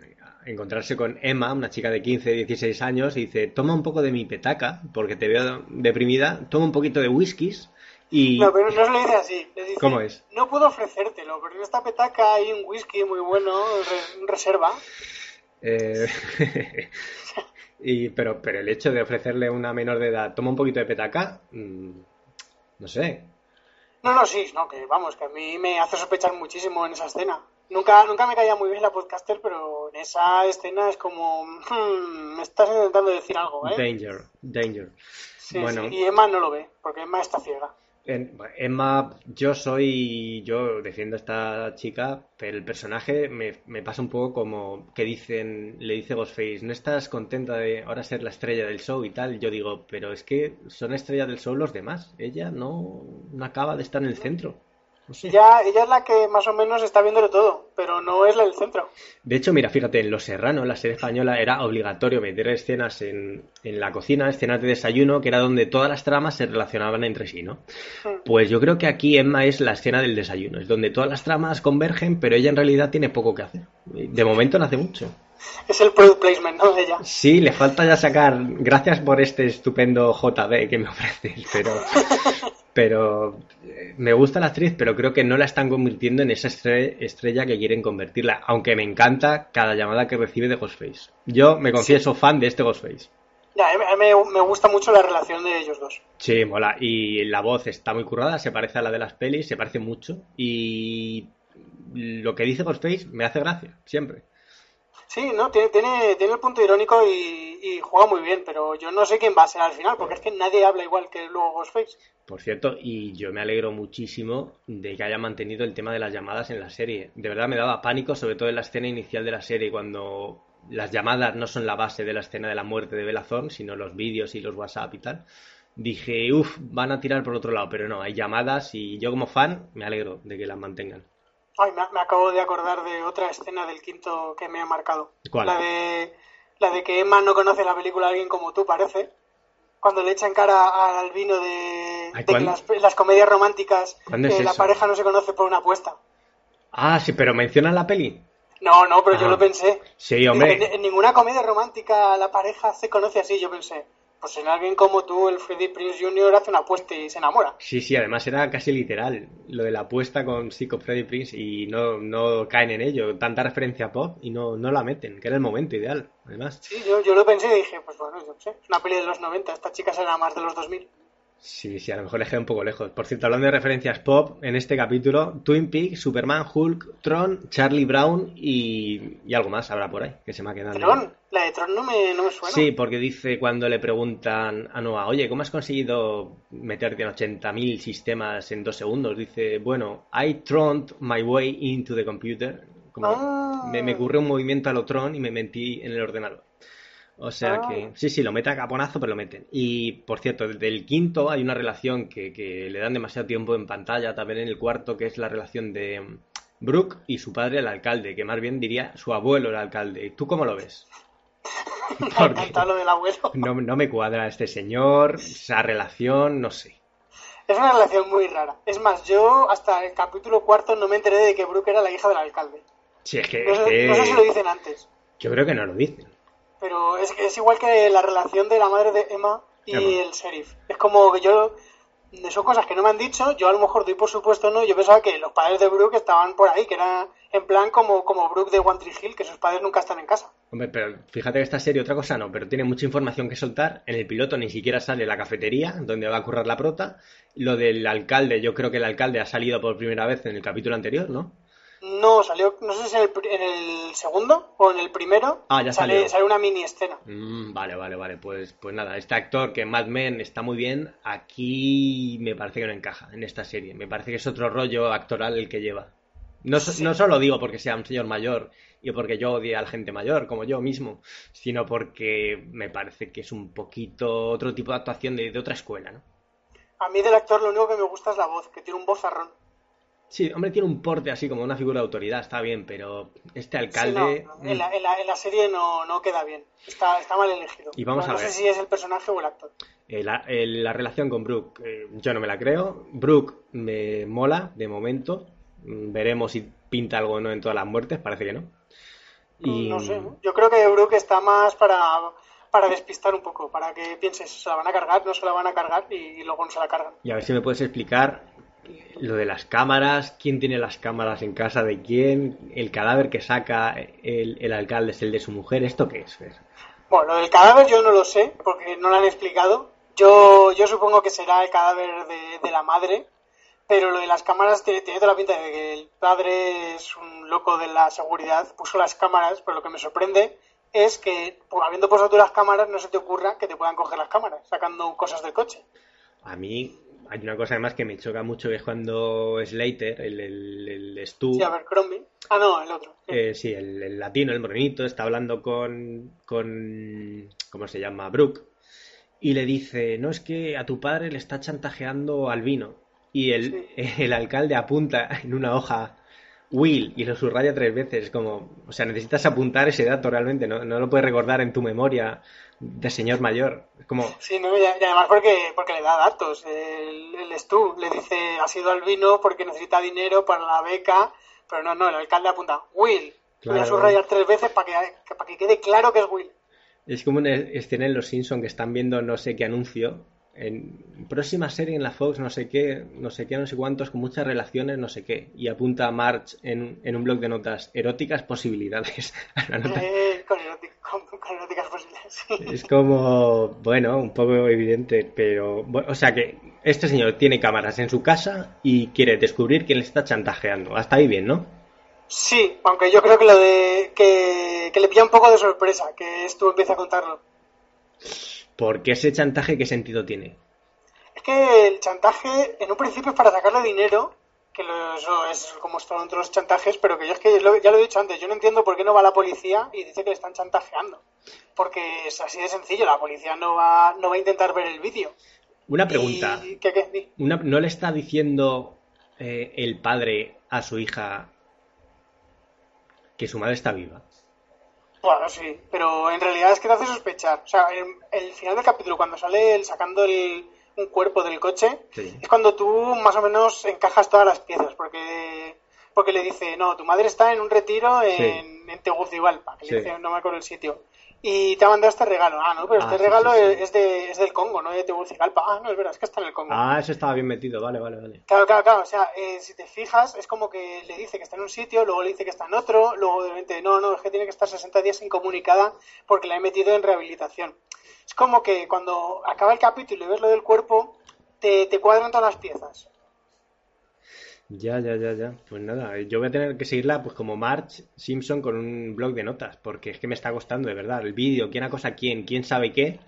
S3: encontrarse con Emma, una chica de 15, 16 años, y dice, toma un poco de mi petaca, porque te veo deprimida, toma un poquito de whiskies y...
S4: No, pero no se lo dice así. Dice,
S3: ¿Cómo es?
S4: No puedo ofrecértelo, pero en esta petaca hay un whisky muy bueno, re- reserva.
S3: Eh, *laughs* y, pero, pero el hecho de ofrecerle a una menor de edad, toma un poquito de petaca, mm, no sé.
S4: No, no, sí, no, que vamos, que a mí me hace sospechar muchísimo en esa escena. Nunca, nunca me caía muy bien la podcaster, pero en esa escena es como, "Hmm, me estás intentando decir algo, ¿eh?
S3: Danger, danger.
S4: Sí,
S3: bueno.
S4: sí, Y Emma no lo ve, porque Emma está ciega.
S3: Emma, yo soy, yo defiendo a esta chica, pero el personaje me, me, pasa un poco como que dicen, le dice Ghostface, ¿no estás contenta de ahora ser la estrella del show y tal? Yo digo, pero es que son estrellas del show los demás, ella no, no acaba de estar en el centro.
S4: Ella, ella es la que más o menos está viéndolo todo, pero no es la del centro.
S3: De hecho, mira, fíjate, en Los Serrano, la serie española, era obligatorio meter escenas en, en la cocina, escenas de desayuno, que era donde todas las tramas se relacionaban entre sí, ¿no? Hmm. Pues yo creo que aquí Emma es la escena del desayuno, es donde todas las tramas convergen, pero ella en realidad tiene poco que hacer. De momento no hace mucho.
S4: Es el product placement, ¿no? De ella.
S3: Sí, le falta ya sacar. Gracias por este estupendo JB que me ofreces, pero *laughs* pero eh, me gusta la actriz, pero creo que no la están convirtiendo en esa estrella que quieren convertirla, aunque me encanta cada llamada que recibe de Ghostface. Yo me confieso fan de este Ghostface.
S4: Ya, a mí me, gusta mucho la relación de ellos dos.
S3: Sí, mola. Y la voz está muy currada, se parece a la de las pelis, se parece mucho. Y lo que dice Ghostface me hace gracia, siempre.
S4: Sí, no, tiene, tiene, tiene el punto irónico y, juega muy bien, pero yo no sé quién va a ser al final, porque es que nadie habla igual que luego Ghostface.
S3: Por cierto, y yo me alegro muchísimo de que haya mantenido el tema de las llamadas en la serie. De verdad me daba pánico, sobre todo en la escena inicial de la serie, cuando las llamadas no son la base de la escena de la muerte de Belazón, sino los vídeos y los WhatsApp y tal. Dije, uff, van a tirar por otro lado, pero no, hay llamadas y yo como fan me alegro de que las mantengan.
S4: Ay, me, acabo de acordar de otra escena del quinto que me ha marcado.
S3: ¿Cuál?
S4: La de, la de que Emma no conoce la película a alguien como tú, parece. Cuando le echan cara al vino de, que las, comedias románticas eh, la pareja no se conoce por una apuesta.
S3: Ah, sí, pero ¿mencionan la peli?
S4: No, no, pero yo lo pensé.
S3: Sí, hombre.
S4: en, ninguna comedia romántica la pareja se conoce así, yo pensé pues en alguien como tú, el Freddie Prince Jr. hace una apuesta y se enamora.
S3: Sí, sí, además era casi literal lo de la apuesta con, sí, con Freddie Prince y no, no caen en ello. Tanta referencia a pop y no, no la meten, que era el momento ideal, además.
S4: Sí, yo, yo lo pensé y dije, pues bueno, yo sé, es una peli de los 90, esta chica será más de los 2000.
S3: Sí, sí, a lo mejor le queda un poco lejos. Por cierto, hablando de referencias pop, en este capítulo, Twin Peaks, Superman, Hulk, Tron, Charlie Brown y, y algo más habrá por ahí, que se me ha quedado.
S4: ¿Tron? La de Tron no me, no me suena.
S3: Sí, porque dice cuando le preguntan a Noah, oye, ¿cómo has conseguido meterte en 80.000 sistemas en dos segundos? Dice, bueno, I troned my way into the computer. Como ah. me, me ocurre un movimiento a lo Tron y me metí en el ordenador. O sea ah. que, sí, sí, lo mete a caponazo, pero lo meten. Y, por cierto, del quinto hay una relación que, que, le dan demasiado tiempo en pantalla, también en el cuarto, que es la relación de mm, Brooke y su padre, el alcalde, que más bien diría su abuelo, el alcalde. ¿Tú cómo lo ves? *laughs*
S4: Porque lo del abuelo. *laughs*
S3: No, no me cuadra este señor, esa relación, no sé.
S4: Es una relación muy rara. Es más, yo hasta el capítulo cuarto no me enteré de que Brooke era la hija del alcalde.
S3: Sí, es que...
S4: no sé si lo dicen antes.
S3: Yo creo que no lo dicen.
S4: Pero es, es igual que la relación de la madre de Emma y el sheriff. Es como que yo son cosas que no me han dicho, yo a lo mejor doy por supuesto no, yo pensaba que los padres de Brooke estaban por ahí, que era en plan como, como Brooke de One Tree Hill, que sus padres nunca están en casa.
S3: Hombre, pero fíjate que esta serie otra cosa no, pero tiene mucha información que soltar, en el piloto ni siquiera sale la cafetería, donde va a currar la prota, lo del alcalde, yo creo que el alcalde ha salido por primera vez en el capítulo anterior, ¿no?
S4: No, salió, no sé si en el, en el segundo o en el primero.
S3: Ah, ya
S4: sale, sale una mini escena.
S3: Mm, vale, vale, vale. Pues, pues nada, este actor que en Mad Men está muy bien, aquí me parece que no encaja en esta serie. Me parece que es otro rollo actoral el que lleva. No, no solo digo porque sea un señor mayor y porque yo odie a la gente mayor, como yo mismo, sino porque me parece que es un poquito otro tipo de actuación de, de otra escuela, ¿no?
S4: A mí del actor lo único que me gusta es la voz, que tiene un vozarrón.
S3: Sí, hombre, tiene un porte así como una figura de autoridad, está bien, pero este alcalde...
S4: Mm. en, la, en, la, serie no, no queda bien, está, está, mal elegido.
S3: Y vamos
S4: no,
S3: a ver.
S4: sé si es el personaje o el actor.
S3: Eh, la, la, relación con Brooke, eh, yo no me la creo. Brooke me mola de momento. Mm, veremos si pinta algo o no en todas las muertes, parece que no.
S4: Y... No sé, yo creo que Brooke está más para, para despistar un poco, para que pienses, se la van a cargar, no se la van a cargar y luego no se la cargan.
S3: Y a ver si me puedes explicar lo de las cámaras, quién tiene las cámaras en casa de quién, el cadáver que saca el, alcalde es el de su mujer, ¿esto qué es?
S4: Bueno, lo del cadáver yo no lo sé, porque no lo han explicado. Yo, yo supongo que será el cadáver de, la madre, pero lo de las cámaras tiene, toda la pinta de que el padre es un loco de la seguridad, puso las cámaras, pero lo que me sorprende es que, por habiendo puesto tú las cámaras, no se te ocurra que te puedan coger las cámaras, sacando cosas del coche.
S3: A mí hay una cosa además que me choca mucho que es cuando Slater, el, el, el Stu,
S4: Sí, Abercrombie. Ah, no, el otro. Sí.
S3: eh, sí, el, el latino, el morenito, está hablando con, con, ¿cómo se llama? Brooke, y le dice, no, es que a tu padre le está chantajeando al vino. Y el, *laughs* el alcalde apunta en una hoja Will y lo subraya tres veces, como, o sea, necesitas apuntar ese dato realmente, no, no lo puedes recordar en tu memoria de señor mayor. Como,
S4: Sí, no, y, además porque, porque le da datos. El, el Stu le dice, ha sido al vino porque necesita dinero para la beca, pero no, no, el alcalde apunta, Will. Voy a subrayar tres veces para que, para que quede claro que es Will.
S3: Es como una escena en Los Simpson que están viendo no sé qué anuncio. En próxima serie en la Fox, no sé qué, no sé qué, no sé cuántos, con muchas relaciones, no sé qué. Y apunta a March en, en un blog de notas, eróticas posibilidades. *laughs*
S4: Eh, con, erótic- *laughs*
S3: Es como, bueno, un poco evidente, pero, bueno, o sea que este señor tiene cámaras en su casa y quiere descubrir quién le está chantajeando. Hasta ahí bien, ¿no?
S4: Sí, aunque yo creo que lo de que, que le pilla un poco de sorpresa, que Stu empieza a contarlo.
S3: Porque ese chantaje, ¿qué sentido tiene?
S4: Es que el chantaje en un principio es para sacarle dinero, que lo- eso es como son todos los chantajes, pero que yo es que lo- ya lo he dicho antes, yo no entiendo por qué no va la policía y dice que le están chantajeando. Porque es así de sencillo, la policía no va, no va a intentar ver el vídeo.
S3: Una pregunta.
S4: Y- ¿qué- qué? Di.
S3: Una- ¿No le está diciendo eh, el padre a su hija que su madre está viva?
S4: Bueno, sí, pero en realidad es que te hace sospechar. O sea, el, el final del capítulo, cuando sale él sacando el, un cuerpo del coche,
S3: Sí.
S4: es cuando tú más o menos encajas todas las piezas, porque porque le dice, no, tu madre está en un retiro en, en Tegucigalpa, que le
S3: Sí.
S4: dice, no me acuerdo el sitio, y te ha mandado este regalo. Ah, no, pero
S3: Ah,
S4: este
S3: sí,
S4: regalo
S3: sí, sí.
S4: Es, es de, es del Congo, no de Tegucigalpa. Ah, no, es verdad, es que está en el Congo.
S3: Ah, eso estaba bien metido, vale, vale, vale.
S4: Claro, claro, claro. O sea, eh, si te fijas, es como que le dice que está en un sitio, luego le dice que está en otro, luego de repente, no, no, es que tiene que estar 60 días incomunicada porque la he metido en rehabilitación. Es como que cuando acaba el capítulo y ves lo del cuerpo, te, te cuadran todas las piezas.
S3: Ya, ya, ya, ya. Pues nada, yo voy a tener que seguirla pues como March Simpson con un blog de notas, porque es que me está costando de verdad el vídeo, quién acosa a quién, quién sabe qué.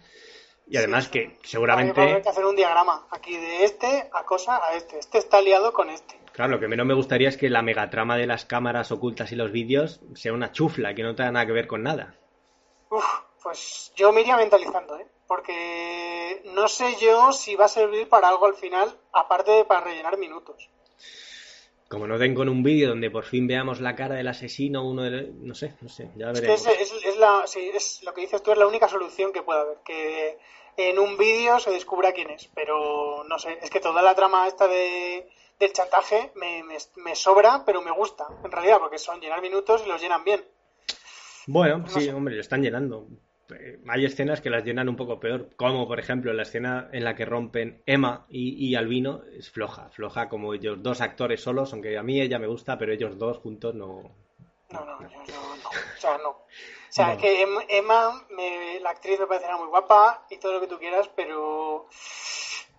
S3: Y además que seguramente,
S4: que hacer un diagrama aquí de este a cosa a este. Este está liado con este.
S3: claro, lo que menos me gustaría es que la megatrama de las cámaras ocultas y los vídeos sea una chufla, que no tenga nada que ver con nada.
S4: Uf, pues yo me iría mentalizando, ¿eh? Porque no sé yo si va a servir para algo al final, aparte de para rellenar minutos.
S3: Como no den con un vídeo donde por fin veamos la cara del asesino, uno de... No sé, no sé, ya
S4: Es que
S3: veremos.
S4: es, es- es la, sí, es lo que dices tú, es la única solución que puede haber. Que en un vídeo se descubra quién es. Pero no sé, es que toda la trama esta de, del chantaje me, me, me sobra, pero me gusta, en realidad, porque son llenar minutos y los llenan bien.
S3: Bueno, sí, hombre, lo están llenando. Eh, Hay escenas que las llenan un poco peor, como por ejemplo la escena en la que rompen Emma y, y Albino, es floja, floja como ellos dos actores solos, aunque a mí ella me gusta, pero ellos dos juntos no.
S4: No, no, yo, yo no. O sea, no. O sea,
S3: No.
S4: es que Em- Emma, me- la actriz me parecerá muy guapa y todo lo que tú quieras, pero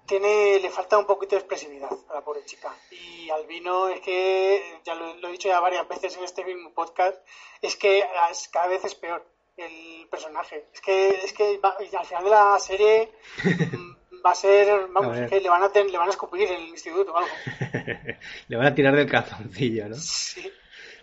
S4: tiene le falta un poquito de expresividad a la pobre chica. Y Albino es que, ya lo, lo he dicho ya varias veces en este mismo podcast, es que cada vez es peor el personaje. Es que, es que va- al final de la serie *laughs* va a ser, vamos,
S3: A
S4: es que le van a, ten- le van a escupir en el instituto o algo. *laughs*
S3: Le van a tirar del calzoncillo, ¿no?
S4: Sí.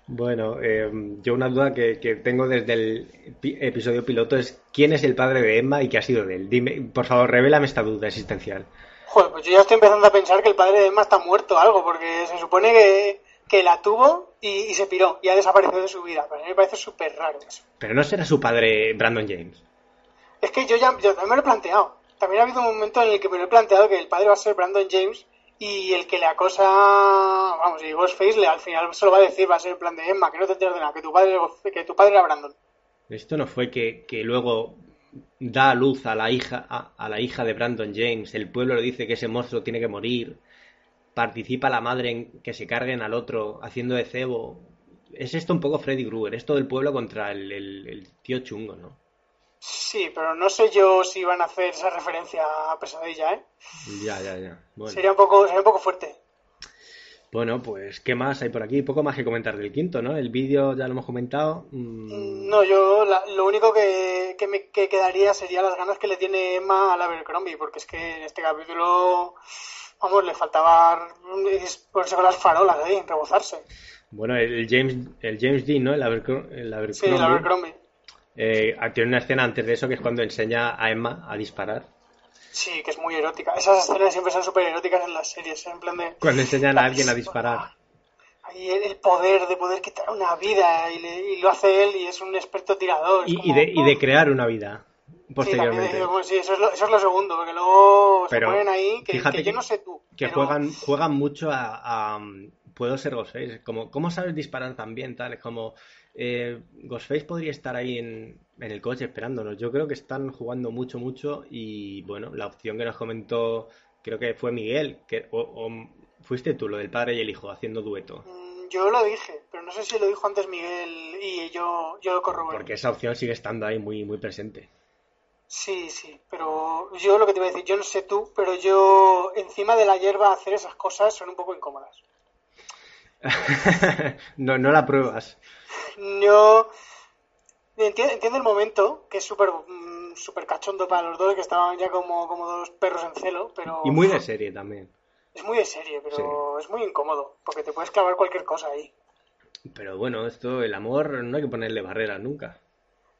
S3: Bueno, eh, yo una duda que, que tengo desde el pi- episodio piloto es ¿quién es el padre de Emma y qué ha sido de él? Dime, por favor, revélame esta duda existencial.
S4: Joder, pues yo ya estoy empezando a pensar que el padre de Emma está muerto o algo, porque se supone que, que la tuvo y, y se piró y ha desaparecido de su vida. Pero a mí me parece súper raro eso.
S3: Pero no será su padre Brandon James.
S4: Es que yo ya yo también me lo he planteado. También ha habido un momento en el que me lo he planteado que el padre va a ser Brandon James y el que le acosa, vamos, y Ghostface le, al final se lo va a decir, va a ser en plan de Emma, que no te enteras de nada, que tu padre, que tu padre era Brandon.
S3: Esto no fue que, que luego da a luz a la hija a, a la hija de Brandon James, el pueblo le dice que ese monstruo tiene que morir, participa la madre en que se carguen al otro haciendo de cebo. Es esto un poco Freddy Krueger, es todo el pueblo contra el, el- el tío chungo, ¿no?
S4: Sí, pero no sé yo si van a hacer esa referencia a Pesadilla, ¿eh?
S3: Ya, ya, ya. Bueno.
S4: Sería un poco, sería un poco fuerte.
S3: Bueno, pues, ¿qué más hay por aquí? Poco más que comentar del quinto, ¿no? El vídeo ya lo hemos comentado. Mm,
S4: No, yo la- lo único que, que me que quedaría sería las ganas que le tiene Emma a la Abercrombie, porque es que en este capítulo vamos, le faltaba ponerse con las farolas ahí, rebozarse.
S3: Bueno, el James, el James Dean, ¿no? El, Abercrombie. El
S4: Sí, el Abercrombie.
S3: Eh, tiene una escena antes de eso que es cuando enseña a Emma a disparar.
S4: Sí, que es muy erótica. Esas escenas siempre son súper eróticas en las series, en plan de...
S3: Cuando enseñan a alguien a disparar.
S4: Ahí el poder de poder quitar una vida y, lo hace él y es un experto tirador.
S3: Y, de, y de crear una vida posteriormente.
S4: Sí, eso, es lo, eso, es lo, segundo, porque luego se ponen ahí que, fíjate que, yo no sé tú.
S3: Que juegan, *laughs* juegan mucho a, puedo ser Ghostface. Como, ¿Cómo sabes disparar tan bien? Tal? Es como, eh, Ghostface podría estar ahí en, en, el coche esperándonos. Yo creo que están jugando mucho, mucho. Y bueno, la opción que nos comentó, creo que fue Miguel, que, o, fuiste tú, lo del padre y el hijo, haciendo dueto.
S4: Mm, yo lo dije, pero no sé si lo dijo antes Miguel y yo, yo lo corroboré.
S3: Porque esa opción sigue estando ahí muy, muy presente.
S4: Sí, sí, pero yo lo que te iba a decir, yo no sé tú, pero yo encima de la hierba hacer esas cosas son un poco incómodas. *laughs*
S3: no, no la pruebas.
S4: Yo entiendo, el momento, que es súper mm, super cachondo para los dos, que estaban ya como, como dos perros en celo, pero...
S3: Y muy de serie también.
S4: Es muy de serie, pero es muy incómodo, porque te puedes clavar cualquier cosa ahí.
S3: Pero bueno, esto, el amor, no hay que ponerle barreras nunca.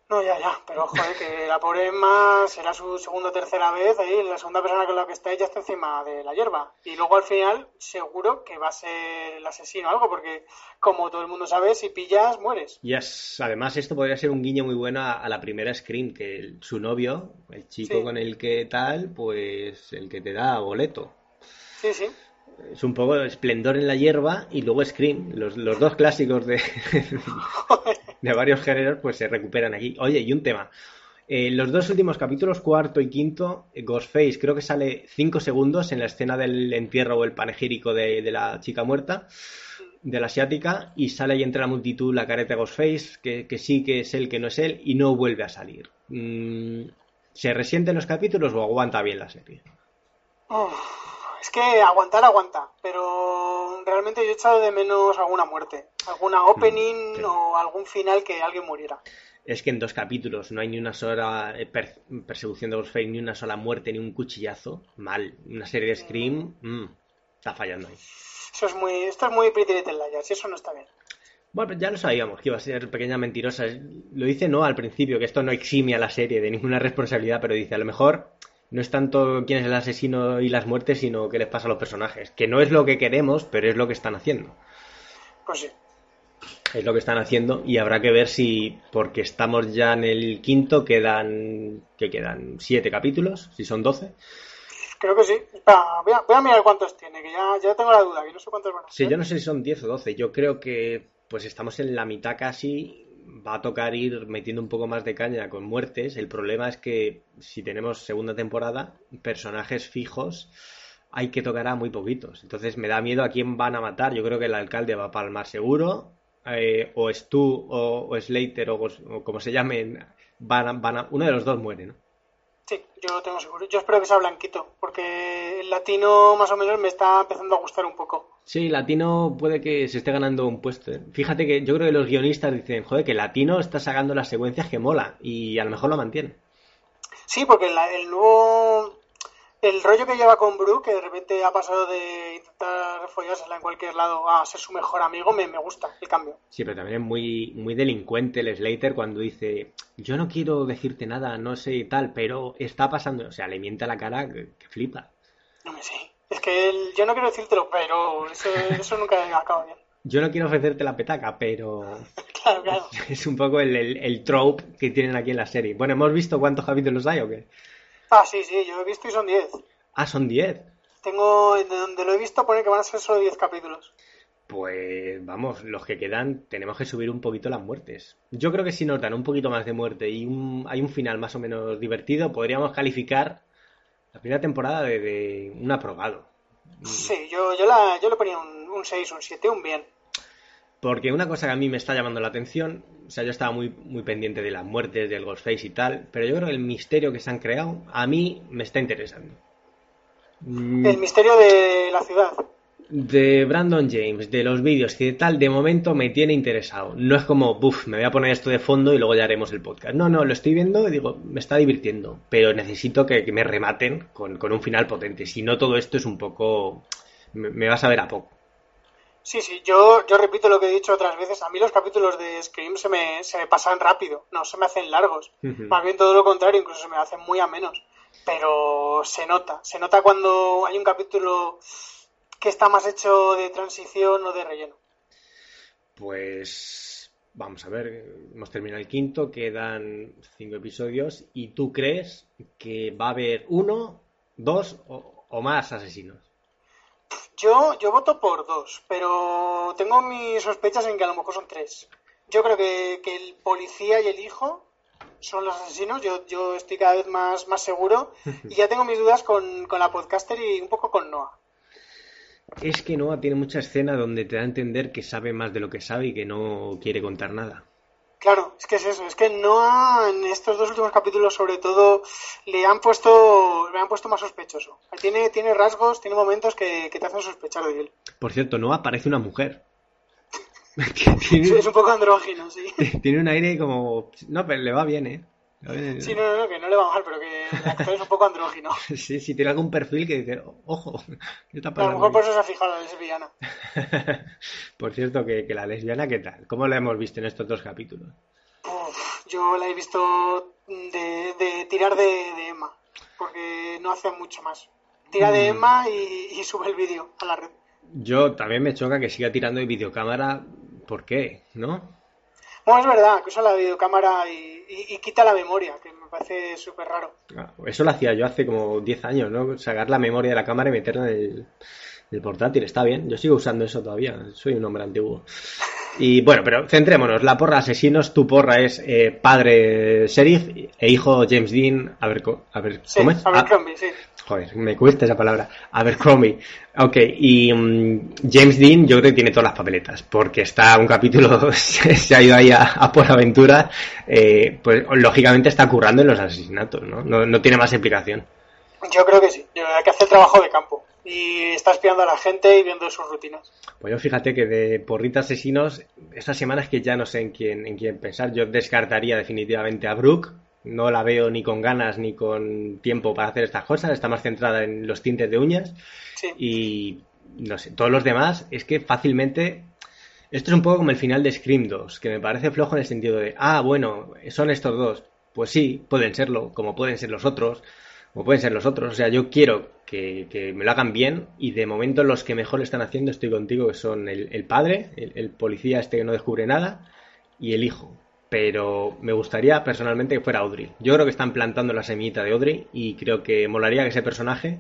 S4: No, ya, ya, pero joder, que la pobre Emma será su segunda o tercera vez, ahí la segunda persona con la que está ella está encima de la hierba. Y luego al final seguro que va a ser el asesino o algo, porque como todo el mundo sabe, si pillas, mueres.
S3: Y además esto podría ser un guiño muy bueno a, la primera Scream, que su novio, el chico con el que tal, pues el que te da boleto.
S4: Sí, sí
S3: es un poco esplendor en la hierba y luego Scream, los, los dos clásicos de, *laughs* *laughs* de varios géneros, pues se recuperan aquí. Oye, y un tema. Eh, los dos últimos capítulos, cuarto y quinto, eh, Ghostface creo que sale cinco segundos en la escena del entierro o el panegírico de, la chica muerta, de la asiática, y sale ahí entre la multitud la careta de Ghostface, que, sí que es él, que no es él, y no vuelve a salir. Mm, ¿Se resienten los capítulos o aguanta bien la serie?
S4: es que aguantar aguanta, pero realmente yo he echado de menos alguna muerte, alguna opening mm, o algún final que alguien muriera.
S3: Es que en dos capítulos no hay ni una sola eh, persecución de Ghostface, ni una sola muerte, ni un cuchillazo. Mal. Una serie de Scream mm, está fallando ahí.
S4: Eso es muy, esto es muy Pretty Little Liars y eso no está bien.
S3: Bueno, ya lo sabíamos que iba a ser pequeña mentirosa. Lo dice no al principio, que esto no exime a la serie de ninguna *laughs* responsabilidad, pero dice a lo mejor no es tanto quién es el asesino y las muertes, sino qué les pasa a los personajes. Que no es lo que queremos, pero es lo que están haciendo.
S4: Pues sí.
S3: Es lo que están haciendo y habrá que ver si, porque estamos ya en el quinto, quedan, que quedan siete capítulos, si son doce.
S4: Creo que sí. voy, a, voy, a, mirar cuántos tiene, que ya, ya tengo la duda, que no sé cuántos van a
S3: Sí, yo no sé si son diez o doce. Yo creo que pues estamos en la mitad casi va a tocar ir metiendo un poco más de caña con muertes. El problema es que si tenemos segunda temporada, personajes fijos, hay que tocar a muy poquitos. Entonces me da miedo a quién van a matar. Yo creo que el alcalde va a palmar seguro. Eh, o Stu o, o Slater o, o, como se llamen, van van a, uno de los dos muere, ¿no?
S4: Sí, yo lo tengo seguro. Yo espero que sea blanquito, porque el latino más o menos me está empezando a gustar un poco.
S3: Sí, latino puede que se esté ganando un puesto. ¿eh? Fíjate que yo creo que los guionistas dicen, joder, que latino está sacando las secuencias que mola y a lo mejor lo mantiene.
S4: Sí, porque el nuevo el rollo que lleva con Brooke, que de repente ha pasado de intentar follársela en cualquier lado a ser su mejor amigo, me, gusta el cambio.
S3: Sí, pero también es muy, muy delincuente el Slater cuando dice, yo no quiero decirte nada, no sé tal, pero está pasando. O sea, le miente a la cara que, flipa.
S4: No me sé. Es que yo no quiero decírtelo, pero eso, eso nunca acaba bien.
S3: Yo no quiero ofrecerte la petaca, pero. *laughs*
S4: claro, claro.
S3: Es un poco el, el, el trope que tienen aquí en la serie. Bueno, ¿hemos visto cuántos capítulos hay o qué?
S4: Ah, sí, sí, yo he visto y son 10.
S3: Ah, son 10.
S4: Tengo, de donde lo he visto, pone que van a ser solo 10 capítulos.
S3: Pues vamos, los que quedan tenemos que subir un poquito las muertes. Yo creo que si notan un poquito más de muerte y hay un final más o menos divertido, podríamos calificar la primera temporada de, un aprobado.
S4: Sí, yo, yo, la, yo le ponía un, un 6, un 7, un bien.
S3: Porque una cosa que a mí me está llamando la atención, o sea, yo estaba muy, muy pendiente de las muertes, del Ghostface y tal, pero yo creo que el misterio que se han creado a mí me está interesando.
S4: El misterio de la ciudad.
S3: De Brandon James, de los vídeos y de tal, de momento me tiene interesado. No es como, buf, me voy a poner esto de fondo y luego ya haremos el podcast. No, no, lo estoy viendo y digo, me está divirtiendo, pero necesito que, que me rematen con, con, un final potente. Si no, todo esto es un poco... me, me vas a ver a poco.
S4: Sí, sí, yo, yo repito lo que he dicho otras veces. A mí los capítulos de Scream se me, se me pasan rápido, no se me hacen largos. Uh -huh. Más bien todo lo contrario, incluso se me hacen muy a menos. Pero se nota, se nota cuando hay un capítulo que está más hecho de transición o de relleno.
S3: Pues vamos a ver, hemos terminado el quinto, quedan cinco episodios y tú crees que va a haber uno, dos o, o más asesinos.
S4: Yo, yo voto por dos, pero tengo mis sospechas en que a lo mejor son tres. Yo creo que, que el policía y el hijo son los asesinos, yo, yo estoy cada vez más, más seguro *laughs* y ya tengo mis dudas con, con la podcaster y un poco con Noah.
S3: Es que Noah tiene mucha escena donde te da a entender que sabe más de lo que sabe y que no quiere contar nada.
S4: Claro, es que es eso, es que Noah en estos dos últimos capítulos sobre todo le han puesto le han puesto más sospechoso. Tiene, tiene rasgos, tiene momentos que, que te hacen sospechar de él.
S3: Por cierto, Noah parece una mujer. *laughs* *laughs*
S4: tiene, es un poco andrógino, sí. *laughs*
S3: Tiene un aire como... No, pero le va bien, ¿eh?
S4: Sí, no, no, no, que no le va mal, pero que el actor es un poco andrógino. *laughs*
S3: Sí, sí, tiene algún perfil que dice, ojo,
S4: ¿qué está pasando? A lo mejor por eso se ha fijado la lesbiana. *laughs*
S3: por cierto, que, que, la lesbiana, ¿qué tal? ¿Cómo la hemos visto en estos dos capítulos?
S4: Uf, yo la he visto de, de tirar de, de, Emma, porque no hace mucho más. Tira de Emma y, y sube el vídeo a la red.
S3: Yo también me choca que siga tirando de videocámara, ¿por qué? ¿No?
S4: Bueno, es verdad, que usa la videocámara y, y, y quita la memoria, que me parece súper raro.
S3: Ah, eso lo hacía yo hace como 10 años, ¿no? Sacar la memoria de la cámara y meterla en el, portátil, está bien. Yo sigo usando eso todavía, soy un hombre antiguo. Y bueno, pero centrémonos, la porra asesinos, tu porra es eh, padre sheriff e hijo James Dean, a ver, a ver
S4: sí,
S3: ¿cómo es?
S4: Abercrombie, sí.
S3: Joder, me cuesta esa palabra. Abercrombie. Ok, y um, James Dean yo creo que tiene todas las papeletas, porque está un capítulo, *laughs* se ha ido ahí a, a por aventura, eh, pues lógicamente está currando en los asesinatos, ¿no? ¿no? No tiene más explicación.
S4: Yo creo que sí, hay que hacer trabajo de campo y está espiando a la gente y viendo sus rutinas.
S3: Pues yo fíjate que de porrita asesinos, estas semanas que ya no sé en quién, en quién pensar, yo descartaría definitivamente a Brooke, no la veo ni con ganas ni con tiempo para hacer estas cosas, está más centrada en los tintes de uñas.
S4: Sí.
S3: y no sé, todos los demás es que fácilmente esto es un poco como el final de Scream 2, que me parece flojo en el sentido de, ah, bueno, son estos dos, pues sí, pueden serlo, como pueden ser los otros, como pueden ser los otros, o sea, yo quiero que, que me lo hagan bien y de momento los que mejor lo están haciendo estoy contigo, que son el, el padre, el, el policía este que no descubre nada y el hijo, pero me gustaría personalmente que fuera Audrey. Yo creo que están plantando la semillita de Audrey y creo que molaría que ese personaje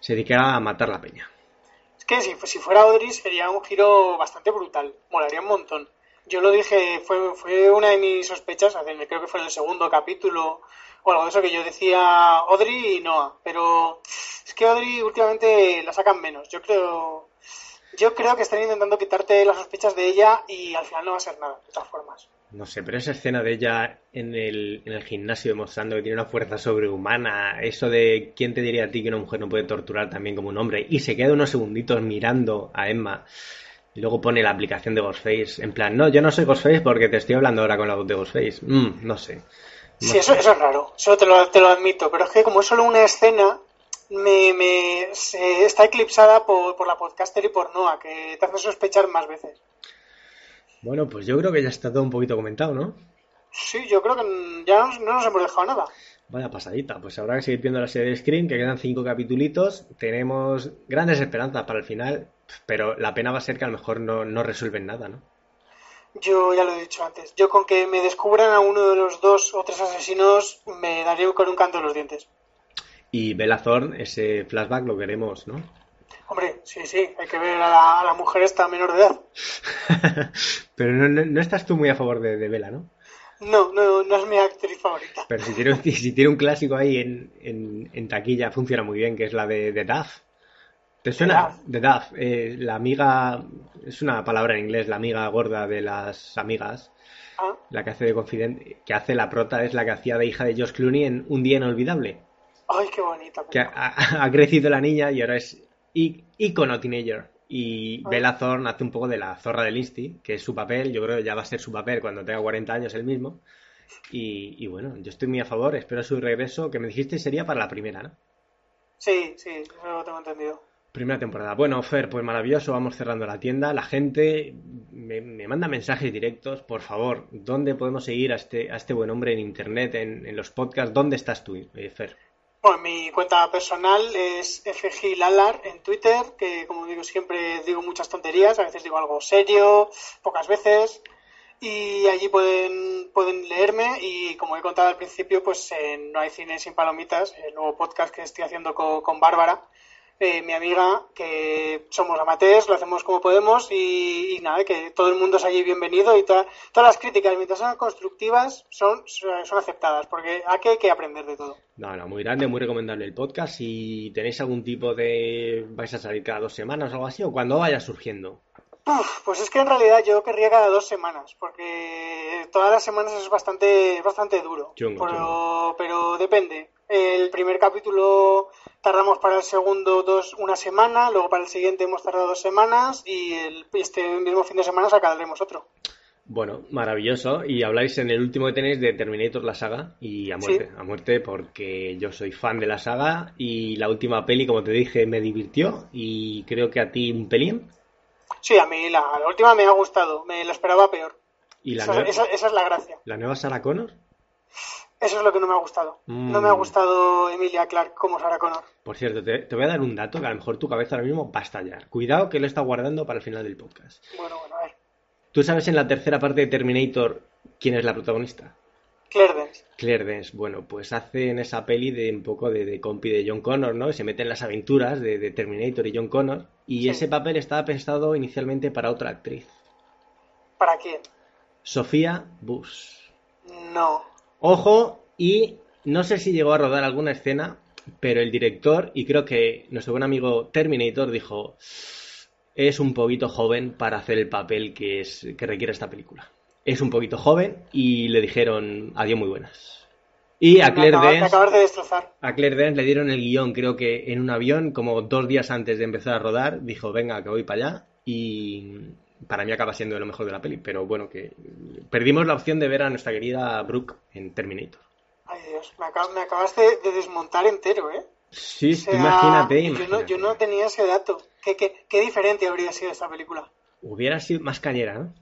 S3: se dedicara a matar la peña.
S4: Es que si, si fuera Audrey sería un giro bastante brutal, molaría un montón. Yo lo dije, fue, fue una de mis sospechas, creo que fue en el segundo capítulo o algo de eso que yo decía Audrey y Noah, pero es que Audrey últimamente la sacan menos. Yo creo, yo creo que están intentando quitarte las sospechas de ella y al final no va a ser nada, de todas formas.
S3: No sé, pero esa escena de ella en el, en el gimnasio demostrando que tiene una fuerza sobrehumana, eso de quién te diría a ti que una mujer no puede torturar también como un hombre, y se queda unos segunditos mirando a Emma y luego pone la aplicación de Ghostface, en plan, no, yo no soy Ghostface porque te estoy hablando ahora con la voz de Ghostface. Mm, no sé.
S4: No sí, eso, eso, es raro, eso te lo, te lo, admito, pero es que como es solo una escena, me, me se, está eclipsada por, por la podcaster y por Noah, que te hace sospechar más veces.
S3: Bueno, pues yo creo que ya está todo un poquito comentado, ¿no?
S4: Sí, yo creo que ya no nos hemos dejado nada.
S3: Vaya pasadita, pues habrá que seguir viendo la serie de Screen, que quedan cinco capitulitos, tenemos grandes esperanzas para el final, pero la pena va a ser que a lo mejor no, no resuelven nada, ¿no?
S4: Yo ya lo he dicho antes, yo con que me descubran a uno de los dos o tres asesinos me daría con un canto en los dientes.
S3: Y Bella Thorne, ese flashback lo queremos, ¿no?
S4: Hombre, sí, sí, hay que ver a la, a la mujer esta menor de edad. *laughs*
S3: Pero no, no, no, estás tú muy a favor de, de Bella, ¿no?
S4: No, no, no es mi actriz favorita.
S3: Pero si tiene, si tiene un clásico ahí en, en, en, taquilla, funciona muy bien, que es la de, de Duff. ¿Te suena? De Duff. Eh, la amiga, es una palabra en inglés, la amiga gorda de las amigas.
S4: ¿Ah?
S3: La que hace de confidente, que hace la prota, es la que hacía de hija de Josh Clooney en Un Día Inolvidable.
S4: Ay, qué bonita.
S3: Que ha, ha, crecido la niña y ahora es icono teenager. y Bella Thorne hace un poco de la zorra del Insti, que es su papel, yo creo que ya va a ser su papel cuando tenga 40 años el mismo. Y, y bueno, yo estoy muy a favor, espero su regreso, que me dijiste sería para la primera, ¿no?
S4: Sí, sí, eso lo tengo entendido.
S3: Primera temporada. Bueno, Fer, pues maravilloso, vamos cerrando la tienda. La gente me, me manda mensajes directos, por favor, ¿dónde podemos seguir a este, a este buen hombre en internet, en, en los podcasts? ¿Dónde estás tú, eh, Fer?
S4: Bueno, mi cuenta personal es FGLalar en Twitter, que como digo siempre digo muchas tonterías, a veces digo algo serio, pocas veces, y allí pueden, pueden leerme y como he contado al principio, pues eh, No hay cine sin palomitas, el nuevo podcast que estoy haciendo con, con Bárbara, eh, mi amiga, que somos amateurs, lo hacemos como podemos y, y nada, que todo el mundo es allí bienvenido y toda- todas las críticas, mientras sean constructivas, son, son aceptadas, porque aquí hay que aprender de todo.
S3: No, no, muy grande, muy recomendable el podcast. Si tenéis algún tipo de... vais a salir cada dos semanas o algo así, o cuando vaya surgiendo.
S4: Uf, pues es que en realidad yo querría cada dos semanas, porque todas las semanas es bastante, bastante duro.
S3: Chungo,
S4: pero,
S3: chungo.
S4: pero depende. El primer capítulo tardamos para el segundo dos, una semana, luego para el siguiente hemos tardado dos semanas y el, este mismo fin de semana sacaremos otro.
S3: Bueno, maravilloso. Y habláis en el último que tenéis de Terminator, la saga, y a muerte,
S4: Sí.
S3: a muerte, porque yo soy fan de la saga y la última peli, como te dije, me divirtió y creo que a ti un pelín.
S4: Sí, a mí la, la última me ha gustado, me la esperaba peor.
S3: Y la,
S4: Esa,
S3: nue-
S4: esa- esa es la gracia.
S3: la nueva Sarah Connor,
S4: Eso es lo que no me ha gustado.
S3: Mm.
S4: No me ha gustado Emilia Clark como Sarah Connor.
S3: por cierto, te, te voy a dar un dato que a lo mejor tu cabeza ahora mismo va a estallar. Cuidado que lo está guardando para el final del podcast.
S4: Bueno, bueno, a ver.
S3: ¿Tú sabes en la tercera parte de Terminator quién es la protagonista?
S4: Claire Dance.
S3: Claire Dance, bueno, pues hacen esa peli de un poco de, de compi de John Connor, ¿no? Se mete en las aventuras de, de Terminator y John Connor. Y
S4: Sí.
S3: ese papel estaba pensado inicialmente para otra actriz,
S4: ¿Para quién?
S3: Sofía Bush.
S4: No.
S3: Ojo, y no sé si llegó a rodar alguna escena, pero el director, y creo que nuestro buen amigo Terminator dijo, es un poquito joven para hacer el papel que, es, que requiere esta película. Es un poquito joven y le dijeron adiós muy buenas. Y a Claire
S4: acabas-
S3: Dance...
S4: de destrozar.
S3: A Claire Dance le dieron el guion, creo que en un avión, como dos días antes de empezar a rodar, dijo, venga, que voy para allá, y para mí acaba siendo lo mejor de la peli, pero bueno, que perdimos la opción de ver a nuestra querida Brooke en Terminator.
S4: Ay Dios, me, acab- me acabas de, de desmontar entero, ¿eh?
S3: Sí,
S4: O sea,
S3: imagínate,
S4: Yo no,
S3: imagínate.
S4: yo no tenía ese dato. ¿Qué, qué, qué diferente habría sido esta película?
S3: Hubiera sido más cañera, ¿no?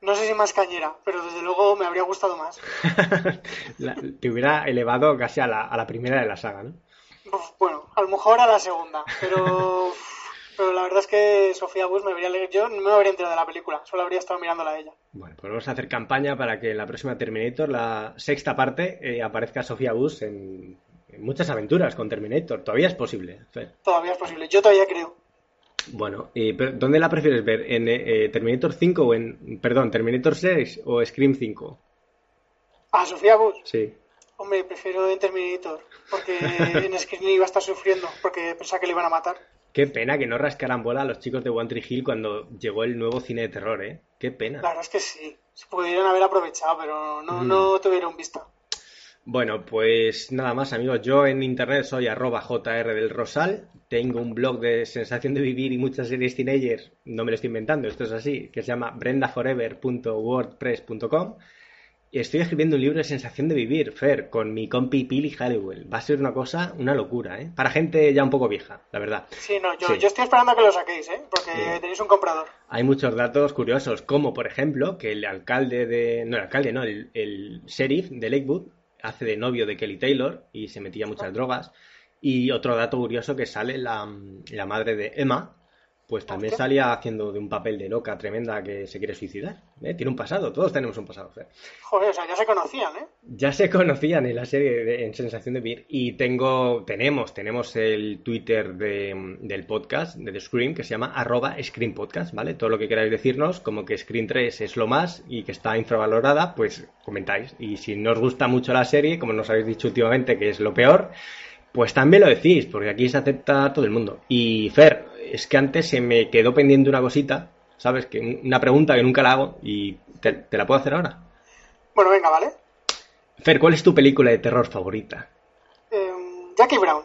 S4: No sé si más cañera, pero desde luego me habría gustado más. *laughs*
S3: La- te hubiera elevado casi a la, a la primera de la saga, ¿no?
S4: Bueno, a lo mejor a la segunda, pero, *laughs* pero la verdad es que Sofía Bush me habría le- yo no me habría enterado de la película, solo habría estado mirándola a ella.
S3: Bueno, pues vamos a hacer campaña para que en la próxima Terminator, la sexta parte, eh, aparezca Sofía Bush en, en muchas aventuras con Terminator. Todavía es posible. Fer.
S4: Todavía es posible, yo todavía creo.
S3: Bueno, eh, pero ¿dónde la prefieres ver? ¿En eh, Terminator 5 o en, perdón, Terminator 6 o Scream 5?
S4: A Sofía Bush,
S3: Sí.
S4: hombre, prefiero en Terminator, porque en Screen iba a estar sufriendo, porque pensaba que le iban a matar.
S3: Qué pena que no rascaran bola a los chicos de One Tree Hill cuando llegó el nuevo cine de terror, ¿eh? Qué pena.
S4: La verdad es que sí, se pudieron haber aprovechado, pero no,
S3: Mm.
S4: no tuvieron vista.
S3: Bueno, pues nada más amigos, yo en internet soy arroba JR del Rosal, tengo un blog de sensación de vivir y muchas series teenagers, no me lo estoy inventando, esto es así, que se llama brendaforever.wordpress.com estoy escribiendo un libro de sensación de vivir, Fer, con mi compi Pili Halliwell. Va a ser una cosa, una locura, ¿eh? Para gente ya un poco vieja, la verdad.
S4: Sí, no, yo,
S3: Sí.
S4: yo estoy esperando a que lo saquéis, ¿eh? Porque
S3: Sí.
S4: tenéis un comprador.
S3: Hay muchos datos curiosos, como por ejemplo que el alcalde de. No, el alcalde, no, el, el sheriff de Lakewood hace de novio de Kelly Taylor y se metía muchas drogas. Y otro dato curioso que sale la, la madre de Emma, pues también salía haciendo de un papel de loca tremenda que se quiere suicidar. ¿eh? Tiene un pasado, todos tenemos un pasado. Fer.
S4: Joder, o sea, ya se conocían, ¿eh?
S3: Ya se conocían en la serie de- en Sensación de Vivir y tengo, tenemos, tenemos el Twitter de- del podcast de The Scream que se llama arroba Scream Podcast, ¿vale? Todo lo que queráis decirnos, como que Scream 3 es lo más y que está infravalorada, pues comentáis. Y si no os gusta mucho la serie, como nos habéis dicho últimamente que es lo peor, pues también lo decís, porque aquí se acepta todo el mundo. Y Fer, es que antes se me quedó pendiente una cosita, ¿sabes? Que una pregunta que nunca la hago y te, te la puedo hacer ahora.
S4: Bueno, venga, ¿vale?
S3: Fer, ¿cuál es tu película de terror favorita?
S4: Em, Jackie Brown.